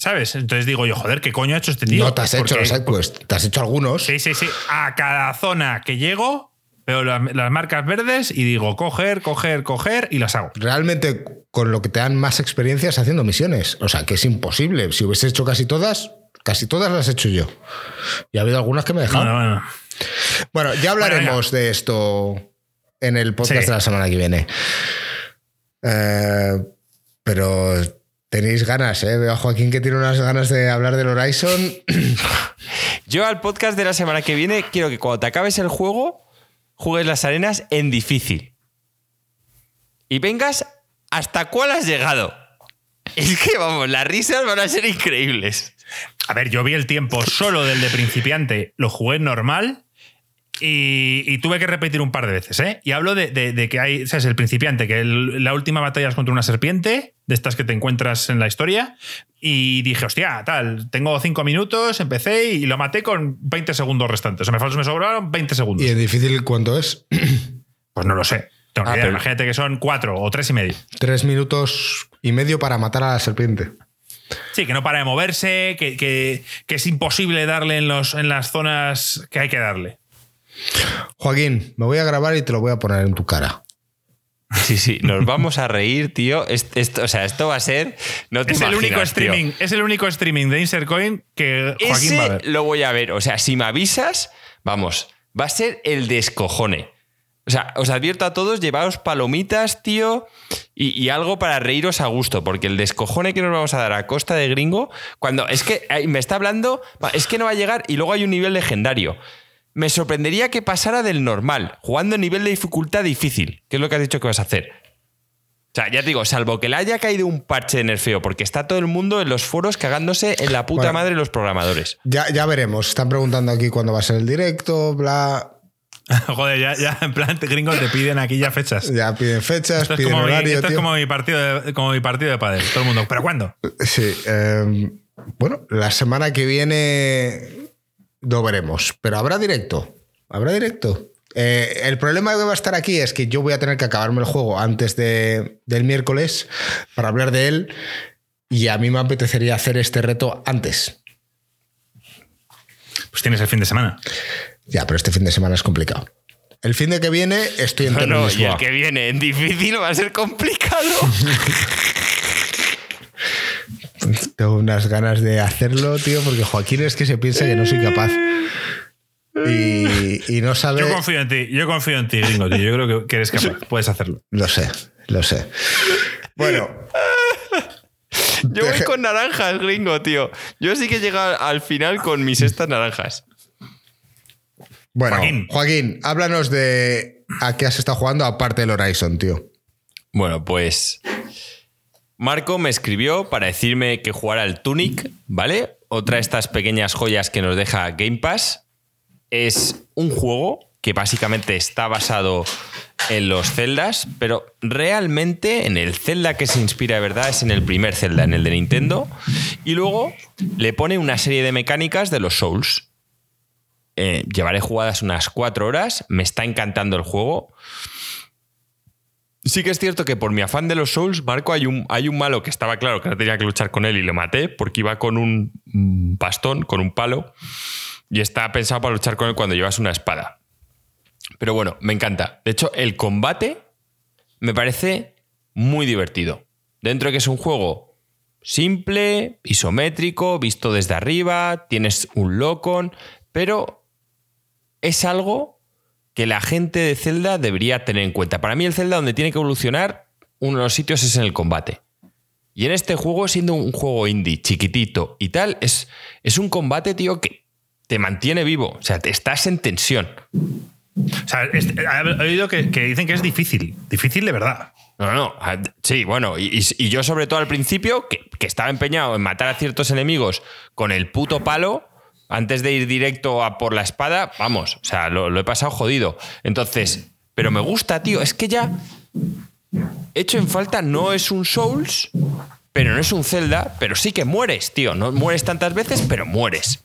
¿Sabes? Entonces digo yo, joder, ¿qué coño ha hecho este tío? no te has hecho los sidequests, te has hecho algunos. Sí, sí, sí. A cada zona que llego, veo la- las marcas verdes y digo, coger, coger, coger y las hago. Realmente, con lo que te dan más experiencias haciendo misiones. O sea, que es imposible. Si hubiese hecho casi todas, casi todas las he hecho yo. Y ha habido algunas que me he dejado. Bueno, bueno. Bueno, ya hablaremos de esto en el podcast Sí. de la semana que viene. Eh, pero tenéis ganas, ¿eh? Veo a Joaquín que tiene unas ganas de hablar del Horizon. Yo al podcast de la semana que viene quiero que cuando te acabes el juego, juegues las arenas en difícil. Y vengas hasta cuál has llegado. Es que vamos, las risas van a ser increíbles. A ver, yo vi el tiempo solo del de principiante, lo jugué normal y, y tuve que repetir un par de veces, ¿eh? Y hablo de, de- de que hay, ¿sabes? El principiante, que el- la última batalla es contra una serpiente, de estas que te encuentras en la historia, y dije, hostia, tal, tengo cinco minutos, empecé y lo maté con 20 segundos restantes. O sea, me, me sobraron 20 segundos. ¿Y en difícil cuánto es? Pues no lo sé. Tengo Ah, pero- Imagínate que son cuatro o tres y medio. Tres minutos y medio para matar a la serpiente. Sí, que no para de moverse, que, que- que es imposible darle en, los, en las zonas que hay que darle. Joaquín, me voy a grabar y te lo voy a poner en tu cara. Sí, sí, nos vamos a reír, tío. Est- Esto, o sea, esto va a ser. No te Es el único tío. streaming, es el único streaming de Insercoin que Joaquín va a ver. lo voy a ver. O sea, si me avisas, vamos, va a ser el descojone. O sea, os advierto a todos, llevaos palomitas, tío, y, y algo para reíros a gusto, porque el descojone que nos vamos a dar a costa de gringo, cuando es que me está hablando, es que no va a llegar y luego hay un nivel legendario. Me sorprendería que pasara del normal, jugando en nivel de dificultad difícil, que es lo que has dicho que vas a hacer. O sea, ya te digo, salvo que le haya caído un parche de nerfeo, porque está todo el mundo en los foros cagándose en la puta Bueno. madre de los programadores. Ya, ya veremos. Están preguntando aquí cuándo va a ser el directo, bla. Joder, ya, ya en plan gringo te piden aquí ya fechas. Ya piden fechas, Esto es, piden como mi, horario. esto es como mi partido de, como mi partido de pádel. Todo el mundo. ¿Pero cuándo? Sí. eh, bueno, la semana que viene lo veremos. Pero habrá directo. Habrá directo. Eh, el problema que va a estar aquí es que yo voy a tener que acabarme el juego antes de- del miércoles para hablar de él. Y a mí me apetecería hacer este reto antes. Pues tienes el fin de semana. Ya, pero este fin de semana es complicado. El fin de que viene estoy en No, no, y el que viene en difícil va a ser complicado. Tengo unas ganas de hacerlo, tío, porque Joaquín es que se piensa que no soy capaz. Y, y no sabe. Yo confío en ti, yo confío en ti, gringo, tío. Yo creo que- que eres capaz, puedes hacerlo. Lo sé, lo sé. Bueno, Yo voy con naranjas, gringo, tío. Yo sí que he llegado al final con mis estas naranjas. bueno, Joaquín. Joaquín, háblanos de a qué has estado jugando aparte del Horizon, tío. Bueno, pues. Marco me escribió para decirme que jugara al Tunic, ¿vale? Otra de estas pequeñas joyas que nos deja Game Pass. Es un juego que básicamente está basado en los Zeldas, pero realmente en el Zelda que se inspira de verdad es en el primer Zelda, en el de Nintendo. Y luego le pone una serie de mecánicas de los Souls. Eh, llevaré jugadas unas cuatro horas, me está encantando el juego. Sí que es cierto que por mi afán de los Souls, Marco, hay un, hay un malo que estaba claro que no tenía que luchar con él y lo maté porque iba con un mm, bastón, con un palo, y está pensado para luchar con él cuando llevas una espada. Pero bueno, me encanta. De hecho, el combate me parece muy divertido. Dentro de que es un juego simple, isométrico, visto desde arriba, tienes un locon, pero es algo que la gente de Zelda debería tener en cuenta. Para mí el Zelda donde tiene que evolucionar uno de los sitios es en el combate. Y en este juego, siendo un juego indie, chiquitito y tal, es, es un combate, tío, que te mantiene vivo. O sea, te estás en tensión. O sea, es- he oído que, que dicen que es difícil. Difícil de verdad. No, no, ah, sí, bueno, y, y- y yo sobre todo al principio, que, que estaba empeñado en matar a ciertos enemigos con el puto palo, antes de ir directo a por la espada, vamos, o sea, lo, lo he pasado jodido. Entonces, pero me gusta, tío, es que ya hecho en falta no es un Souls, pero no es un Zelda, pero sí que mueres, tío, no mueres tantas veces, pero mueres.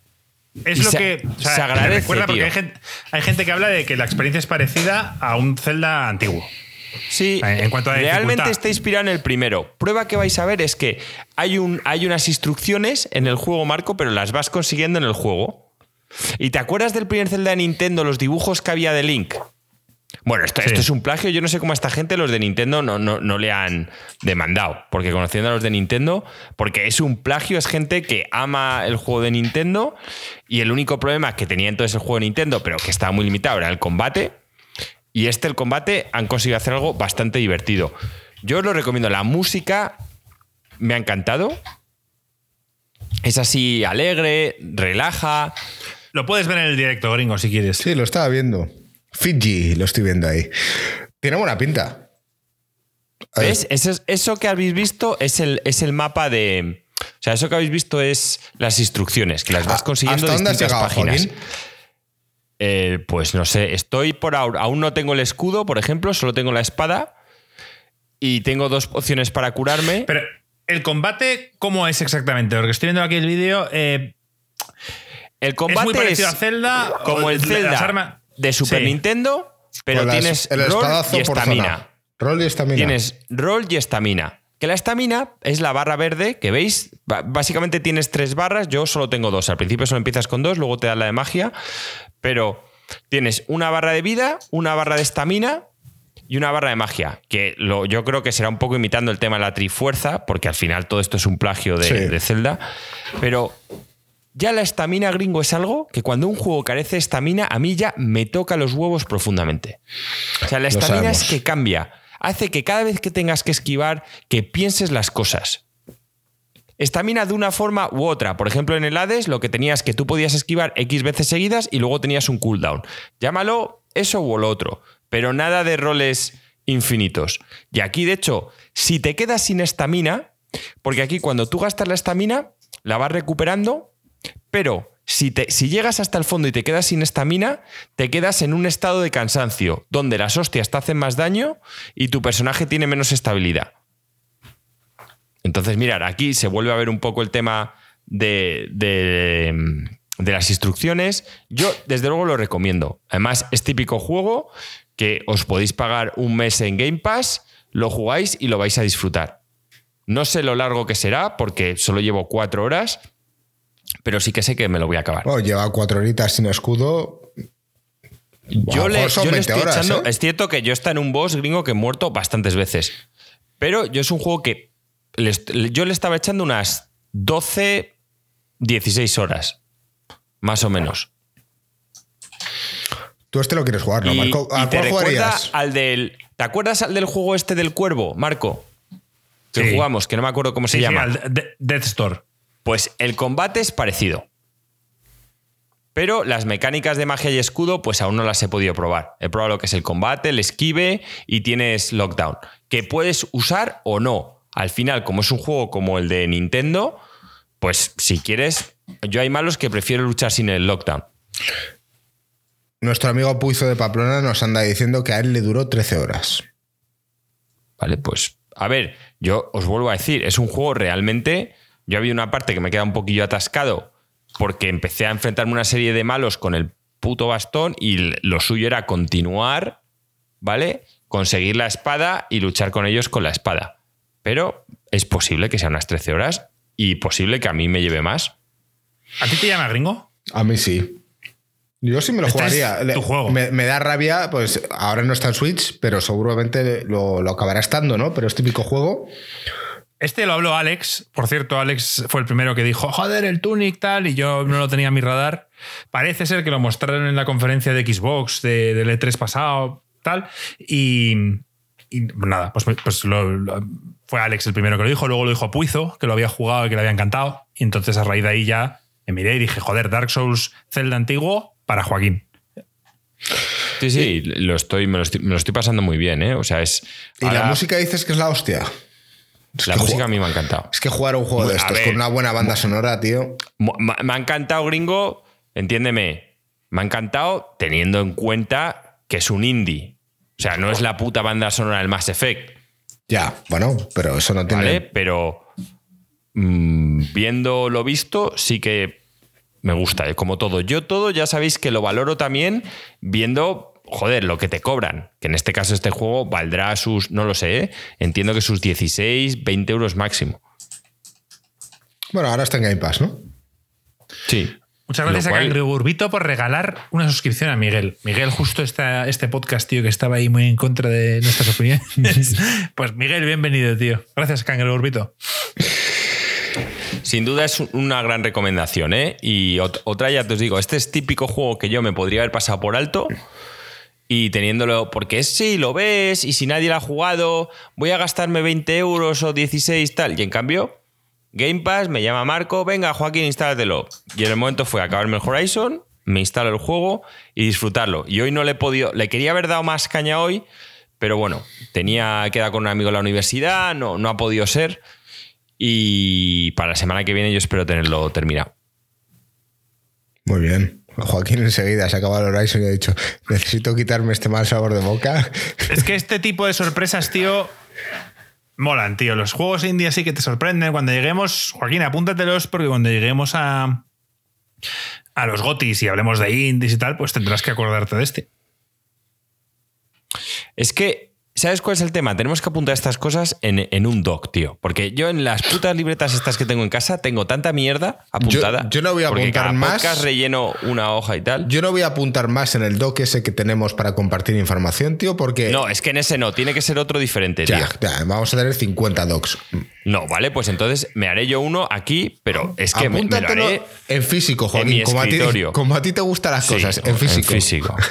Es Y lo se- que. o sea, se agradece, recuerda porque hay gente, hay gente que habla de que la experiencia es parecida a un Zelda antiguo. Sí, En cuanto a realmente está inspirado en el primero. Prueba que vais a ver es que hay, un, hay unas instrucciones en el juego, Marco, pero las vas consiguiendo en el juego. ¿Y te acuerdas del primer Zelda de Nintendo, los dibujos que había de Link? Bueno, esto, Sí. esto es un plagio. Yo no sé cómo a esta gente, los de Nintendo, no, no, no le han demandado. Porque conociendo a los de Nintendo, porque es un plagio, es gente que ama el juego de Nintendo. Y el único problema que tenía entonces el juego de Nintendo, pero que estaba muy limitado, era el combate. Y este, el combate, han conseguido hacer algo bastante divertido. Yo os lo recomiendo. La música me ha encantado. Es así alegre, relaja. Lo puedes ver en el directo, gringo, si quieres. Sí, lo estaba viendo. Fiji, lo estoy viendo ahí. Tiene buena pinta. ¿Ves? Eso, es- eso que habéis visto es el, es el mapa de. O sea, eso que habéis visto es las instrucciones, que las vas ¿A- consiguiendo ¿Hasta en distintas llegado, páginas. Joaquín? Eh, pues no sé, estoy por ahora. Aún no tengo el escudo, por ejemplo, solo tengo la espada. Y tengo dos opciones para curarme. Pero, ¿el combate cómo es exactamente? Porque estoy viendo aquí el vídeo. eh, el es combate muy parecido es a Zelda. como el Zelda armas- de Super Sí. Nintendo, pero tienes el rol espadazo y por estamina. Rol y estamina. Tienes rol y estamina. Que la estamina es la barra verde que veis. Básicamente tienes tres barras, yo solo tengo dos. Al principio solo empiezas con dos, luego te dan la de magia. Pero tienes una barra de vida, una barra de estamina y una barra de magia. Que lo, yo creo que será un poco imitando el tema de la trifuerza, porque al final todo esto es un plagio de, Sí. de Zelda. Pero ya la estamina gringo es algo que cuando un juego carece de estamina, a mí ya me toca los huevos profundamente. O sea, la estamina es que cambia. Hace que cada vez que tengas que esquivar, que pienses las cosas. Estamina de una forma u otra. Por ejemplo, en el Hades lo que tenías que tú podías esquivar X veces seguidas y luego tenías un cooldown. Llámalo eso o lo otro. Pero nada de roles infinitos. Y aquí, de hecho, si te quedas sin estamina, porque aquí cuando tú gastas la estamina, la vas recuperando, pero si, llegas hasta el fondo y te quedas sin estamina, te quedas en un estado de cansancio, donde las hostias te hacen más daño y tu personaje tiene menos estabilidad. Entonces, mirar, aquí se vuelve a ver un poco el tema de- de las instrucciones. Yo, desde luego, lo recomiendo. Además, es típico juego que os podéis pagar un mes en Game Pass, lo jugáis y lo vais a disfrutar. No sé lo largo que será, porque solo llevo cuatro horas, pero sí que sé que me lo voy a acabar. Bueno, lleva cuatro horitas sin escudo. Yo lo le, yo le 20 estoy horas, echando. ¿eh? Es cierto que yo está en un boss gringo que he muerto bastantes veces. Pero yo es un juego que le yo le estaba echando unas 12, 16 horas. Más o menos. Tú este lo quieres jugar, ¿no, y, Marco? y ¿A te cuál recuerda jugarías? al del. ¿Te acuerdas al del juego este del cuervo, Marco? Que Sí. jugamos, que no me acuerdo cómo se Sí, sí, llama. al De- Death Store. Pues el combate es parecido. Pero las mecánicas de magia y escudo, pues aún no las he podido probar. He probado lo que es el combate, el esquive y tienes lockdown. Que puedes usar o no. Al final, como es un juego como el de Nintendo, pues si quieres. Yo hay malos que prefiero luchar sin el lockdown. Nuestro amigo Puizo de Pamplona nos anda diciendo que a él le duró 13 horas. Vale, pues. A ver, yo os vuelvo a decir, es un juego realmente. Yo había una parte que me queda un poquillo atascado porque empecé a enfrentarme a una serie de malos con el puto bastón y lo suyo era continuar, ¿vale? Conseguir la espada y luchar con ellos con la espada. Pero es posible que sean unas 13 horas y posible que a mí me lleve más. ¿A ti te llama gringo? A mí sí. Yo sí me lo Este es jugaría. Tu juego. Me, me da rabia, pues ahora no está en Switch, pero seguramente lo, lo acabará estando, ¿no? Pero es típico juego. Este lo habló Alex. Por cierto, Alex fue el primero que dijo, joder, el Tunic tal, y yo no lo tenía en mi radar. Parece ser que lo mostraron en la conferencia de Xbox de, del E3 pasado, tal. Y, y nada, pues, pues lo- lo- fue Alex el primero que lo dijo. Luego lo dijo Puizo, que lo había jugado y que le había encantado. Y entonces a raíz de ahí ya me miré y dije, joder, Dark Souls Zelda antiguo para Joaquín. Sí, sí, lo estoy, me, lo estoy, me lo estoy pasando muy bien, ¿eh? O sea, es. Y la música dices que es la hostia. Es la música a mí me ha encantado. Es que jugar un juego de A estos ver. con una buena banda sonora, tío. Me ha encantado, gringo, entiéndeme. Me ha encantado teniendo en cuenta que es un indie. O sea, no es la puta banda sonora del Mass Effect, Ya, bueno, pero eso no tiene. ¿vale? Pero mm, viendo lo visto, sí que me gusta, ¿eh? como todo. Yo todo ya sabéis que lo valoro también viendo, joder, lo que te cobran. Que en este caso este juego valdrá sus, no lo sé, ¿eh? entiendo que sus 16, 20 euros máximo. Bueno, ahora está en Game Pass, ¿no? Sí. Muchas gracias cual- a Cangre Urbito por regalar una suscripción a Miguel. Miguel, justo esta, este podcast, tío, que estaba ahí muy en contra de nuestras opiniones. pues Miguel, bienvenido, tío. Gracias, Cangre Urbito. Sin duda es una gran recomendación, ¿eh? Y ot- otra ya te os digo, este es típico juego que yo me podría haber pasado por alto y teniéndolo, porque si lo ves y si nadie lo ha jugado, voy a gastarme 20 euros o 16 tal. Y en cambio, Game Pass me llama Marco, venga Joaquín, instálatelo. Y en el momento fue acabarme el Horizon, me instalo el juego y disfrutarlo. Y hoy no le he podido, le quería haber dado más caña hoy, pero bueno, tenía que dar con un amigo en la universidad, no, no ha podido ser. Y para la semana que viene yo espero tenerlo terminado. Muy bien. Joaquín enseguida se acaba el Horizon y ha dicho: Necesito quitarme este mal sabor de boca. Es que este tipo de sorpresas, tío, molan, tío. Los juegos indie sí que te sorprenden. Cuando lleguemos, Joaquín, apúntatelos, porque cuando lleguemos a, a los gotis y hablemos de indies y tal, pues tendrás que acordarte de este. Es que, ¿sabes cuál es el tema? Tenemos que apuntar estas cosas en, en un doc, tío. Porque yo en las putas libretas estas que tengo en casa tengo tanta mierda apuntada. yo no voy a apuntar cada más. podcast relleno una hoja y tal. Yo no voy a apuntar más en el doc ese que tenemos para compartir información, tío, porque. No, es que en ese no, tiene que ser otro diferente, tío. ya, ya, vamos a tener 50 docs. No, vale, pues entonces me haré yo uno aquí, pero es que me, me lo haré en físico, Joaquín. mi como, a ti, como a ti te gustan las Sí, cosas, en físico. físico.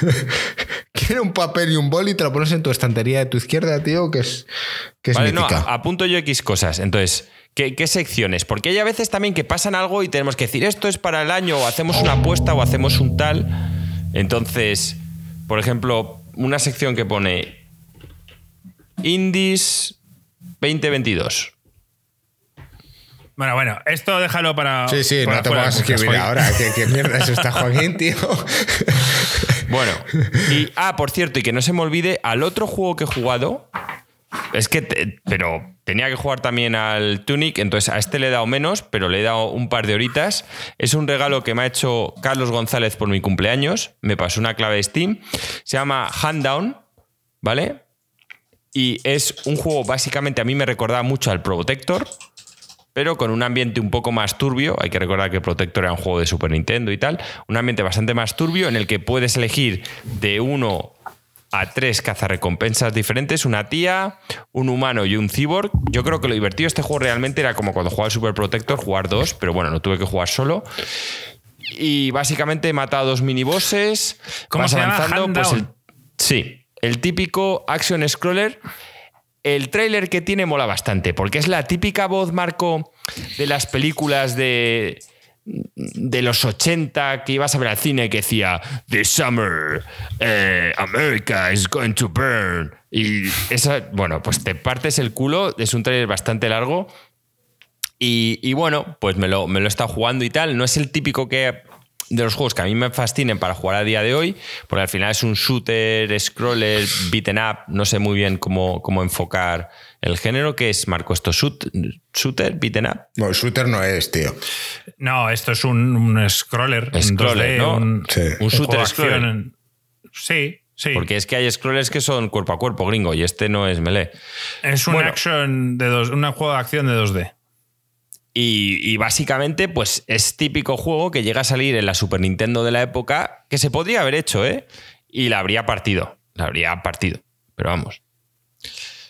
Quiero un papel y un boli y te lo pones en tu estantería de tu izquierda, tío, que es, que es Vale, no, mítica. a- apunto yo X cosas. Entonces, ¿qué, qué secciones? Porque hay a veces también que pasan algo y tenemos que decir esto es para el año, o hacemos una apuesta, o hacemos un tal. Entonces, por ejemplo, una sección que pone Indies 2022. Bueno, bueno, esto déjalo para. sí, sí, para no te pongas a escribir ahora. ¿Qué, qué mierda es esta, Joaquín, tío? Bueno, y ah, por cierto, y que no se me olvide, al otro juego que he jugado, es que, te- pero tenía que jugar también al Tunic, entonces a este le he dado menos, pero le he dado un par de horitas. Es un regalo que me ha hecho Carlos González por mi cumpleaños, me pasó una clave de Steam, se llama Handdown, ¿vale? Y es un juego, básicamente, a mí me recordaba mucho al Protector, pero con un ambiente un poco más turbio. Hay que recordar que Protector era un juego de Super Nintendo y tal. Un ambiente bastante más turbio en el que puedes elegir de uno a tres cazarrecompensas diferentes, una tía, un humano y un cyborg. Yo creo que lo divertido de este juego realmente era como cuando jugaba Super Protector, jugar dos, pero bueno, no tuve que jugar solo. Y básicamente he matado dos minibosses. ¿Cómo vas se llama? avanzando, Hand pues el- sí, el típico action scroller. El tráiler que tiene mola bastante, porque es la típica voz, Marco, de las películas de, de los 80 que ibas a ver al cine que decía The Summer, eh, America is going to burn. Y esa, bueno, pues te partes el culo, es un trailer bastante largo. Y, y bueno, pues me lo, me lo he estado jugando y tal. No es el típico que de los juegos que a mí me fascinen para jugar a día de hoy, porque al final es un shooter, scroller, beaten up, no sé muy bien cómo, cómo enfocar el género, que es, Marco, esto shoot, shooter, beaten up. No, shooter no es, tío. No, esto es un, un scroller. un Scroller, 2D, ¿no? Un, Sí. Un shooter scroller. acción. Sí, sí. Porque es que hay scrollers que son cuerpo a cuerpo, gringo, y este no es melee. es un Bueno. action de dos, un juego de acción de 2D. Y, básicamente, pues es típico juego que llega a salir en la Super Nintendo de la época, que se podría haber hecho, ¿eh? Y la habría partido. La habría partido. Pero vamos.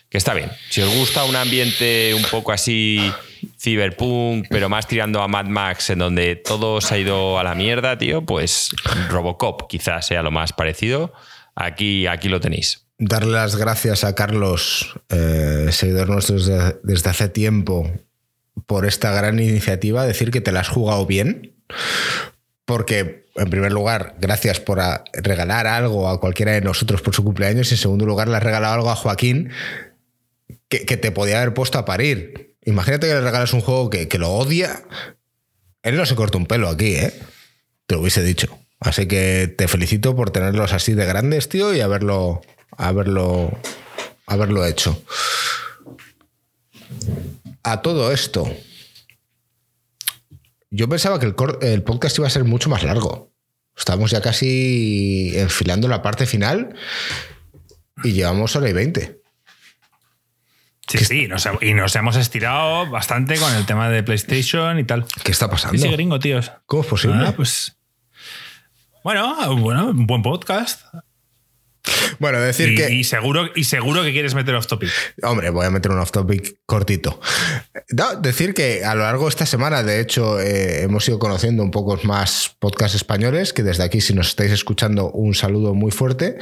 Que está bien. Si os gusta un ambiente un poco así cyberpunk, pero más tirando a Mad Max, en donde todo se ha ido a la mierda, tío, pues Robocop quizás sea lo más parecido. Aquí, aquí lo tenéis. Darle las gracias a Carlos, eh, seguidor nuestro desde hace tiempo, por esta gran iniciativa, decir que te la has jugado bien. Porque, en primer lugar, gracias por a- regalar algo a cualquiera de nosotros por su cumpleaños. Y en segundo lugar, le has regalado algo a Joaquín que, que te podía haber puesto a parir. Imagínate que le regalas un juego que, que lo odia. Él no se corta un pelo aquí, ¿eh? Te lo hubiese dicho. Así que te felicito por tenerlos así de grandes, tío, y haberlo, haberlo, haberlo hecho. A todo esto, yo pensaba que el, podcast iba a ser mucho más largo. Estamos ya casi enfilando la parte final y llevamos hora y veinte. Sí, sí, nos y nos hemos estirado bastante con el tema de PlayStation y tal. ¿Qué está pasando? sí, gringo, tíos. ¿Cómo es posible? Ah, pues. Bueno, bueno, un buen podcast. Bueno, decir Y, que. y seguro, y seguro que quieres meter off topic. Hombre, voy a meter un off topic cortito. No, decir que a lo largo de esta semana, de hecho, eh, hemos ido conociendo un poco más podcasts españoles, que desde aquí, si nos estáis escuchando, un saludo muy fuerte.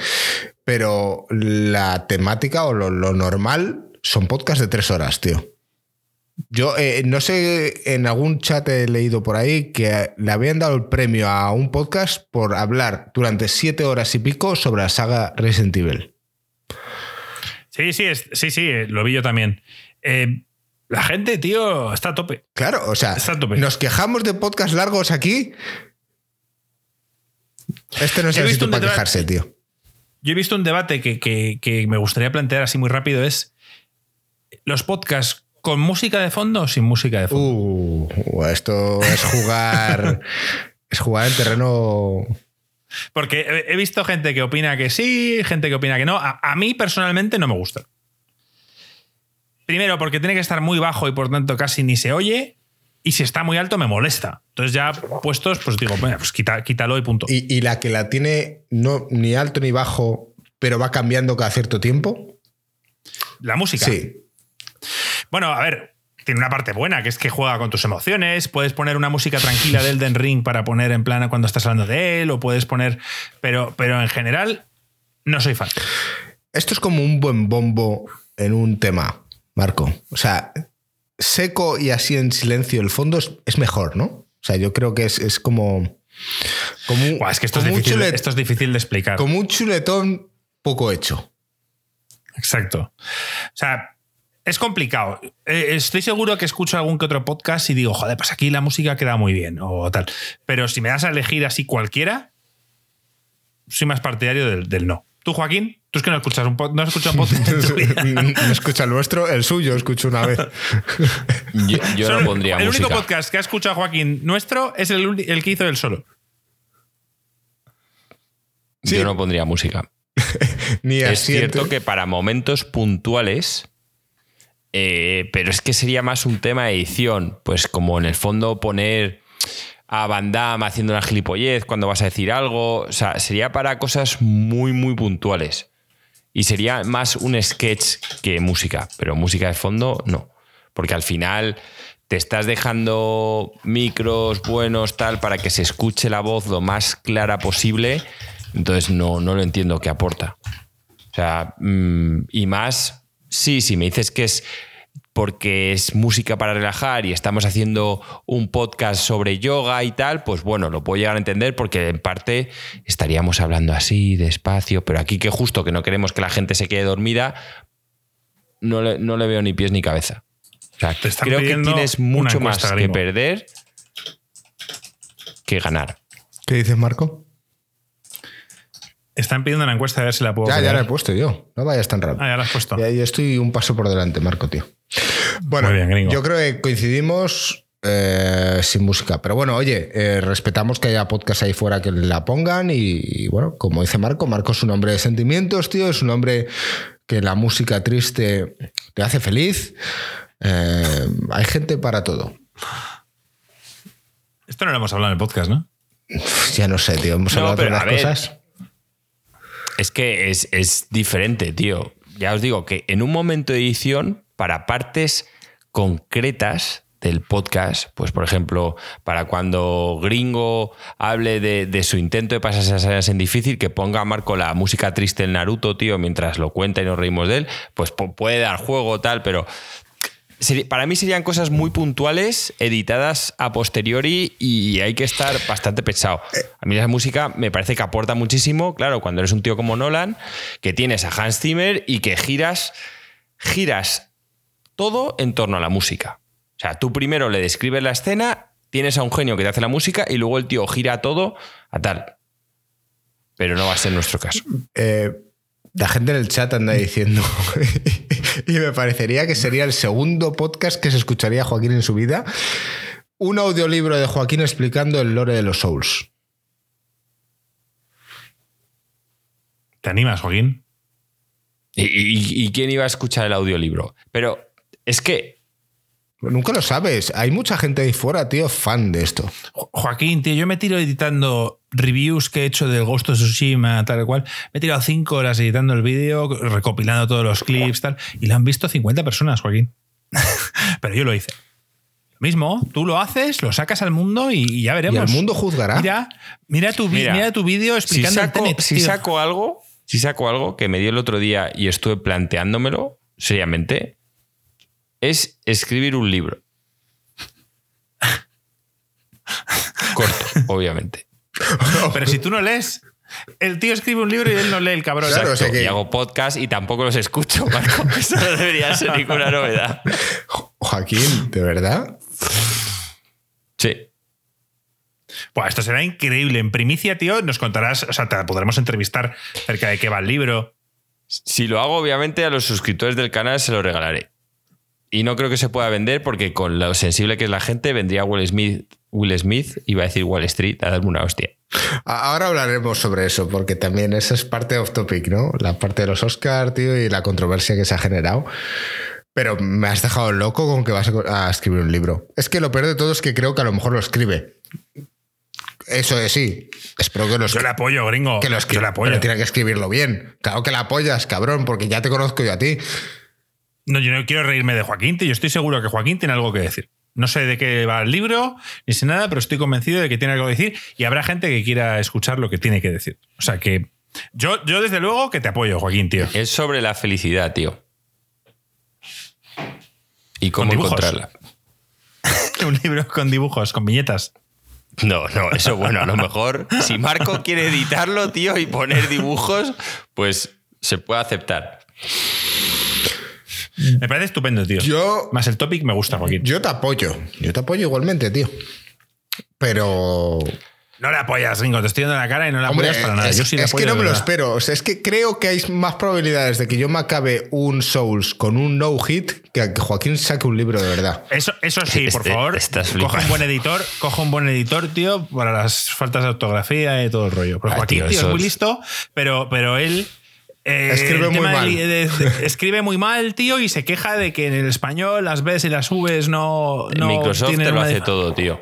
Pero la temática o lo, lo normal son podcasts de tres horas, tío. Yo eh, no sé, en algún chat he leído por ahí que le habían dado el premio a un podcast por hablar durante siete horas y pico sobre la saga Resident Evil. Sí, sí, es- sí, sí, eh, lo vi yo también. Eh, la gente, tío, está a tope. Claro, o sea, Está a tope. nos quejamos de podcast largos aquí. Este no es el sitio para quejarse, tío. Yo he visto un debate que, que- que me gustaría plantear así muy rápido: es los podcasts con música de fondo o sin música de fondo. Uh, esto es jugar. es jugar en terreno. Porque he- visto gente que opina que sí, gente que opina que no. A, a mí personalmente no me gusta. Primero, porque tiene que estar muy bajo y por tanto casi ni se oye. Y si está muy alto me molesta. Entonces ya puestos, pues digo, bueno, pues quita- quítalo y punto. Y, y la que la tiene no, ni alto ni bajo, pero va cambiando cada cierto tiempo. La música. Sí. Bueno, a ver, tiene una parte buena, que es que juega con tus emociones. Puedes poner una música tranquila de Elden Ring para poner en plan cuando estás hablando de él, o puedes poner. Pero, pero en general, no soy fan. Esto es como un buen bombo en un tema, Marco. O sea, seco y así en silencio el fondo es, es mejor, ¿no? O sea, yo creo que es, es como. como un- Buah, es que esto es, difícil, chulet- esto es difícil de explicar. como un chuletón poco hecho. Exacto. O sea, es complicado. Eh, Estoy seguro que escucho algún que otro podcast y digo, joder, pues aquí la música queda muy bien o tal. Pero si me das a elegir así cualquiera, soy más partidario del, del no. ¿Tú, Joaquín? ¿Tú es que no escuchas un, no has escuchado un podcast en tu vida? no escucha el nuestro, el suyo escucho una vez. Yo, no pondría el música. único podcast que ha escuchado Joaquín nuestro es el, que hizo él solo. Sí. Yo no pondría música. Ni Es cierto que para momentos puntuales Eh, pero es que sería más un tema de edición. Pues como en el fondo poner a Van Damme haciendo una gilipollez cuando vas a decir algo. O sea, sería para cosas muy, muy puntuales. Y sería más un sketch que música. Pero música de fondo, no. Porque al final te estás dejando micros buenos, tal, para que se escuche la voz lo más clara posible. Entonces no, no lo entiendo qué aporta. O sea, mm, y más, sí, si me dices que es porque es música para relajar y estamos haciendo un podcast sobre yoga y tal, pues bueno, lo puedo llegar a entender porque en parte estaríamos hablando así, despacio, pero aquí que justo que no queremos que la gente se quede dormida, no le, no le veo ni pies ni cabeza. O sea, creo que tienes mucho más que perder que ganar. ¿Qué dices, Marco? Están pidiendo una encuesta a ver si la puedo Ya, ya la he puesto yo. No vayas tan rápido. Ah, ya la has puesto. Ya, ya estoy un paso por delante, Marco, tío. Bueno, Muy bien, gringo. yo creo que coincidimos eh, sin música. Pero bueno, oye, eh, respetamos que haya podcast ahí fuera que la pongan. Y, y bueno, como dice Marco, Marco es un hombre de sentimientos, tío. Es un hombre que la música triste te hace feliz. Eh, hay gente para todo. Esto no lo hemos hablado en el podcast, ¿no? Ya no sé, tío. Hemos No, hablado de ver. cosas. Es que es, es diferente, tío. Ya os digo que en un momento de edición, para partes concretas del podcast, pues por ejemplo, para cuando Gringo hable de, su intento de pasarse a áreas en difícil, que ponga a Marco la música triste del Naruto, tío, mientras lo cuenta y nos reímos de él, pues pu- puede dar juego, tal, pero para mí serían cosas muy puntuales, editadas a posteriori y hay que estar bastante pesado. A mí la música me parece que aporta muchísimo, claro, cuando eres un tío como Nolan, que tienes a Hans Zimmer y que giras, giras todo en torno a la música. O sea, tú primero le describes la escena, tienes a un genio que te hace la música y luego el tío gira todo a tal. Pero no va a ser nuestro caso. Eh, la gente en el chat anda diciendo, y me parecería que sería el segundo podcast que se escucharía Joaquín en su vida, un audiolibro de Joaquín explicando el lore de los Souls. ¿Te animas, Joaquín? ¿Y, y- y quién iba a escuchar el audiolibro? Pero es que Nunca lo sabes, hay mucha gente ahí fuera, tío, fan de esto. Jo- Joaquín, tío, yo me tiro editando reviews que he hecho del Ghost of Tsushima, tal y cual. Me he tirado cinco horas editando el vídeo, recopilando todos los clips, tal. Y lo han visto 50 personas, Joaquín. Pero yo lo hice. Lo mismo, tú lo haces, lo sacas al mundo y, y ya Y veremos. el mundo juzgará. Mira, mira tu, Mira, mira tu vídeo si explicando el saco, Tenet, si saco algo, si saco algo que me dio el otro día y estuve planteándomelo seriamente, es escribir un libro. Corto, obviamente. Pero si tú no lees, el tío escribe un libro y él no lee el cabrón. Claro, o sea Exacto, que- Y hago podcast y tampoco los escucho, Marco. Eso no debería ser ninguna novedad. Jo- Joaquín, ¿de verdad? Sí. Buah, esto será increíble. En primicia, tío, nos contarás, o sea, te podremos entrevistar acerca de qué va el libro. Si lo hago, obviamente, a los suscriptores del canal se lo regalaré. Y no creo que se pueda vender porque con lo sensible que es la gente, vendría Will Smith, Will Smith iba a decir Wall Street a darme una hostia. Ahora hablaremos sobre eso, porque también esa es parte off topic, ¿no? La parte de los Oscar, tío, y la controversia que se ha generado. Pero me has dejado loco con que vas a escribir un libro. Es que lo peor de todo es que creo que a lo mejor lo escribe. Eso es sí. Espero que lo Yo le apoyo, gringo. Que lo yo escriba. le apoyo. Pero tiene que escribirlo bien. Claro que la apoyas, cabrón, porque ya te conozco yo a ti. No, yo no quiero reírme de Joaquín, tío. Yo estoy seguro que Joaquín tiene algo que decir. No sé de qué va el libro, ni sé nada, pero estoy convencido de que tiene algo que decir y habrá gente que quiera escuchar lo que tiene que decir. O sea que yo, yo desde luego que te apoyo, Joaquín, tío. Es sobre la felicidad, tío. Y cómo encontrarla. Un libro con dibujos, con viñetas. No, no, eso bueno, a lo mejor si Marco quiere editarlo, tío, y poner dibujos, pues se puede aceptar. Me parece estupendo, tío. Yo- Más el topic me gusta, Joaquín. Yo te apoyo. Yo te apoyo igualmente, tío. Pero. No le apoyas, gringo. Te estoy dando la cara y no le Hombre, apoyas para nada. es, yo sí le es apoyo que no me lo espero. O sea, es que creo que hay más probabilidades de que yo me acabe un Souls con un no hit que a que Joaquín saque un libro de verdad. Eso, eso sí, por Este- favor. estás Coja un buen editor, coja un buen editor, tío, para las faltas de ortografía y todo el rollo. Porque Ah, Joaquín, tío, tío, es muy listo, pero, pero él Eh, Escribe muy mal. de- de- de- escribe muy mal, tío, y se queja de que en el español las Bs y las Vs no. no Microsoft tienen te lo hace todo, tío.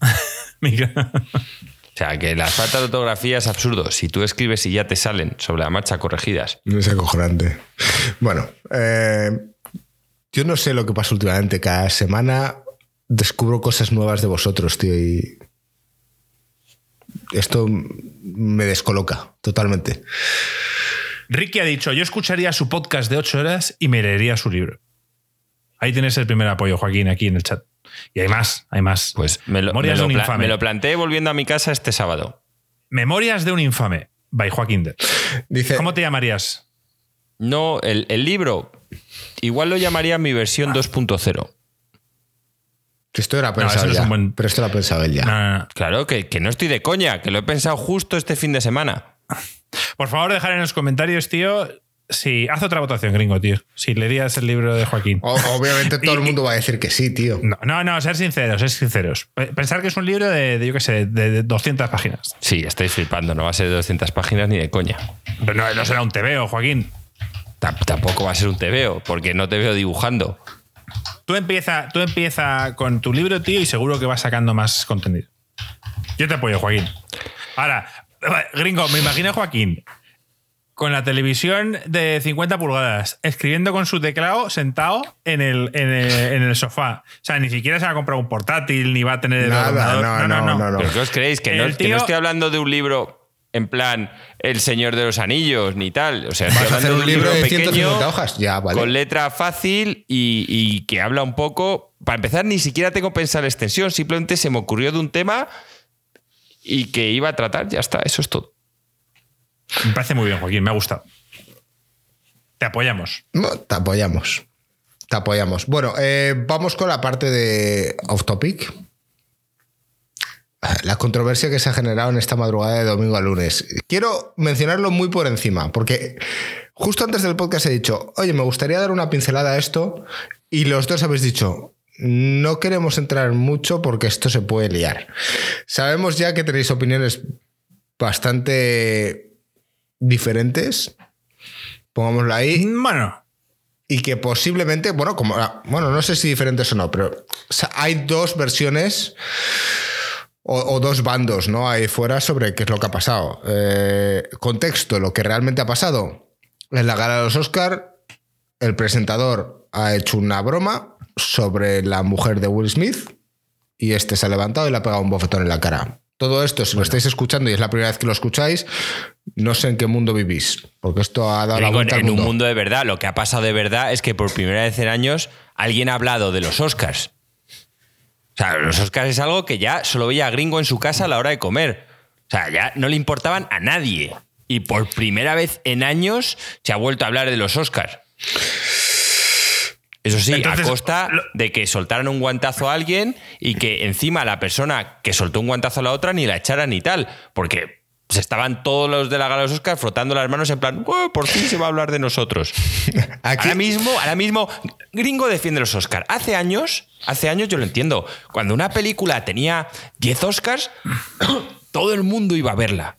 O sea, que la falta de ortografía es absurdo. Si tú escribes y ya te salen sobre la marcha corregidas. Es acojonante. Bueno, eh, yo no sé lo que pasa últimamente. Cada semana descubro cosas nuevas de vosotros, tío, y esto me descoloca totalmente. Ricky ha dicho: Yo escucharía su podcast de 8 horas y me leería su libro. Ahí tienes el primer apoyo, Joaquín, aquí en el chat. Y hay más, hay más. Pues me lo, Memorias me lo de un infame. me lo planteé volviendo a mi casa este sábado. Memorias de un infame, by Joaquín. De. Dice, ¿Cómo te llamarías? No, el, el libro, igual lo llamaría mi versión 2.0. que esto era pensado no ya, buen- pero esto lo ha pensado él ya. No, no, no. Claro, que, que no estoy de coña, que lo he pensado justo este fin de semana. Por favor, dejar en los comentarios, tío. Si haz otra votación, gringo, tío. Si leerías el libro de Joaquín. O- obviamente todo el mundo va a decir que sí, tío. No, no, no, ser sinceros, ser sinceros. Pe- Pensar que es un libro de, de, yo qué sé, de, de 200 páginas. Sí, estáis flipando, no va a ser de 200 páginas ni de coña. Pero no, no será un TVO, Joaquín. Tam- Tampoco va a ser un TVO, porque no te veo dibujando. Tú empieza, tú empieza con tu libro, tío, y seguro que vas sacando más contenido. Yo te apoyo, Joaquín. Ahora, gringo, me imagino a Joaquín con la televisión de 50 pulgadas, escribiendo con su teclado sentado en el, en el, en el sofá. O sea, ni siquiera se va a comprar un portátil, ni va a tener el Nada, ordenador. no, no, no, no. ¿Pero qué os creéis? Que no, El que no tío- estoy hablando de un libro en plan El Señor de los Anillos ni tal. O sea, estoy ¿Vas a hablando hacer un libro de pequeño 150 hojas? Ya, vale. con letra fácil y, y que habla un poco. Para empezar, ni siquiera tengo pensado la extensión, simplemente se me ocurrió de un tema y que iba a tratar, ya está, eso es todo. Me parece muy bien, Joaquín, me ha gustado. Te apoyamos. No, te apoyamos. Te apoyamos. Bueno, eh, vamos con la parte de off topic. La controversia que se ha generado en esta madrugada de domingo a lunes. Quiero mencionarlo muy por encima, porque justo antes del podcast he dicho, oye, me gustaría dar una pincelada a esto, y los dos habéis dicho, no queremos entrar mucho porque esto se puede liar. Sabemos ya que tenéis opiniones bastante diferentes, pongámoslo ahí, Bueno, y que posiblemente, bueno, como bueno, no sé si diferentes o no, pero hay dos versiones o, o dos bandos, ¿no? Ahí fuera sobre qué es lo que ha pasado. Eh, contexto, lo que realmente ha pasado. En la gala de los Oscar, el presentador ha hecho una broma sobre la mujer de Will Smith y este se ha levantado y le ha pegado un bofetón en la cara. Todo esto, si lo estáis escuchando y es la primera vez que lo escucháis, no sé en qué mundo vivís, porque esto ha dado la vuelta en mundo. un mundo de verdad, lo que ha pasado de verdad es que por primera vez en años alguien ha hablado de los Oscars. O sea, los Oscars es algo que ya solo veía a gringo en su casa a la hora de comer. O sea, ya no le importaban a nadie. Y por primera vez en años se ha vuelto a hablar de los Oscars. Eso sí, Entonces, a costa lo- de que soltaran un guantazo a alguien y que encima la persona que soltó un guantazo a la otra ni la echaran ni tal. Porque se estaban todos los de la gala de los Oscars frotando las manos en plan, "Oh, por fin se va a hablar de nosotros. Aquí, Ahora mismo, ahora mismo, Gringo defiende los Oscars. Hace años, hace años yo lo entiendo. Cuando una película tenía 10 Oscars, todo el mundo iba a verla.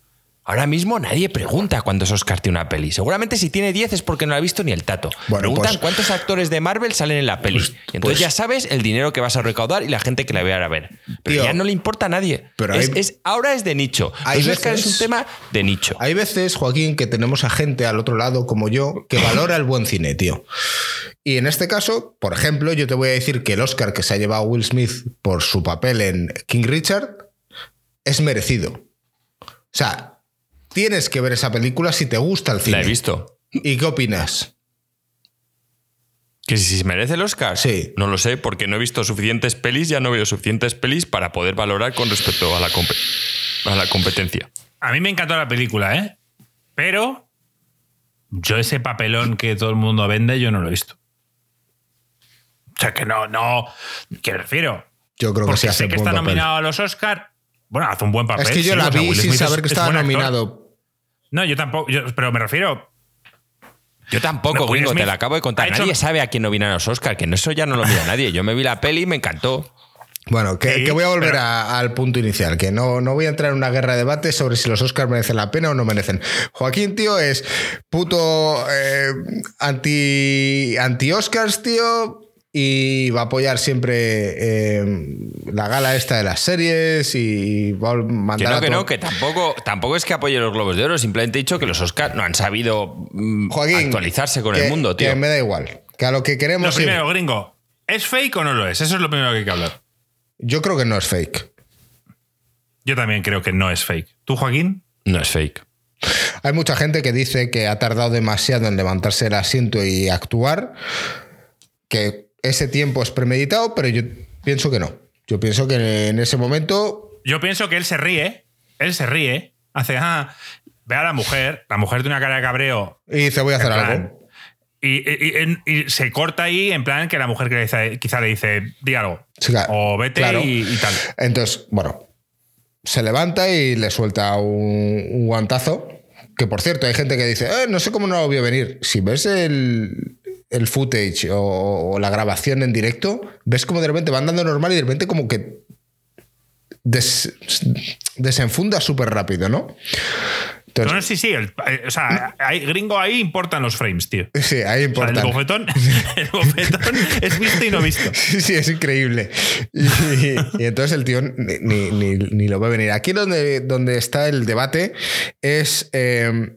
Ahora mismo nadie pregunta cuántos Oscars tiene una peli. Seguramente si tiene 10 es porque no la ha visto ni el tato. Bueno, Preguntan pues- cuántos actores de Marvel salen en la peli. Pues- y entonces pues- ya sabes el dinero que vas a recaudar y la gente que la va a ver. Pero Tío, ya no le importa a nadie. pero Es- hay- es- ahora es de nicho. hay Los Oscars es veces- un tema de nicho. Hay veces, Joaquín, que tenemos a gente al otro lado, como yo, que valora el buen cine, tío. Y en este caso, por ejemplo, yo te voy a decir que el Oscar que se ha llevado Will Smith por su papel en King Richard es merecido. O sea, tienes que ver esa película si te gusta el cine. La he visto. ¿Y qué opinas? ¿Que si se merece el Oscar? Sí. No lo sé, porque no he visto suficientes pelis, ya no veo suficientes pelis para poder valorar con respecto a la, compe- a la competencia. a mí me encantó la película, ¿eh? Pero yo ese papelón que todo el mundo vende, yo no lo he visto. O sea, que no, no. ¿Qué me refiero? Yo creo que Porque sí hace sé que está papel. nominado a los Oscar. Bueno, hace un buen papel. Es que yo sí, la o sea, vi sin Smith es- saber que es estaba nominado. No, yo tampoco. yo- pero me refiero. Yo tampoco, No, gringo, te lo acabo de contar. hecho- Nadie sabe a quién nominan a los Oscar, que no- eso ya no lo mira nadie. Yo me vi la peli y me encantó. Bueno, que, Sí, que voy a volver pero- a- al punto inicial, que no, no voy a entrar en una guerra de debate sobre si los Oscars merecen la pena o no merecen. Joaquín, tío, es puto eh, anti, anti-Oscars, tío, y va a apoyar siempre eh, la gala esta de las series y va a Que mandar no, a que no, que tampoco, tampoco es que apoye los Globos de Oro, simplemente he dicho que los Oscars no han sabido mm, Joaquín, actualizarse con que- el mundo, tío. Que me da igual, que a lo que Lo queremos ir- primero, gringo, ¿es fake o no lo es? Eso es lo primero que hay que hablar. Yo creo que no es fake. Yo también creo que no es fake. ¿Tú, Joaquín? No es fake. Hay mucha gente que dice que ha tardado demasiado en levantarse del asiento y actuar, que ese tiempo es premeditado, pero yo pienso que no. Yo pienso que en ese momento, Yo pienso que él se ríe. Él se ríe. Hace, ah, ve a la mujer. La mujer tiene una cara de cabreo. y dice voy a hacer plan, algo. Y, y- y- y se corta ahí en plan que la mujer que le dice- quizá le dice, di algo. Sí, claro. o vete Claro. y, y tal. Entonces, bueno, se levanta y le suelta un, un guantazo. Que por cierto, hay gente que dice, "Eh, no sé cómo no lo vio venir. Si ves el, el footage o, o la grabación en directo, ves como de repente van dando normal y de repente como que des- desenfunda súper rápido, ¿no? Entonces, No, no, sí, sí. el- eh, o sea, hay, gringo ahí importan los frames, tío. sí, ahí O sea, importa. el bofetón, el bofetón es visto y no visto. Sí, sí, es increíble. Y, y entonces el tío ni, ni- ni- ni lo ve venir. Aquí donde, donde está el debate es eh,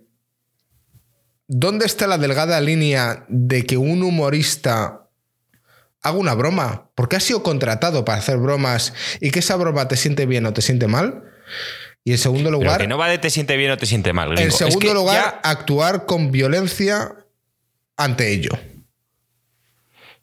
dónde está la delgada línea de que un humorista haga una broma, porque ha sido contratado para hacer bromas y que esa broma te siente bien o te siente mal. Y en segundo Pero lugar, que no va de te siente bien o te siente mal. gringo. en Es segundo que lugar, ya- actuar con violencia ante ello.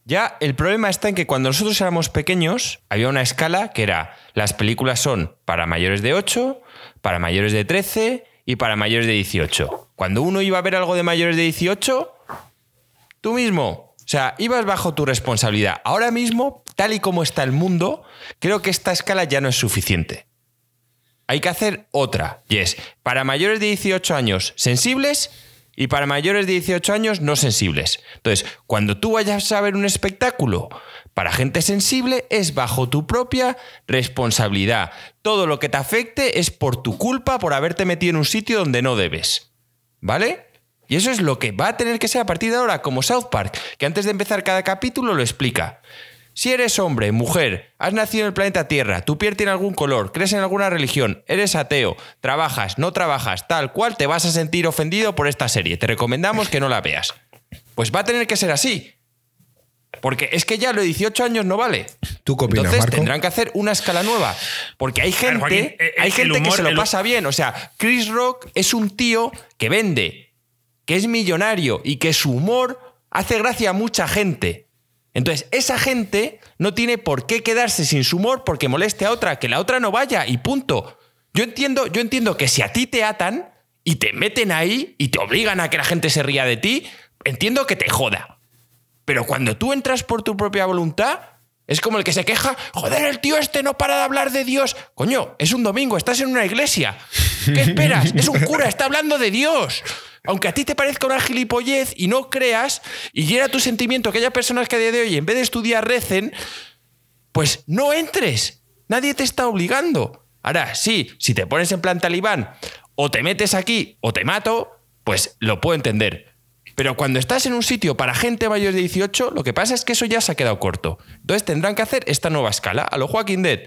Ya el problema está en que cuando nosotros éramos pequeños había una escala que era las películas son para mayores de 8, para mayores de 13 y para mayores de 18. Cuando uno iba a ver algo de mayores de 18, tú mismo, o sea, ibas bajo tu responsabilidad. Ahora mismo, tal y como está el mundo, creo que esta escala ya no es suficiente. Hay que hacer otra, y es para mayores de 18 años sensibles y para mayores de 18 años no sensibles. Entonces, cuando tú vayas a ver un espectáculo para gente sensible, es bajo tu propia responsabilidad. Todo lo que te afecte es por tu culpa por haberte metido en un sitio donde no debes. ¿Vale? Y eso es lo que va a tener que ser a partir de ahora, como South Park, que antes de empezar cada capítulo lo explica. Si eres hombre, mujer, has nacido en el planeta Tierra, tu piel tiene algún color, crees en alguna religión, eres ateo, trabajas, no trabajas, tal cual, te vas a sentir ofendido por esta serie. Te recomendamos que no la veas. Pues va a tener que ser así. Porque es que ya lo de 18 años no vale. ¿Tú qué opinas, Entonces Marco? tendrán que hacer una escala nueva. Porque hay gente, Joaquín, eh, hay el gente que se lo el- pasa bien. O sea, Chris Rock es un tío que vende, que es millonario y que su humor hace gracia a mucha gente. Entonces, esa gente no tiene por qué quedarse sin su humor porque moleste a otra, que la otra no vaya y punto. Yo entiendo, yo entiendo que si a ti te atan y te meten ahí y te obligan a que la gente se ría de ti, entiendo que te joda. Pero cuando tú entras por tu propia voluntad, es como el que se queja, joder, el tío este no para de hablar de Dios. Coño, es un domingo, estás en una iglesia. ¿Qué esperas? Es un cura, está hablando de Dios. Aunque a ti te parezca una gilipollez y no creas, y hiera tu sentimiento que haya personas que a día de hoy, en vez de estudiar, recen, pues no entres. Nadie te está obligando. Ahora, sí, si te pones en plan talibán, o te metes aquí o te mato, pues lo puedo entender. Pero cuando estás en un sitio para gente mayor de 18, lo que pasa es que eso ya se ha quedado corto. Entonces tendrán que hacer esta nueva escala. A lo Joaquín Dead.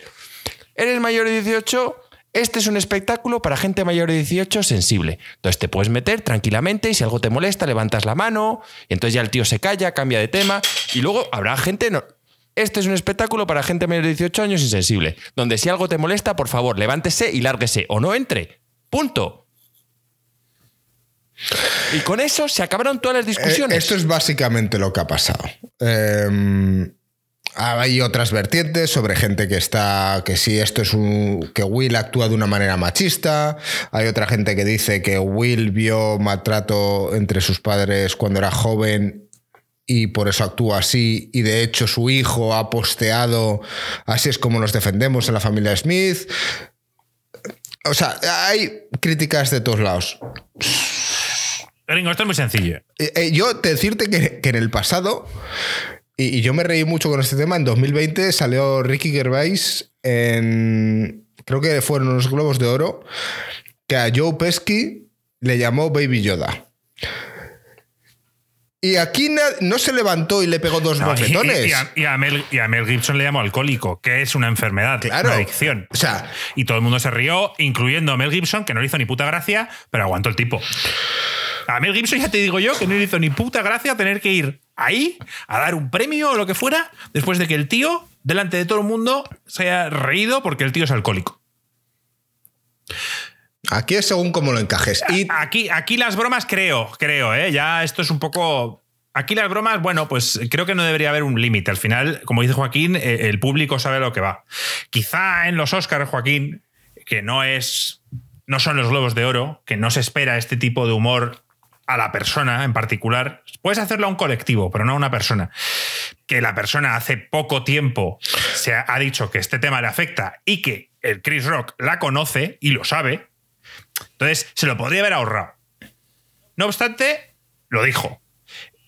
Eres mayor de 18, este es un espectáculo para gente mayor de 18 sensible. Entonces te puedes meter tranquilamente y si algo te molesta, levantas la mano, y entonces ya el tío se calla, cambia de tema, y luego habrá gente... No, este es un espectáculo para gente mayor de 18 años insensible, donde si algo te molesta, por favor, levántese y lárguese, o no entre. Punto. Y con eso se acabaron todas las discusiones. Eh, esto es básicamente lo que ha pasado. Eh, hay otras vertientes sobre gente que está que si esto es un que Will actúa de una manera machista. Hay otra gente que dice que Will vio maltrato entre sus padres cuando era joven y por eso actúa así y de hecho su hijo ha posteado así es como nos defendemos en la familia Smith. O sea, hay críticas de todos lados. Gringo, esto es muy sencillo. Eh, eh, yo te decirte que, que en el pasado y, y yo me reí mucho con este tema. En 2020 salió Ricky Gervais en. Creo que fueron unos globos de oro. Que a Joe Pesky le llamó Baby Yoda. Y aquí no se levantó y le pegó dos No, y, bofetones. y a, y a Mel, y a Mel Gibson le llamó alcohólico, que es una enfermedad, Claro. una adicción. O sea, Y todo el mundo se rió, incluyendo a Mel Gibson, que no le hizo ni puta gracia, pero aguantó el tipo. A Mel Gibson ya te digo yo que no le hizo ni puta gracia tener que ir ahí a dar un premio o lo que fuera, después de que el tío, delante de todo el mundo, se haya reído porque el tío es alcohólico. aquí es según cómo lo encajes. Y Aquí, aquí las bromas creo, creo, ¿eh? Ya esto es un poco... Aquí las bromas, bueno, pues creo que no debería haber un límite. Al final, como dice Joaquín, eh, el público sabe a lo que va. Quizá en los Oscars, Joaquín, que no es... No son los globos de oro, que no se espera este tipo de humor a la persona en particular. Puedes hacerlo a un colectivo, pero no a una persona. Que la persona hace poco tiempo se ha, dicho que este tema le afecta y que el Chris Rock la conoce y lo sabe. Entonces, se lo podría haber ahorrado. No obstante, lo dijo.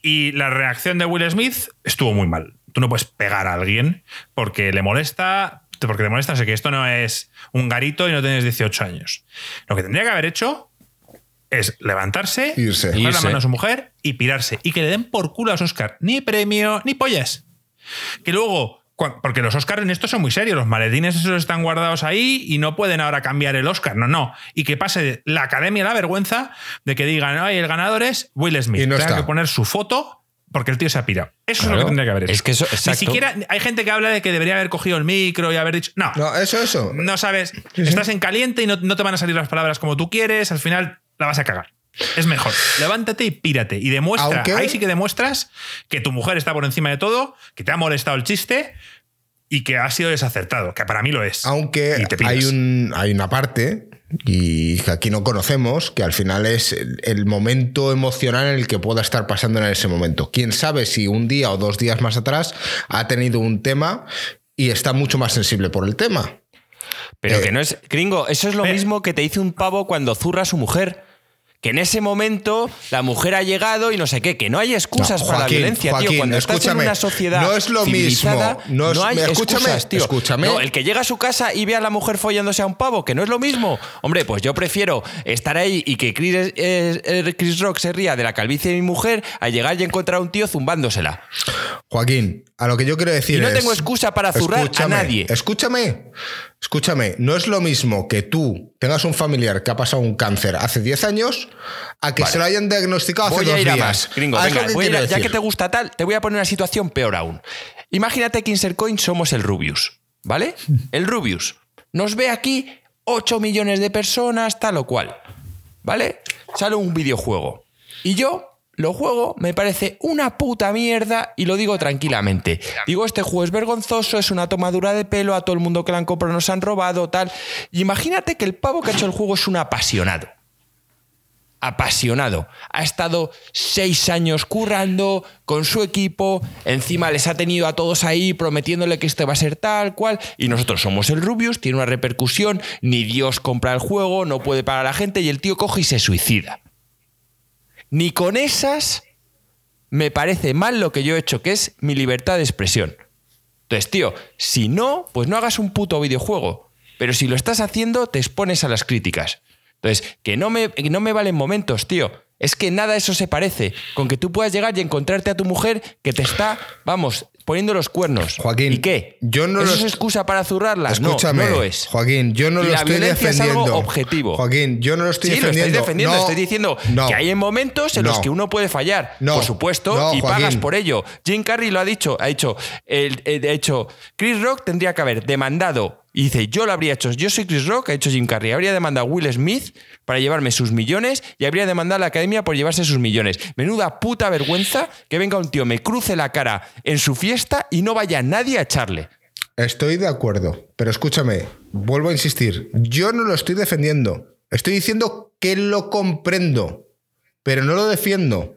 Y la reacción de Will Smith estuvo muy mal. Tú no puedes pegar a alguien porque le molesta, porque te molesta, sé que esto no es un garito y no tienes 18 años. Lo que tendría que haber hecho es levantarse, Irse. coger la Irse. mano a su mujer y pirarse. Y que le den por culo a los Oscar. Ni premio, ni pollas. Que luego, porque los Oscars en esto son muy serios, los maletines esos están guardados ahí y no pueden ahora cambiar el Oscar, no, no. Y que pase la academia la vergüenza de que digan, ay, el ganador es Will Smith. Y no Tenga está. que poner su foto porque el tío se ha pirado. Eso es lo que tendría que haber hecho. Es que eso- Ni exacto. siquiera hay gente que habla de que debería haber cogido el micro y haber dicho, no, no, no, eso, eso. sabes, estás en caliente y no, no te van a salir las palabras como tú quieres, al final la vas a cagar. Es mejor. Levántate y pírate. Y demuestra, Aunque- ahí sí que demuestras que tu mujer está por encima de todo, que te ha molestado el chiste y que ha sido desacertado, que para mí lo es. Aunque hay, un, hay una parte, y que aquí no conocemos, que al final es el, el momento emocional en el que pueda estar pasando en ese momento. Quién sabe si un día o dos días más atrás ha tenido un tema y está mucho más sensible por el tema. Pero Eh, que no es. Gringo, eso es lo eh. mismo que te dice un pavo cuando zurra a su mujer. Que en ese momento la mujer ha llegado y no sé qué, que no hay excusas No, para la violencia, tío. Cuando estás en una sociedad no es lo mismo, no es- hay escúchame, excusas, tío. escúchame. No, el que llega a su casa y ve a la mujer follándose a un pavo, que no es lo mismo. Hombre, pues yo prefiero estar ahí y que Chris, eh, eh, Chris Rock se ría de la calvicie de mi mujer a llegar y encontrar a un tío zumbándosela. Joaquín, a lo que yo quiero decir Y no es- tengo excusa para zurrar a nadie. Escúchame, escúchame. No es lo mismo que tú tengas un familiar que ha pasado un cáncer hace 10 años a que Vale. se lo hayan diagnosticado hace dos días. más, gringo. Es venga, lo que voy a ir a- quiero ya que te gusta tal, te voy a poner una situación peor aún. Imagínate que Insercoin somos el Rubius, ¿vale? El Rubius. Nos ve aquí 8 millones de personas, tal o cual. ¿Vale? Sale un videojuego. Y yo lo juego, me parece una puta mierda y lo digo tranquilamente. Digo, este juego es vergonzoso, es una tomadura de pelo, a todo el mundo que la han comprado nos han robado, tal. Y imagínate que el pavo que ha hecho el juego es un apasionado apasionado. Ha estado seis años currando con su equipo, encima les ha tenido a todos ahí prometiéndole que este va a ser tal cual, y nosotros somos el Rubius, tiene una repercusión, ni Dios compra el juego, no puede pagar a la gente, y el tío coge y se suicida. Ni con esas me parece mal lo que yo he hecho, que es mi libertad de expresión. Entonces, tío, si no, pues no hagas un puto videojuego. Pero si lo estás haciendo, te expones a las críticas. Entonces, que no me, que no me valen momentos, tío. Es que nada eso se parece. Con que tú puedas llegar y encontrarte a tu mujer que te está, vamos, poniendo los cuernos. Joaquín, ¿Y qué? yo no ¿Eso es excusa para zurrarla? Escúchame, no, no lo es. Joaquín, yo no Y lo la estoy defendiendo. es algo objetivo. Joaquín, yo no lo estoy sí, defendiendo. lo estáis defendiendo. No, estoy diciendo no, que hay en momentos en los que uno puede fallar. No, por supuesto, y Joaquín. pagas por ello. Jim Carrey lo ha dicho. Ha dicho, el- el- de hecho, Chris Rock tendría que haber demandado. Y dice, yo lo habría hecho. Yo soy Chris Rock, ha dicho Jim Carrey. Habría demandado a Will Smith para llevarme sus millones y habría demandado a la academia por llevarse sus millones. Menuda puta vergüenza que venga un tío, me cruce la cara en su fiesta y no vaya nadie a echarle. Estoy de acuerdo, pero escúchame, vuelvo a insistir, yo no lo estoy defendiendo. Estoy diciendo que lo comprendo, pero no lo defiendo.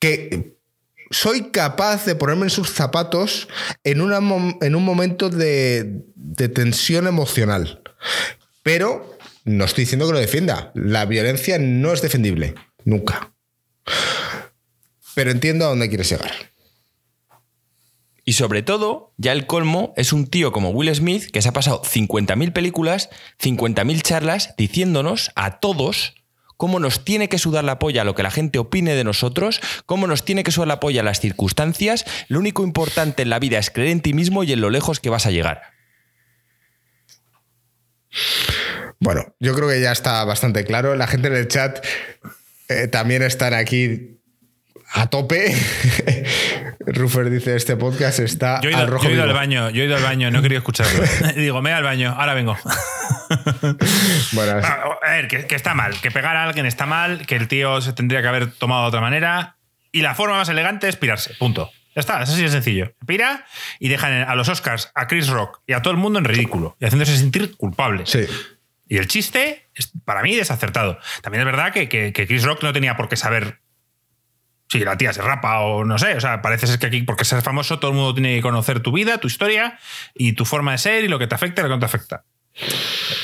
Que soy capaz de ponerme en sus zapatos en, en un momento de, de tensión emocional. Pero no estoy diciendo que lo defienda. La violencia no es defendible, nunca. Pero entiendo a dónde quieres llegar. Y sobre todo, ya el colmo es un tío como Will Smith que se ha pasado 50.000 películas, 50.000 charlas diciéndonos a todos cómo nos tiene que sudar la polla lo que la gente opine de nosotros, cómo nos tiene que sudar la polla las circunstancias. Lo único importante en la vida es creer en ti mismo y en lo lejos que vas a llegar. Bueno, yo creo que ya está bastante claro. La gente en el chat eh, también están aquí a tope. Rufer dice, este podcast está Yo he ido, al rojo yo he ido al vivo". baño, yo he ido al baño, no querido escucharlo. Digo, me voy al baño, ahora vengo. Bueno, Ah, A ver, que, que está mal, que pegar a alguien está mal, que el tío se tendría que haber tomado de otra manera. Y la forma más elegante es pirarse, punto. Ya está, es así de sencillo. Pira y dejan a los Oscars, a Chris Rock y a todo el mundo en ridículo y haciéndose sentir culpables. sí. Y el chiste es para mí desacertado. También es verdad que, que- que Chris Rock no tenía por qué saber si la tía se rapa o no sé. O sea, parece ser que aquí, porque ser famoso, todo el mundo tiene que conocer tu vida, tu historia y tu forma de ser y lo que te afecta y lo que no te afecta.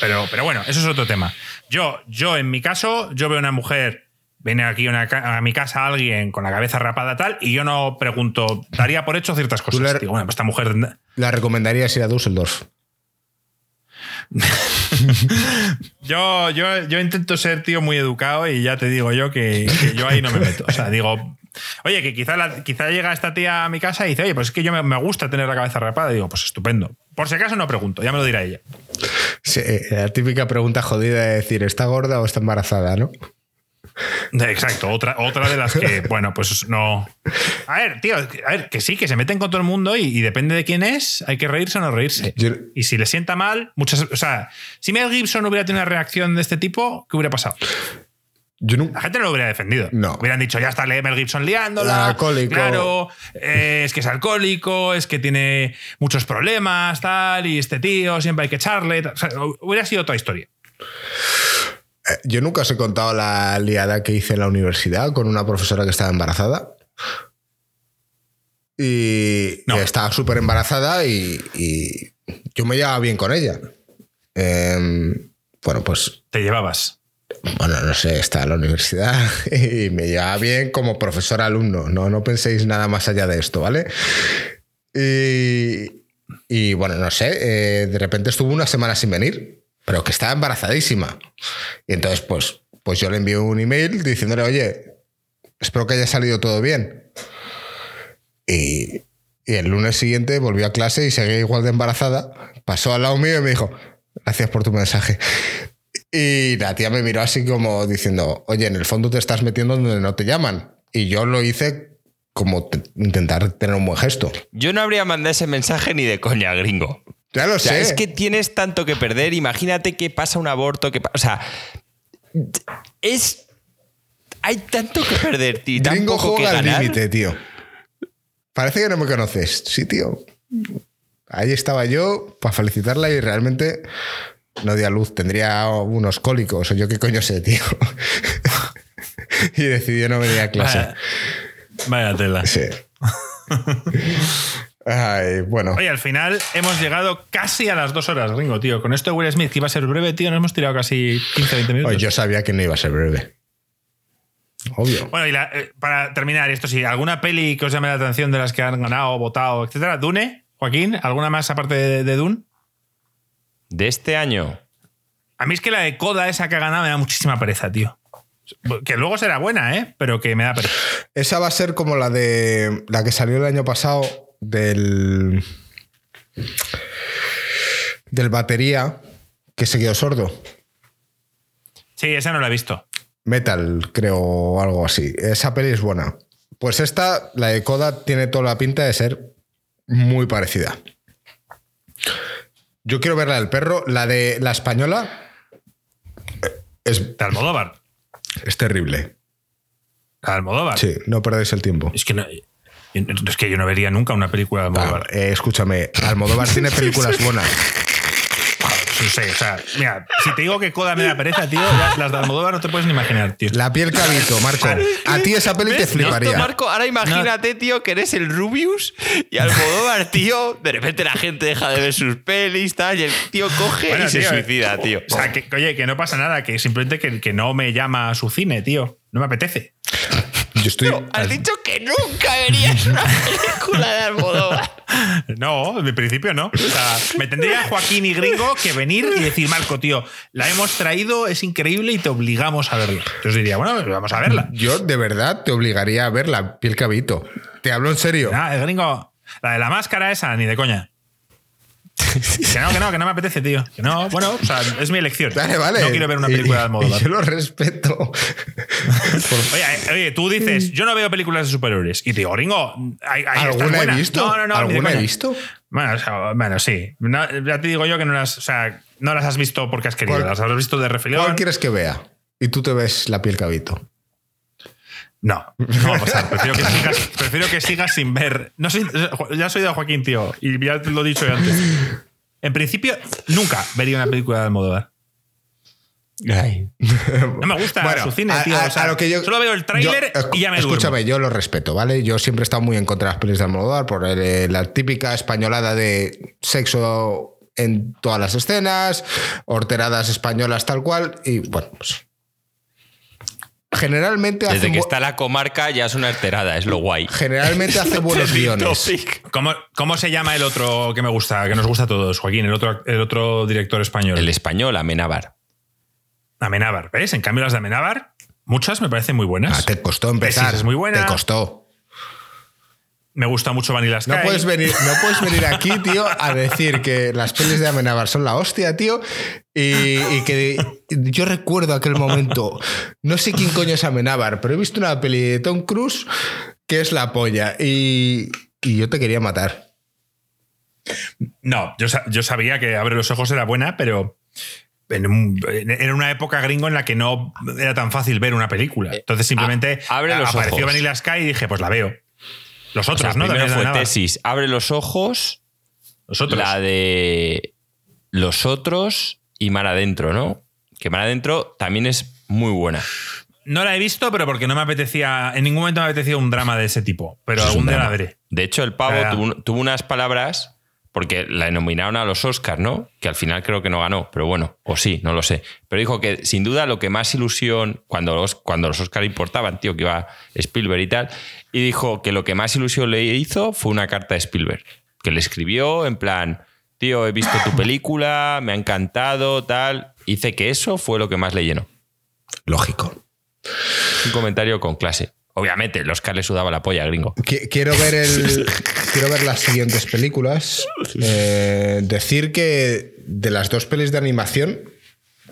Pero, pero bueno, eso es otro tema. Yo, yo, en mi caso, yo veo una mujer, viene aquí una a mi casa alguien con la cabeza rapada tal, y yo no pregunto, daría por hecho ciertas cosas. le- Digo, bueno, pues esta mujer La recomendaría ir a Düsseldorf. Yo, yo, yo intento ser tío muy educado y ya te digo yo que, yo ahí no me meto. O sea, digo, oye, que quizá, quizá llega esta tía a mi casa y dice, oye, pues es que yo me, me gusta tener la cabeza rapada. Y digo, pues estupendo. Por si acaso no pregunto, ya me lo dirá ella. Sí, la típica pregunta jodida de decir, ¿está gorda o está embarazada? ¿no? Exacto, otra, otra de las que, bueno, pues no. A ver, tío, a ver, que sí, que se meten con todo el mundo y, y depende de quién es, hay que reírse o no reírse. Yo- Y si le sienta mal, muchas. O sea, si Mel Gibson hubiera tenido una reacción de este tipo, ¿qué hubiera pasado? Yo. La gente no lo hubiera defendido. No. Hubieran dicho, ya está Mel Gibson liándola. alcohólico. Claro, eh, es que es alcohólico, es que tiene muchos problemas, tal, y este tío siempre hay que echarle. O sea, hubiera sido otra historia. Eh, Yo nunca os he contado la liada que hice en la universidad con una profesora que estaba embarazada. Y, No. estaba súper embarazada y, y yo me llevaba bien con ella. Em, bueno, pues, Te llevabas. bueno, no sé, estaba en la universidad y me llevaba bien como profesor-alumno. No, no penséis nada más allá de esto, ¿vale? Y, y, bueno, no sé, eh, de repente estuvo una semana sin venir, pero que estaba embarazadísima. Y entonces, pues, pues yo le envié un email diciéndole, oye, espero que haya salido todo bien. Y, y el lunes siguiente volvió a clase y seguía igual de embarazada. Pasó al lado mío y me dijo, gracias por tu mensaje. Y la tía me miró así como diciendo, oye, en el fondo te estás metiendo donde no te llaman. Y yo lo hice como te- intentar tener un buen gesto. Yo no habría mandado ese mensaje ni de coña, gringo. Ya lo O sea, sé. es que tienes tanto que perder. Imagínate que pasa un aborto, que pa- o sea, es hay tanto que perder, tío, Gringo poco que juega al ganar. límite, tío. Parece que no me conoces. Sí, tío. Ahí estaba yo para felicitarla y realmente no di a luz. Tendría unos cólicos o yo qué coño sé, tío. y decidió no venir a clase. Vaya, vaya tela. Sí. Ay, bueno. Oye, al final hemos llegado casi a las dos horas, gringo, tío. Con esto de Will Smith, que iba a ser breve, tío, nos hemos tirado casi 15, 20 minutos. Oye, yo sabía que no iba a ser breve. Obvio. Bueno, y la- eh, para terminar, esto sí, ¿alguna peli que os llame la atención de las que han ganado, votado, etcétera? ¿Dune? Joaquín, ¿alguna más aparte de, de Dune? De este año. A mí es que la de Coda, esa que ha ganado, me da muchísima pereza, tío. Que luego será buena, ¿eh? Pero que me da pereza. Esa va a ser como la de la que salió el año pasado del del batería que se quedó sordo. Sí, esa no la he visto. Metal, creo, o algo así. Esa peli es buena. Pues esta, la de Coda, tiene toda la pinta de ser muy parecida. Yo quiero ver la del perro. La de la española eh, es, De Almodóvar. es terrible. La de Almodóvar. Sí, no perdáis el tiempo. Es que no, es que yo no vería nunca una película de Almodóvar. Ah, eh, escúchame, Almodóvar tiene películas buenas. No sé, o sea, mira, si te digo que Coda me da pereza, tío, las de Almodóvar no te puedes ni imaginar, tío. La piel cabito, Marco. A ti esa peli te fliparía. Esto, Marco, ahora imagínate, tío, que eres el Rubius y Almodóvar, tío, de repente la gente deja de ver sus pelis, tal, y el tío coge Bueno, y se suicida, tío. O sea, que, oye, que no pasa nada, que simplemente que, que no me llama a su cine, tío. No me apetece. Yo estoy. Has dicho que nunca verías una película de Almodóvar. No, en principio no. O sea, me tendría Joaquín y Gringo que venir y decir, Marco, tío, la hemos traído, es increíble y te obligamos a verla. Entonces diría, bueno, pues vamos a verla. Yo de verdad te obligaría a ver la piel cabito. Te hablo en serio. El Gringo, la de la máscara esa, ni de coña. Que no, que no, que no me apetece, tío. Que no, bueno, o sea, es mi elección. Vale, vale. No quiero ver una película de Y- Almodóvar. y Yo lo respeto. Oye, oye, tú dices, yo no veo películas de superhéroes. Y te digo, Ringo, hay, hay ¿Alguna he visto? No, no, no. de ¿Alguna he visto? Bueno, o sea, bueno, sí. No, ya te digo yo que no las, o sea, no las has visto porque has querido, ¿Cuál- las has visto de refilón. ¿Cuál quieres que vea? Y tú te ves la piel cabito. No, no va a pasar. Prefiero que sigas, prefiero que sigas sin ver. No soy, ya soy de Joaquín, tío, y ya te lo he dicho yo antes. En principio, nunca vería una película de Almodóvar. No me gusta Bueno, su cine, tío. a- o sea, a lo que yo- solo veo el tráiler yo- y ya me Escúchame, duermo. yo lo respeto, ¿vale? Yo siempre he estado muy en contra de las pelis de Almodóvar por el- la típica españolada de sexo en todas las escenas, horteradas españolas tal cual, y bueno, pues... Generalmente hace, Desde que está la comarca ya es una alterada, es lo guay. generalmente hace buenos guiones. ¿Cómo, ¿Cómo se llama el otro que me gusta, que nos gusta a todos, Joaquín? El otro, el otro director español. El español, Amenábar. Amenábar. ¿Ves? En cambio, las de Amenábar, muchas me parecen muy buenas. Ah, te costó empezar. Es muy buena. Te costó. Me gusta mucho Vanilla Sky. No puedes, venir, no puedes venir aquí, tío, a decir que las pelis de Amenábar son la hostia, tío. Y, y que yo recuerdo aquel momento. No sé quién coño es Amenábar, pero he visto una peli de Tom Cruise que es la polla. Y, y yo te quería matar. No, yo, yo sabía que Abre los Ojos era buena, pero en un- en- era una época gringo en la que no era tan fácil ver una película. Entonces simplemente a- abre los apareció ojos. Vanilla Sky y dije, pues la veo. Los O otros, sea, ¿no? primero fue tesis, abre los ojos, Los otros. la de los otros y Mar Adentro, ¿no? Que Mar Adentro también es muy buena. No la he visto, pero porque no me apetecía. En ningún momento me apetecía un drama de ese tipo. Pero es algún día la veré. De hecho, el pavo tuvo, tuvo unas palabras, porque la nominaron a los Oscars, ¿no? Que al final creo que no ganó, pero bueno, o sí, no lo sé. Pero dijo que sin duda lo que más ilusión, cuando los, cuando los Oscars importaban, tío, que iba Spielberg y tal, y dijo que lo que más ilusión le hizo fue una carta de Spielberg, que le escribió en plan, tío, he visto tu película, me ha encantado, tal. Dice que eso fue lo que más le llenó. Lógico. Un comentario con clase. Obviamente, el Oscar le sudaba la polla, gringo. Qui- Quiero ver el. quiero ver las siguientes películas. Eh, decir que de las dos pelis de animación,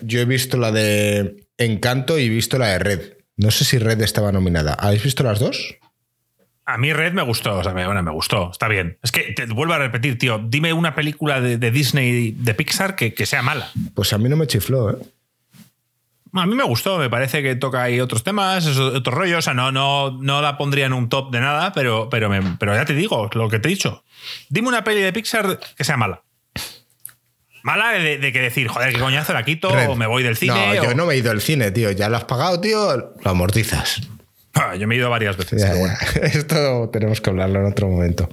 yo he visto la de Encanto y he visto la de Red. No sé si Red estaba nominada. ¿Habéis visto las dos? A mí Red me gustó, o sea, me, bueno, me gustó, está bien. Es que te vuelvo a repetir, tío, dime una película de, de Disney, de Pixar, que, que sea mala. Pues a mí no me chifló, ¿eh? A mí me gustó, me parece que toca ahí otros temas, es otro rollo, o sea, no, no, no la pondría en un top de nada, pero, pero, me- pero ya te digo, lo que te he dicho. Dime una peli de Pixar que sea mala. Mala de, de que decir, joder, qué coñazo la quito, Red. o me voy del cine. No, o- yo no me he ido al cine, tío. Ya lo has pagado, tío. Lo amortizas. Ah, yo me he ido varias veces. Ya, pero bueno. Esto tenemos que hablarlo en otro momento.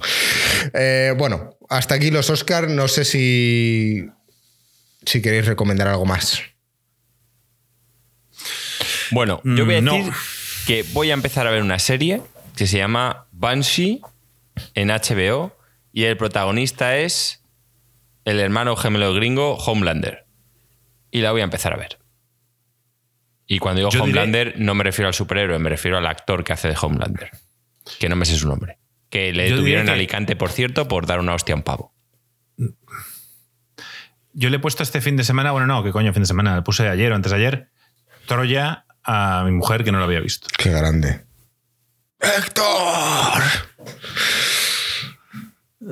Eh, bueno, hasta aquí los Oscars. No sé si, si queréis recomendar algo más. Bueno, yo voy a Mm, no. decir que voy a empezar a ver una serie que se llama Banshee en HBO y el protagonista es el hermano gemelo gringo Homelander. Y la voy a empezar a ver. Y cuando digo Yo diré- Homelander no me refiero al superhéroe, me refiero al actor que hace de Homelander. Que no me sé su nombre. Que le Yo detuvieron en que- Alicante, por cierto, por dar una hostia a un pavo. Yo le he puesto este fin de semana, bueno, no, qué coño, fin de semana, le puse ayer o antes de ayer, Troya a mi mujer que no lo había visto. Qué grande. ¡Héctor!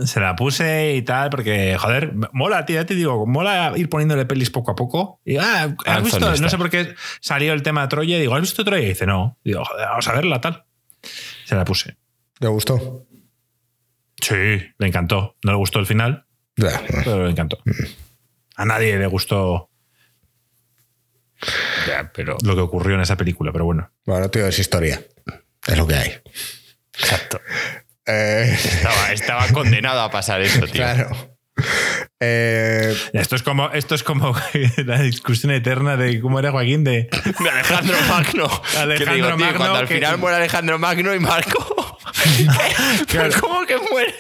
Se la puse y tal, porque, joder, mola, tío, ya te digo, mola ir poniéndole pelis poco a poco. Y, ah, ¿has Anthony visto? No sé por qué salió el tema de Troya. Y digo, ¿has visto Troya? Y dice, no. Digo, joder, vamos a verla, tal. Se la puse. ¿Le gustó? Sí, le encantó. No le gustó el final, Ya. pero le encantó. A nadie le gustó pero. lo que ocurrió en esa película, pero bueno. Bueno, tío, es historia. Es lo que hay. Exacto. Eh, Estaba, estaba condenado a pasar eso, tío. claro. Eh, Esto es como, esto es como la discusión eterna de cómo era Joaquín de, De Alejandro Magno. Alejandro Que digo, tío, Magno, Cuando al que- final muere Alejandro Magno y Marco. Claro. ¿Cómo que muere?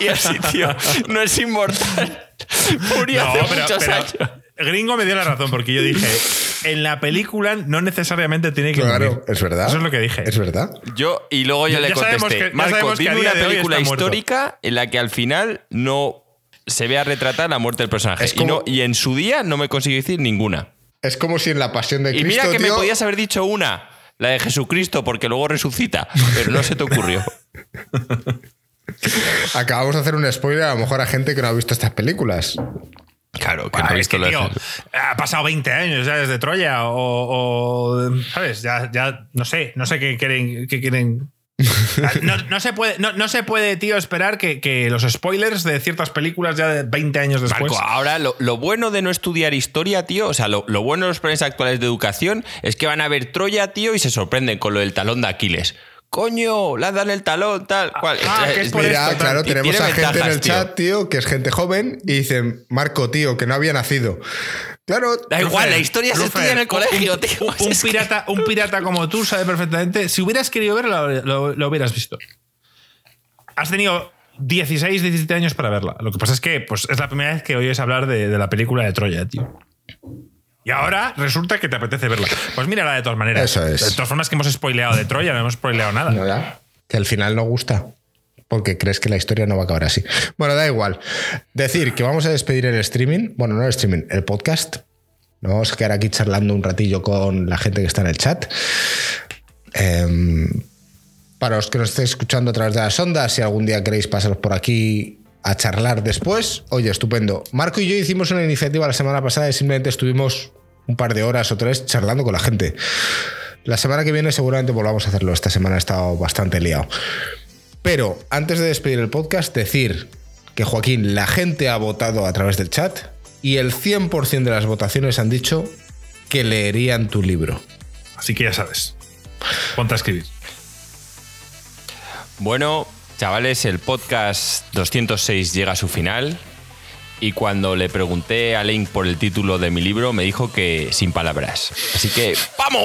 Y así, tío, no es inmortal. Murió No, hace pero, muchos pero años. Gringo me dio la razón porque yo dije, en la película no necesariamente tiene que claro, morir. es verdad. Eso es lo que dije. Es verdad. Yo, y luego yo Ya- le contesté, que- Marco, dime una película está muerto". histórica en la que al final no se vea retratada la muerte del personaje. Es y, no, y en su día no me consiguió decir ninguna. Es como si en la pasión de Y Cristo. mira que me podías haber dicho una, la de Jesucristo, porque luego resucita, pero no se te ocurrió. Acabamos de hacer un spoiler a lo mejor a gente que no ha visto estas películas. Claro, que Ah, no ha es visto que, lo de tío, ha pasado 20 años ya desde Troya o, o, ¿sabes? Ya, ya no sé, no sé qué quieren... Qué quieren no, no se puede, no, no se puede, tío, esperar que, que los spoilers de ciertas películas ya de 20 años después. Marco, ahora lo, lo bueno de no estudiar historia, tío, o sea, lo, lo bueno de los planes actuales de educación es que van a ver Troya, tío, y se sorprenden con lo del talón de Aquiles. Coño, le dan el talón, tal cual. ah, que es por Mira, esto, claro, tenemos a gente en el tío. chat, tío, que es gente joven y dicen, Marco, tío, que no había nacido. Claro, Da igual, la historia se estudia en el colegio, un, tío. Un, Es que- pirata, un pirata como tú sabe perfectamente. Si hubieras querido verla, lo, lo- lo hubieras visto. Has tenido 16, 17 años para verla. Lo que pasa es que pues, es la primera vez que oyes hablar de, de la película de Troya, tío. Y ahora resulta que te apetece verla. Pues mírala de todas maneras. Eso es. De todas formas que hemos spoileado de Troya, no hemos spoileado nada. No, ya. Que al final no gusta. Porque crees que la historia no va a acabar así. Bueno, da igual. Decir que vamos a despedir el streaming. Bueno, no el streaming, el podcast. Nos vamos a quedar aquí charlando un ratillo con la gente que está en el chat. Em, para los que nos estéis escuchando a través de las ondas, si algún día queréis pasaros por aquí a charlar después, oye, estupendo. Marco y yo hicimos una iniciativa la semana pasada y simplemente estuvimos un par de horas o tres charlando con la gente. La semana que viene seguramente volvamos a hacerlo. Esta semana he estado bastante liado. Pero antes de despedir el podcast, decir que Joaquín, la gente ha votado a través del chat y el 100% de las votaciones han dicho que leerían tu libro. Así que ya sabes. Ponte a escribir. Bueno, chavales, el podcast 206 llega a su final y cuando le pregunté a Link por el título de mi libro, me dijo que sin palabras. Así que ¡vamos!